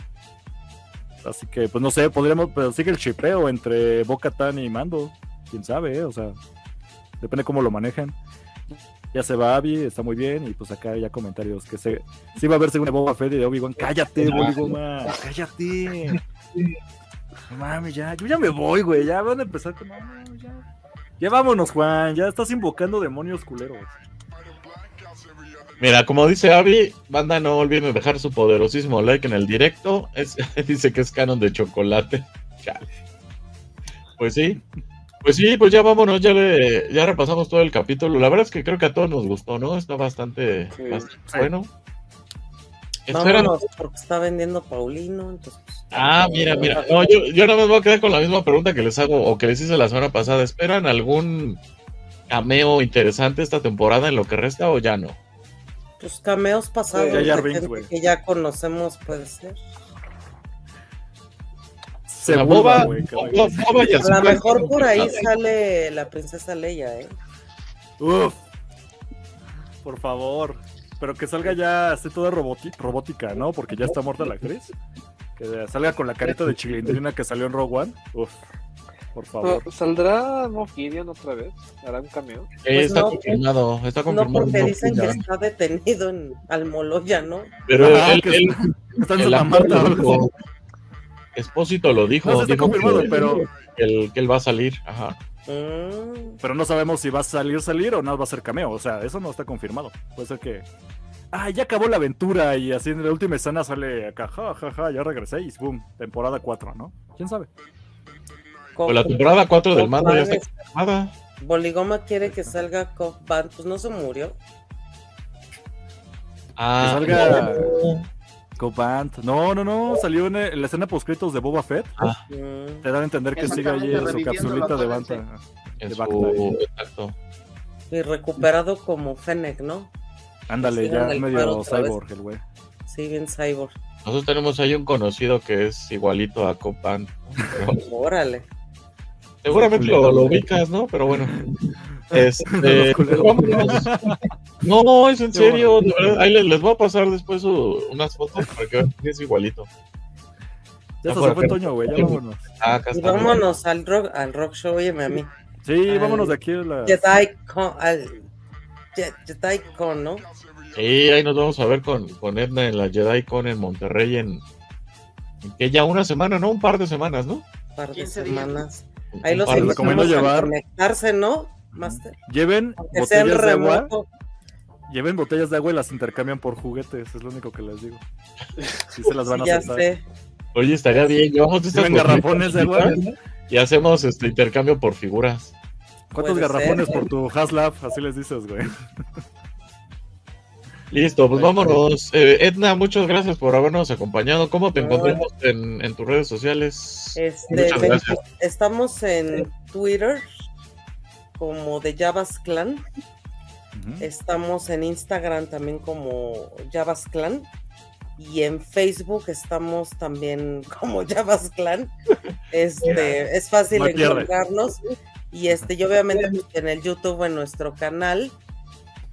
Así que, pues no sé, podríamos, pero sigue el chipeo entre Boca Tan y Mando. Quién sabe, eh? o sea, depende cómo lo manejan. Ya se va Abby, está muy bien, y pues acá ya comentarios que se, sí va a haber según Boba Fett y de Obi-Wan. Cállate, Boligoma, cállate. No mames, ya, yo ya me voy, güey, ya van a empezar con. No, no, ya. Ya vámonos, Juan, ya estás invocando demonios culeros. Mira, como dice Avi, banda, no olviden dejar su poderosísimo like en el directo. Es- dice que es canon de chocolate. Chale. Pues sí. Pues sí, pues ya vámonos, ya le, ya repasamos todo el capítulo. La verdad es que creo que a todos nos gustó, ¿no? Está bastante, Sí. bastante Sí. bueno. Espera. Vámonos, porque está vendiendo Paulino. Entonces, pues, Ah, mira, mira. No, yo, yo nada más voy a quedar con la misma pregunta que les hago o que les hice la semana pasada. ¿Esperan algún cameo interesante esta temporada en lo que resta o ya no? Pues cameos pasados Ya, ya de Binks, gente que ya conocemos, puede ser. Se La boba, boba, y A lo mejor por ahí sale la princesa Leia, ¿eh? Uf. Por favor. Pero que salga ya así toda robótica, ¿no? Porque ya está muerta la actriz. Que salga con la carita de chilindrina que salió en Rogue One. Uf. Por favor. ¿Saldrá Moff Gideon otra vez? ¿Hará un cameo? Eh, Pues está no, confirmado, está No confirmado. porque no, dicen que está detenido en Almoloya, ¿no? Pero Ajá, él, que él- Está en Santa Marta. Espósito lo dijo. No, dijo confirmado, que, pero, que él, que él va a salir. Ajá. Mm, pero no sabemos si va a salir, salir o no va a ser cameo. O sea, eso no está confirmado. Puede ser que. Ah, ya acabó la aventura y así en la última escena sale acá, ja, ja, ja, ya regresé y boom, temporada 4, ¿no? ¿Quién sabe? Pues la temporada 4 del mando ya está es- confirmada. Boligoma quiere que salga Cobb Vanth, pues no se murió. Ah, Que salga- no. Cobant. No, no, no, salió en, en la escena postcritos de Boba Fett. Mm, Te dan a entender que sigue allí en su capsulita de Banta. De su- exacto. Y recuperado como Fennec, ¿no? Ándale, ya medio cyborg el güey. Sí, bien cyborg. Nosotros tenemos ahí un conocido que es igualito a Copan. Órale. Seguramente lo, lo ubicas, ¿no? Pero bueno. Este. No, es en serio. bueno. de verdad. Ahí les, les voy a pasar después su- unas fotos para que vean que es igualito. Ya Ah, se fue. Toño, güey, ya vámonos. Ah, acá Y está. vámonos al rock, al rock show, óyeme a mí. Sí, Ay. vámonos de aquí a la... Jedi Con, al Je- Jedi Con, ¿no? Sí, ahí nos vamos a ver con, con Edna en la Jedi Con en Monterrey en, en que ya una semana, ¿no? Un par de semanas, ¿no? Un par de 15 días. semanas. Ahí los invitamos a llevar- conectarse, ¿no? Master. Lleven Aunque botellas de agua, lleven botellas de agua y las intercambian por juguetes, es lo único que les digo. Sí se las van a ya aceptar. sé. Oye, estaría bien. Llevamos Lleven garrafones de agua. y hacemos este intercambio por figuras. ¿Cuántos Puede garrafones ser. por tu Haslab? Así les dices, güey. Listo, pues vámonos. Eh, Edna, muchas gracias por habernos acompañado. ¿Cómo te encontramos en, en tus redes sociales? Este, Muchas gracias. estamos en Twitter como de Javas Clan. Estamos en Instagram también como Javas Clan. Y en Facebook estamos también como Javas Clan. Este, es fácil No encontrarnos. Y este, y obviamente pues, en el YouTube, en nuestro canal.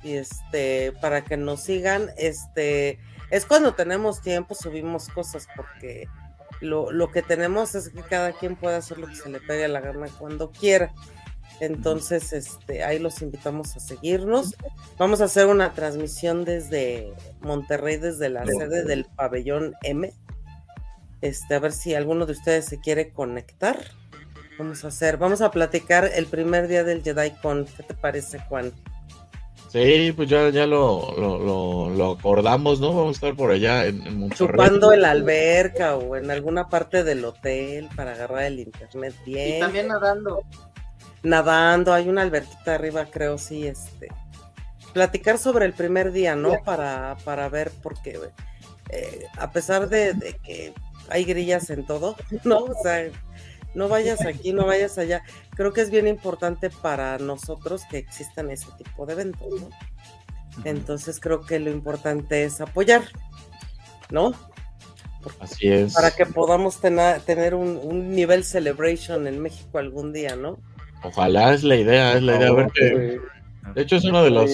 Y este, para que nos sigan, este, es cuando tenemos tiempo, subimos cosas, porque lo, lo que tenemos es que cada quien puede hacer lo que se le pegue la gana cuando quiera. Entonces, este, ahí los invitamos a seguirnos. Vamos a hacer una transmisión desde Monterrey, desde la sede del pabellón M. Este, a ver si alguno de ustedes se quiere conectar. Vamos a hacer, vamos a platicar el primer día del Jedi Con. ¿Qué te parece, Juan? Sí, pues ya, ya lo, lo, lo, lo acordamos, ¿no? Vamos a estar por allá en, en Monterrey. Chupando en la alberca o en alguna parte del hotel para agarrar el internet bien. Y también nadando. Nadando, hay una alberquita arriba, creo, sí, este. Platicar sobre el primer día, ¿no? Para, para ver, porque eh, a pesar de, de que hay grillas en todo, ¿no? O sea, no vayas aquí, no vayas allá. Creo que es bien importante para nosotros que existan ese tipo de eventos, ¿no? Entonces creo que lo importante es apoyar. ¿no? Así es. Para que podamos tener, tener un, un nivel celebration en México algún día, ¿no? Ojalá es la idea, es la idea. A ver qué. De hecho, es una de, las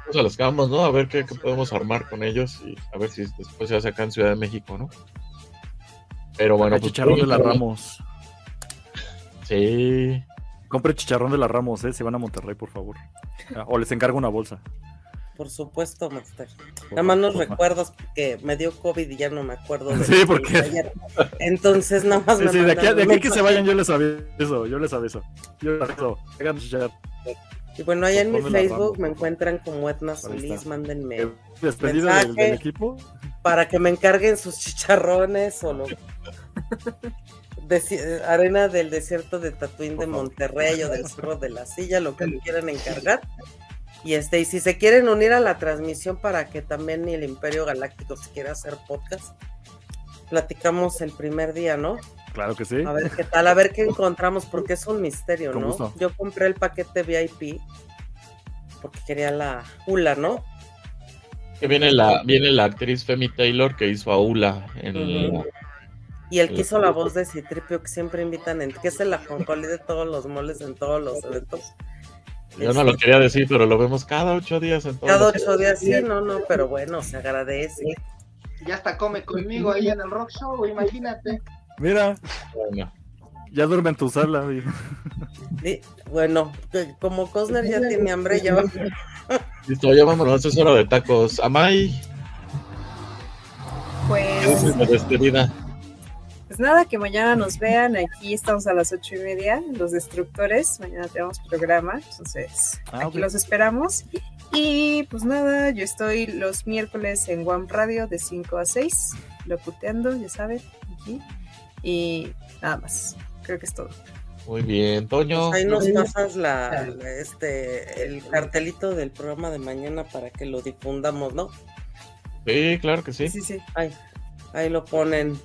cosas a las que vamos, ¿no? A ver qué, qué podemos armar con ellos y a ver si después se hace acá en Ciudad de México, ¿no? Pero bueno, pues, chicharrón de la Ramos. Sí. Compre chicharrón de la Ramos, eh, si van a Monterrey, por favor. Ah, O les encargo una bolsa. Por supuesto, Master. Nada más nos recuerdas que me dio COVID y ya no me acuerdo. de Sí, porque- ayer. Entonces, nada más Sí, me sí, de aquí, de que se vayan, yo les aviso, yo les aviso. Yo les aviso. Hagan. Y bueno, allá en mi Facebook me encuentran como Etna Solís, mándenme Eh, Despedida del, equipo. para que me encarguen sus chicharrones o lo... Arena del desierto de Tatuín de. Monterrey o del Cerro de la Silla, lo que me quieran encargar. Y este, y si se quieren unir a la transmisión para que también el Imperio Galáctico se quiera hacer podcast, platicamos el primer día, ¿no? Claro que sí. A ver qué tal, a ver qué encontramos, porque es un misterio, Con ¿no? gusto. Yo compré el paquete VIP porque quería la Ula, ¿no? Que viene la, viene la actriz Femi Taylor que hizo a Ula en. Y el que hizo la voz de Citripio, que siempre invitan, en, que es el ajonjolí de todos los moles en todos los eventos. Yo no lo quería decir, pero lo vemos cada ocho días en Cada ocho días, sí, no, no, pero bueno, se agradece. Ya hasta come conmigo ahí en el rock show, imagínate. Mira, Bueno, ya duerme en tu sala. Bueno, como Cosner ya tiene hambre, ya va. listo, ya vámonos, es hora de tacos. Amay, ¿qué dices Pues, de despedida? Nada, que mañana nos vean. Aquí estamos a las ocho y media, los destructores. Mañana tenemos programa, entonces Ah, aquí los esperamos. Y pues nada, yo estoy los miércoles en One Radio de 5 a 6, locuteando, ya saben, aquí. Y nada más, creo que es todo. Muy bien, Toño. Pues ahí nos pasas la, la- este, el cartelito del programa de mañana para que lo difundamos, ¿no? Sí, claro que sí. Sí, sí. Ahí, ahí lo ponen,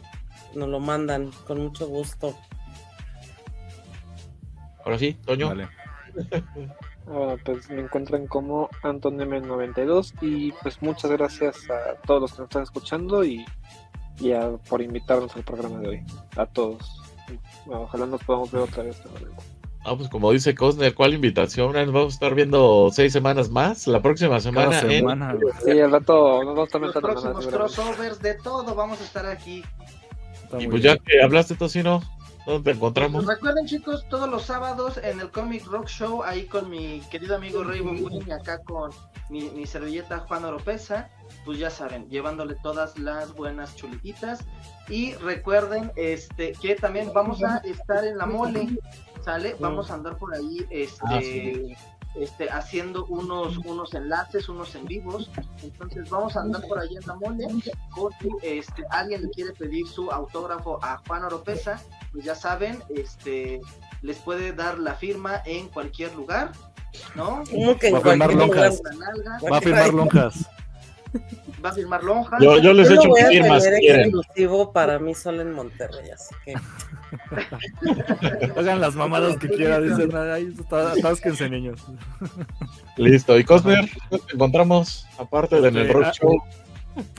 nos lo mandan con mucho gusto. Ahora sí, Toño. Vale. Bueno, pues me encuentran como Anton M92 y pues muchas gracias a todos los que nos están escuchando y, y a- por invitarnos al programa de hoy. A todos. Bueno, ojalá nos podamos ver otra vez. Ah, pues como dice Cosner, ¿cuál invitación? Nos vamos a estar viendo seis semanas más. La próxima semana, Cada en- semana. Sí, al rato nos vamos a Los la mano, próximos crossovers de todo, vamos a estar aquí. Está Y muy pues bien. ya que hablaste, Tocino, ¿dónde te encontramos? Pues recuerden chicos, todos los sábados en el Comic Rock Show, ahí con mi querido amigo Wing y acá con mi, mi servilleta Juan Oropesa, pues ya saben, llevándole todas las buenas chuletitas. Y recuerden este que también vamos a estar en la mole, ¿sale? Vamos a andar por ahí este, Ah, sí. Este haciendo unos, unos enlaces, unos en vivos. Entonces vamos a andar por ahí en la mole. Por si este, alguien le quiere pedir su autógrafo a Juan Oropesa, pues ya saben, este les puede dar la firma en cualquier lugar, ¿no? ¿Cómo que Va a firmar Va a firmar lonjas. Va a firmar lonjas. Yo, yo les he hecho firmas exclusivo para mí solo en Monterrey, así que Hagan las mamadas que quieran. Dicen, ahí está, atásquense, niños. Listo. Y Cosner, ¿dónde te encontramos? Aparte de en el Eh, Rock ah, Show.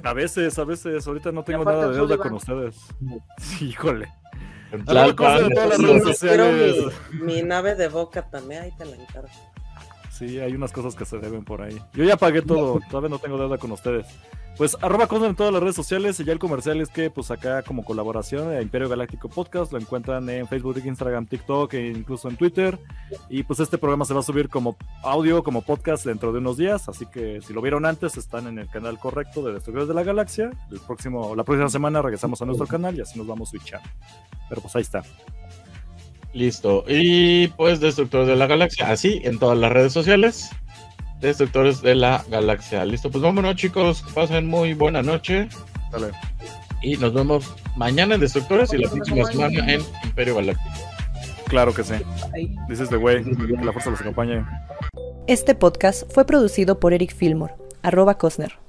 A veces, a veces. Ahorita no tengo nada de deuda con ustedes. Sí, híjole. En en todas las redes sociales. mi, mi nave de boca también, ahí te la encargo. Sí, hay unas cosas que se deben por ahí. Yo ya pagué todo, todavía no tengo deuda con ustedes. Pues arroba Cosner en todas las redes sociales y ya el comercial es que pues acá como colaboración a Imperio Galáctico Podcast lo encuentran en Facebook, Instagram, TikTok e incluso en Twitter. Y pues este programa se va a subir como audio, como podcast dentro de unos días, así que si lo vieron antes están en el canal correcto de Destructores de la Galaxia. El próximo, la próxima semana regresamos a nuestro canal y así nos vamos switchando. Pero pues ahí está. Listo. Y pues Destructores de la Galaxia, así en todas las redes sociales. Destructores de la Galaxia. Listo, pues vámonos chicos, pasen muy buena noche. Dale. Y nos vemos mañana en Destructores y la próxima semana en Imperio Galáctico. Claro que sí. Dices de güey, que la fuerza los acompañe. Este podcast fue producido por Eric Fillmore, arroba Cosner.